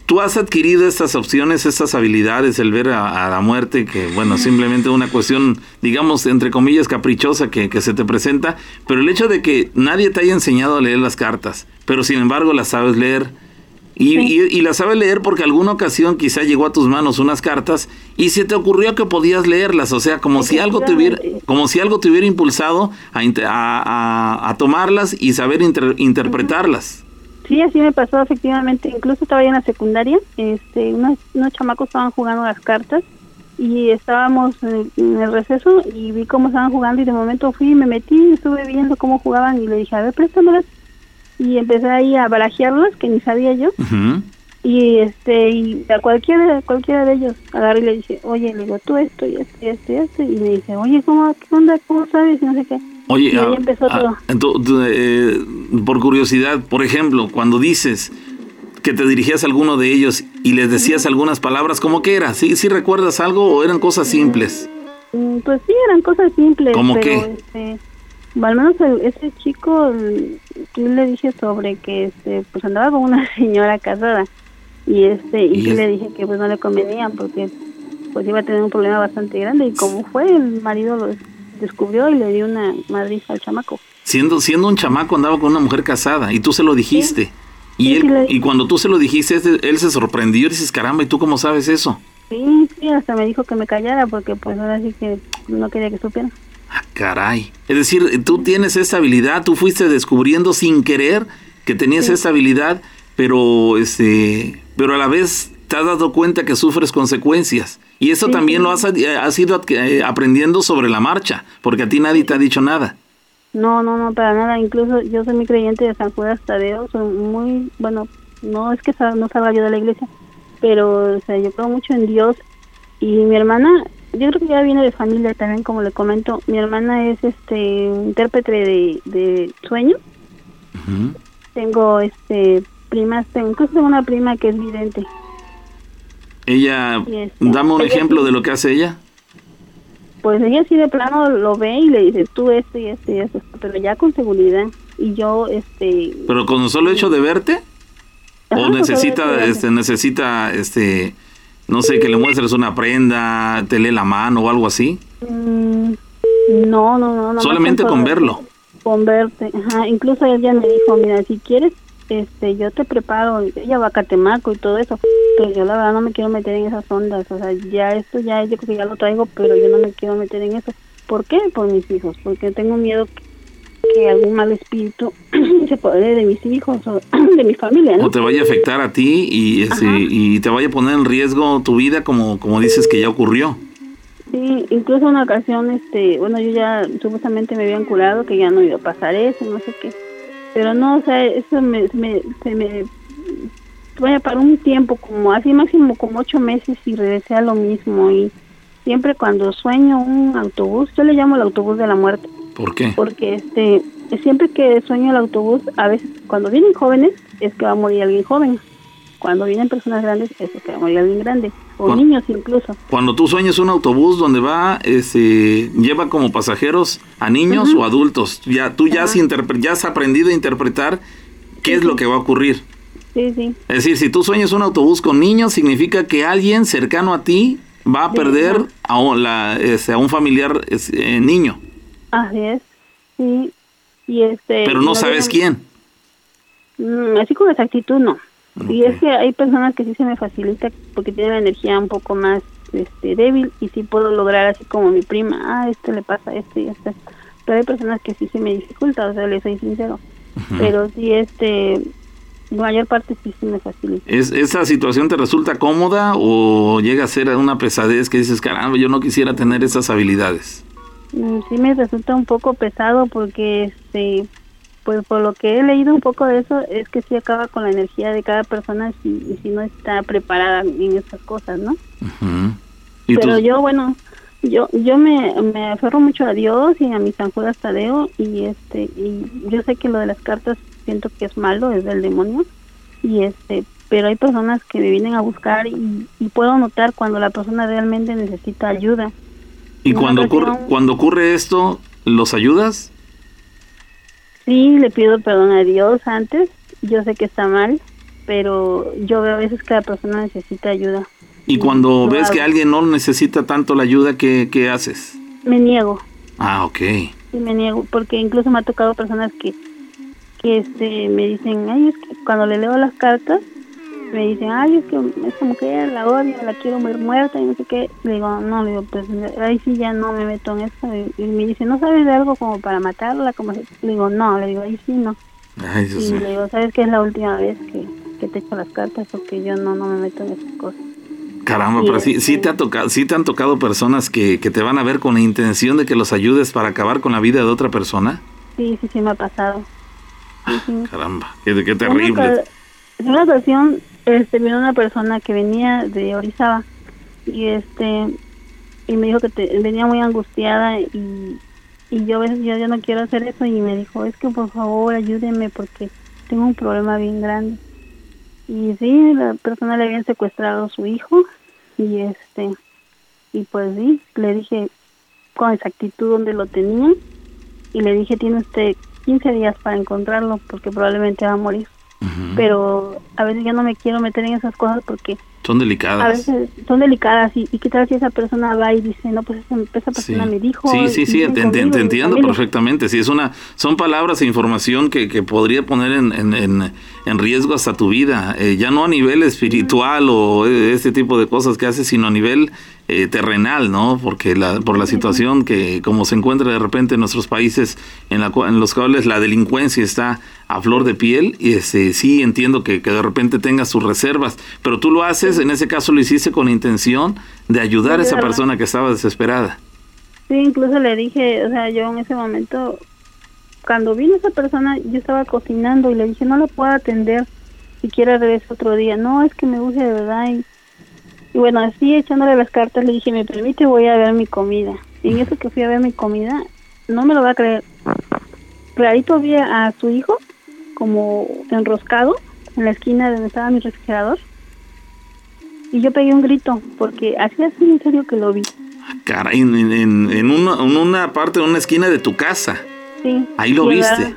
tú has adquirido estas opciones, estas habilidades, el ver a, a la muerte, que bueno, simplemente una cuestión, digamos, entre comillas, caprichosa que, que se te presenta, pero el hecho de que nadie te haya enseñado a leer las cartas, pero sin embargo las sabes leer. Y, y, y las sabes leer porque alguna ocasión quizá llegó a tus manos unas cartas y se te ocurrió que podías leerlas, o sea, como si algo te hubiera, como si algo te hubiera impulsado a, a, a- tomarlas y saber inter- interpretarlas. Sí, así me pasó efectivamente. Incluso estaba yo en la secundaria, este, unos, unos chamacos estaban jugando las cartas y estábamos en en el receso y vi cómo estaban jugando y de momento fui y me metí, estuve viendo cómo jugaban y le dije, a ver, préstamelas. Y empecé ahí a barajearlas, que ni sabía yo. Y este y a cualquiera, cualquiera de ellos agarré y le dije, oye, le digo, tú esto y esto y esto y esto. Y me dice, oye, ¿cómo, ¿qué onda? ¿Cómo sabes? Y no sé qué. Oye, y ahí ah, empezó ah, todo. ento- tú, eh, por curiosidad, por ejemplo, cuando dices que te dirigías a alguno de ellos y les decías algunas palabras, ¿cómo que era? ¿Sí, ¿Sí recuerdas algo o eran cosas simples? Mm, Pues sí, eran cosas simples. ¿Cómo pero, qué? Este, al menos ese chico, yo le dije sobre que este, pues andaba con una señora casada. Y este y, Y sí es- le dije que pues no le convenía porque pues iba a tener un problema bastante grande. Y como fue, el marido lo descubrió y le dio una madriza al chamaco. Siendo, siendo un chamaco andaba con una mujer casada y tú se lo dijiste. Y, Sí, él, sí y cuando tú se lo dijiste, él, él se sorprendió y dices, caramba, ¿y tú cómo sabes eso? Sí, sí, hasta me dijo que me callara porque pues ahora sí que no quería que supiera. Ah, caray. Es decir, tú tienes esta habilidad, tú fuiste descubriendo sin querer que tenías esta habilidad, pero este, pero a la vez te has dado cuenta que sufres consecuencias. Y eso Sí, también sí. lo has, eh, has ido eh, aprendiendo sobre la marcha, porque a ti nadie te ha dicho nada. No, no, no, para nada. Incluso yo soy muy creyente de San Judas Tadeo. Soy muy, bueno, no es que no salga yo de la iglesia, pero o sea, yo creo mucho en Dios. Y mi hermana, yo creo que ya viene de familia también, como le comento. Mi hermana es este intérprete de, de sueño. Tengo este primas, tengo, incluso tengo una prima que es vidente. Ella, este, dame un ella ejemplo sí. de lo que hace ella. Pues ella sí de plano lo ve y le dice tú esto y esto y esto, pero ya con seguridad. Y yo, este... Pero con solo hecho de verte, ajá, o solo necesita, este, necesita, este, no sé, que le muestres una prenda, te lee la mano o algo así. Mm, no, no, no. no. Solamente con verlo. Con verte, ajá. Incluso ella me dijo, mira, si quieres, este, yo te preparo, ella va a Catemaco y todo eso, pero yo la verdad no me quiero meter en esas ondas, o sea, ya esto ya, yo creo que ya lo traigo, pero yo no me quiero meter en eso. ¿Por qué? Por mis hijos, porque tengo miedo que, algún mal espíritu se apodere de mis hijos o de mi familia, ¿no? o te vaya a afectar a ti y, este, y te vaya a poner en riesgo tu vida como, como dices que ya ocurrió. Sí, incluso una ocasión, este, bueno, yo ya supuestamente me habían curado que ya no iba a pasar eso, no sé qué. Pero no, o sea, eso me, me, se me, vaya, para un tiempo, como así máximo como ocho meses y regresé a lo mismo. Y siempre cuando sueño un autobús, yo le llamo el autobús de la muerte, ¿Por qué? porque este, siempre que sueño el autobús, a veces cuando vienen jóvenes es que va a morir alguien joven. Cuando vienen personas grandes es que va a morir alguien grande, o niños incluso. Cuando tú sueñas un autobús donde va, este, lleva como pasajeros a niños o adultos, ya tú ya has, ya has aprendido a interpretar qué es lo que va a ocurrir. Sí, sí. Es decir, si tú sueñas un autobús con niños, significa que alguien cercano a ti va a perder a un, la- este, a un familiar eh, niño, Así es. Sí. Y este. pero no sabes quién. Mm, así con exactitud no. Y es que hay personas que sí se me facilita porque tienen la energía un poco más este, débil y sí puedo lograr así como mi prima, ah, este le pasa esto y esto. Pero hay personas que sí se me dificulta, o sea, le soy sincero. Pero sí, este, la mayor parte sí se me facilita. ¿Es, ¿Esa situación te resulta cómoda o llega a ser una pesadez que dices, caramba, yo no quisiera tener esas habilidades? Mm, Sí me resulta un poco pesado porque, este, pues por lo que he leído un poco de eso, es que sí acaba con la energía de cada persona si, si no está preparada en esas cosas, ¿no? Ujú. ¿Y Pero tú- yo, bueno, yo yo me, me aferro mucho a Dios y a mi San Judas Tadeo y este y yo sé que lo de las cartas siento que es malo, es del demonio y este pero hay personas que me vienen a buscar y, y puedo notar cuando la persona realmente necesita ayuda. Y una cuando ocurre, cuando ocurre esto, ¿los ayudas? Sí, le pido perdón a Dios antes, yo sé que está mal, pero yo veo a veces que la persona necesita ayuda. Y cuando ves que alguien no necesita tanto la ayuda, ¿qué, qué haces? Me niego. Ah, ok. Sí, me niego, porque incluso me ha tocado personas que, que este, me dicen, ay, es que cuando le leo las cartas, me dicen, ay, es que esta mujer la odio, la quiero ver muerta y no sé qué. Le digo, no, le digo, pues ahí sí ya no me meto en eso. Y, y me dice, ¿no sabes de algo como para matarla? Como si-?" Le digo, no, le digo, ahí sí no. Ay, Y le digo, ¿sabes qué es la última vez que, que te echo las cartas? Porque yo no, no me meto en esas cosas. Caramba, pero sí, sí te ha tocado, sí te han tocado personas que, que te van a ver con la intención de que los ayudes para acabar con la vida de otra persona. Sí, sí, sí me ha pasado. Sí, sí. Caramba, qué, qué terrible. En una ocasión este, vino una persona que venía de Orizaba y este y me dijo que venía muy angustiada y, y yo a veces yo, yo no quiero hacer eso y me dijo es que por favor ayúdeme porque tengo un problema bien grande y sí la persona le habían secuestrado a su hijo y este y pues sí le dije con exactitud dónde lo tenían y le dije tiene usted 15 días para encontrarlo porque probablemente va a morir Pero a veces yo no me quiero meter en esas cosas porque Son a delicadas. veces son delicadas y, y qué tal si esa persona va y dice no pues esa, Sí. persona me dijo Sí, sí, sí, te, entiendo familia". perfectamente. Sí, es una, son palabras e información que, que podría poner en, en- en- en riesgo hasta tu vida. Eh, ya no a nivel espiritual o eh, este tipo de cosas que haces, sino a nivel eh, terrenal, ¿no? Porque la, por la situación que como se encuentra de repente en nuestros países en, la, en los cuales la delincuencia está a flor de piel, y este, sí entiendo que, que de repente tengas sus reservas, pero tú lo haces, en ese caso lo hiciste con intención de ayudar a esa persona que estaba desesperada. sí incluso le dije o sea yo en ese momento cuando vino esa persona yo estaba cocinando y le dije no la puedo atender si quiere regreso otro día no es que me guste de verdad y, y bueno así echándole las cartas le dije me permite voy a ver mi comida y en eso que fui a ver mi comida no me lo va a creer. Clarito vi a su hijo como enroscado en la esquina donde estaba mi refrigerador y yo pegué un grito porque así así en serio que lo vi. Caray, en, en, en una, en una parte, en una esquina de tu casa. sí. Ahí lo viste.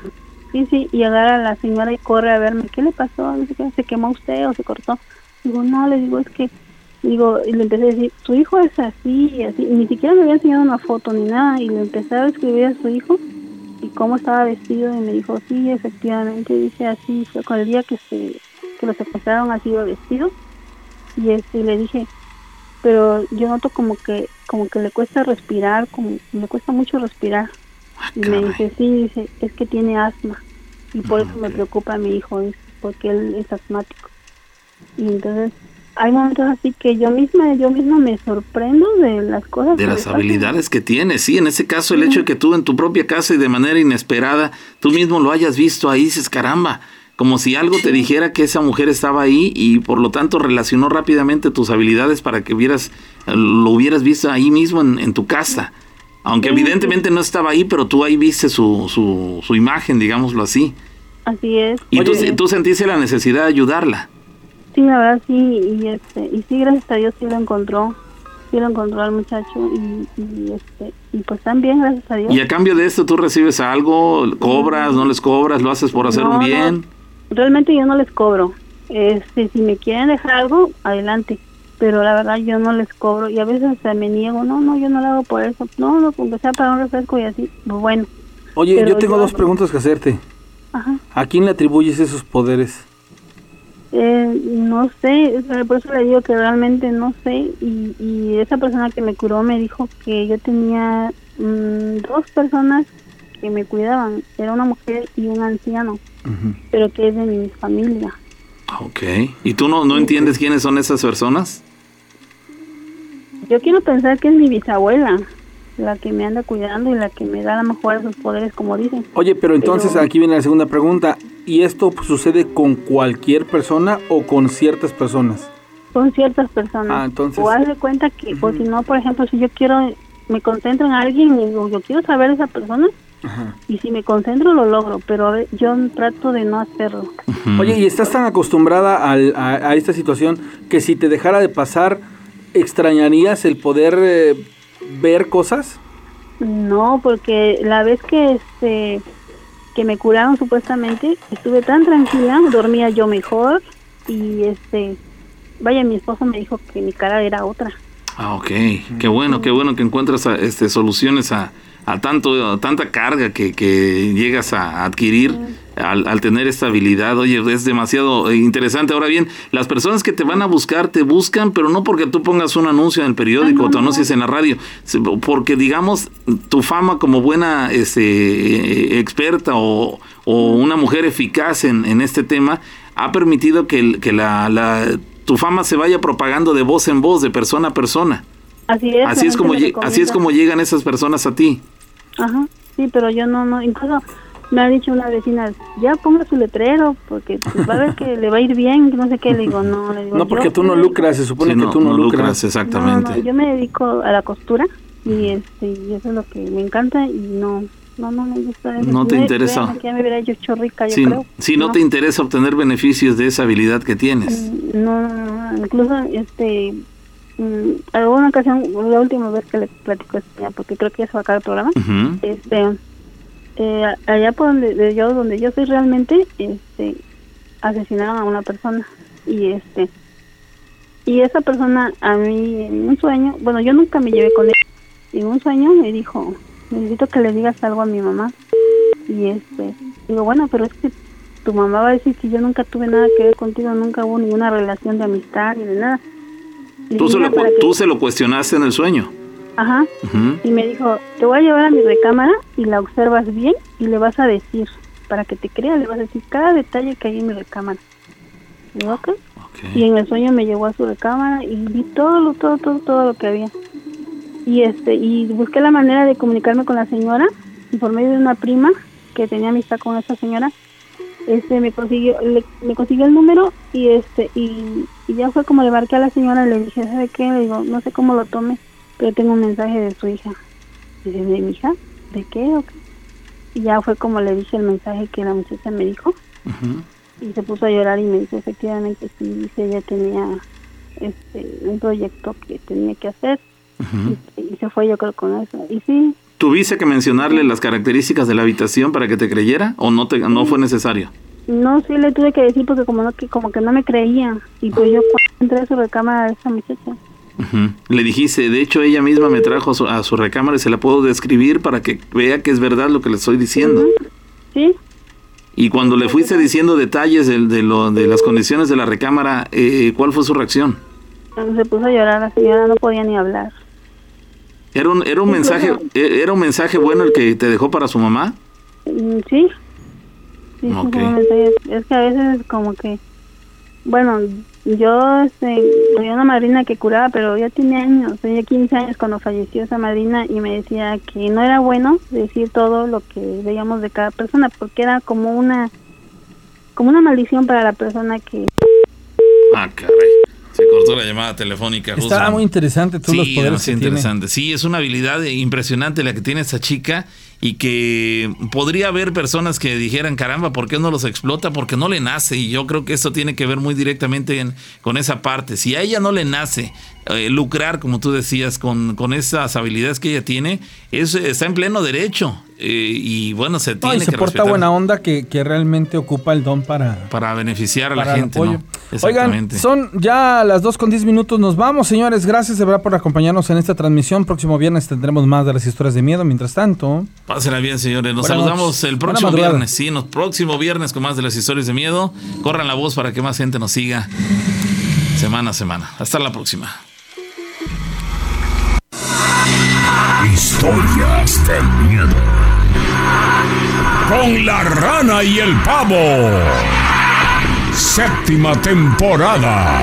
sí sí y agarra a la señora y corre a verme. Qué le pasó se quemó usted o se cortó digo no le digo es que digo y le empecé a decir su hijo es así y así y ni siquiera me había enseñado una foto ni nada y le empecé a describir a su hijo y cómo estaba vestido y me dijo sí efectivamente dice así fue con el día que se que lo secuestraron así iba vestido y este le dije pero yo noto como que como que le cuesta respirar como le cuesta mucho respirar. Ah, y me dice sí dice es que tiene asma y por eso me preocupa mi hijo porque él es asmático y entonces hay momentos así que yo misma yo misma me sorprendo de las cosas de las pasan. habilidades que tienes. Sí, en ese caso, el hecho de que tú en tu propia casa y de manera inesperada, tú mismo lo hayas visto ahí, dices, caramba, como si algo te dijera que esa mujer estaba ahí y por lo tanto relacionó rápidamente tus habilidades para que hubieras, lo hubieras visto ahí mismo en, en tu casa. Aunque Sí, evidentemente no estaba ahí, pero tú ahí viste su, su, su imagen, digámoslo así. así es. Y tú, sentiste la necesidad de ayudarla. sí la verdad sí y este y sí gracias a Dios sí lo encontró sí lo encontró al muchacho y, y este y pues también gracias a Dios. Y a cambio de esto, tú recibes algo, cobras, no les cobras, lo haces por hacer No, un no. Realmente yo no les cobro este, si me quieren dejar algo, adelante. Pero la verdad yo no les cobro y a veces se me niego, no, no, yo no lo hago por eso. No, no, aunque sea para un refresco y así, pues bueno. Oye, Pero yo tengo yo- dos preguntas que hacerte. Ajá. ¿A quién le atribuyes esos poderes? Eh, no sé, sea, por eso le digo que realmente no sé. Y, y esa persona que me curó me dijo que yo tenía mm, dos personas que me cuidaban. Era una mujer y un anciano, pero que es de mi familia. Ok. ¿Y tú no, no entiendes quiénes son esas personas? Yo quiero pensar que es mi bisabuela la que me anda cuidando y la que me da a lo mejor esos poderes, como dicen. Oye, pero entonces Pero- aquí viene la segunda pregunta. ¿Y esto sucede con cualquier persona o con ciertas personas? Son ciertas personas. Ah, entonces- O haz de cuenta que, porque si no, por ejemplo, si yo quiero, me concentro en alguien y digo, yo quiero saber a esa persona, y si me concentro lo logro, pero a ver, yo trato de no hacerlo. Oye, ¿y estás tan acostumbrada al- a, a esta situación que si te dejara de pasar, extrañarías el poder eh, ver cosas? No, porque la vez que este que me curaron supuestamente, estuve tan tranquila, dormía yo mejor y este vaya mi esposo me dijo que mi cara era otra. Ah, ok. Qué bueno, qué bueno que encuentras este, soluciones a, a tanto, a tanta carga que, que llegas a adquirir al, al tener esta habilidad. Oye, es demasiado interesante. Ahora bien, las personas que te van a buscar, te buscan, pero no porque tú pongas un anuncio en el periódico o te anuncies en la radio, porque digamos, tu fama como buena este, experta o, o una mujer eficaz en, en este tema ha permitido que, que la, la- tu fama se vaya propagando de voz en voz, de persona a persona. Así es. Así es como así es como llegan esas personas a ti. Ajá, sí, pero yo no, no, incluso me ha dicho una vecina, ya ponga su letrero, porque pues, va a ver que le va a ir bien, no sé qué, le digo, no, le digo, No, porque yo- tú no lucras, se supone Sí, que no, tú no, no lucras. lucras, exactamente. No, no, yo me dedico a la costura y este y eso es lo que me encanta y no, no, no me gusta eso. No te Me- interesa. ya me hubiera hecho yo Si, creo. si no, te interesa obtener beneficios de esa habilidad que tienes. No, no, no, incluso este mm, alguna ocasión, la última vez que le platico esto, ya, porque creo que ya se va a acabar el programa, este eh, allá por donde de yo donde yo soy realmente este asesinaron a una persona. Y este y esa persona a mí en un sueño bueno yo nunca me llevé con él. En un sueño me dijo necesito que le digas algo a mi mamá y este digo bueno pero es que tu mamá va a decir que yo nunca tuve nada que ver contigo nunca hubo ninguna relación de amistad ni de nada Tú, se lo, tú se lo cuestionaste en el sueño. ajá y me dijo, te voy a llevar a mi recámara y la observas bien y le vas a decir, para que te crea, le vas a decir cada detalle que hay en mi recámara. Y. Y en el sueño me llevó a su recámara y vi todo, lo, todo, todo, todo lo que había. Y este y busqué la manera de comunicarme con la señora y por medio de una prima que tenía amistad con esa señora, este me consiguió le- me consiguió el número y este y, y ya fue como le marqué a la señora y le dije, ¿sabe qué? Le digo, no sé cómo lo tome, pero tengo un mensaje de su hija. Y dice, ¿de mi hija? ¿De qué? o qué?". Y ya fue como le dije el mensaje que la muchacha me dijo y se puso a llorar y me dijo efectivamente sí dice ella tenía este un proyecto que tenía que hacer y, y se fue yo creo con eso y sí ¿Tuviste que mencionarle las características de la habitación para que te creyera o no, te, no fue necesario? no sí le tuve que decir porque como no que como que no me creía y pues yo cuando entré a su recámara de esa muchacha Ujú. Le dijiste, de hecho ella misma me trajo a su, a su recámara y se la puedo describir para que vea que es verdad lo que le estoy diciendo. sí Y cuando le fuiste diciendo detalles de, de, lo, de las condiciones de la recámara, eh, ¿cuál fue su reacción? se puso a llorar la señora no podía ni hablar ¿Era un, era un mensaje e- era un mensaje bueno el que te dejó para su mamá? Mm, sí sí, sí, Ok. fue un mensaje. es que a veces como que bueno yo este tenía una madrina que curaba pero ya tiene años tenía 15 años cuando falleció esa madrina y me decía que no era bueno decir todo lo que veíamos de cada persona porque era como una como una maldición para la persona que Ah, caray. Se cortó la llamada telefónica. Justo. muy interesante todos los Sí, poderes demasiado que tiene. interesante. Sí, es una habilidad impresionante la que tiene esta chica y que podría haber personas que dijeran, caramba, ¿por qué no los explota? Porque no le nace y yo creo que esto tiene que ver muy directamente en- con esa parte. Si a ella no le nace eh, lucrar, como tú decías, con, con esas habilidades que ella tiene, es, está en pleno derecho. Eh, y bueno, se No, tiene y se que porta respetar buena onda que, que realmente ocupa el don para, para beneficiar a la para gente. ¿no? Oigan, son ya las 2 con 10 minutos. Nos vamos, señores. Gracias de verdad por acompañarnos en esta transmisión. Próximo viernes tendremos más de las historias de miedo. Mientras tanto, Pásenla bien, señores. Nos Buenas saludamos el próximo viernes. Sí, nos, próximo viernes con más de las historias de miedo. Corran la voz para que más gente nos siga semana a semana. Hasta la próxima. Historias del miedo. Con la rana y el pavo. Séptima temporada.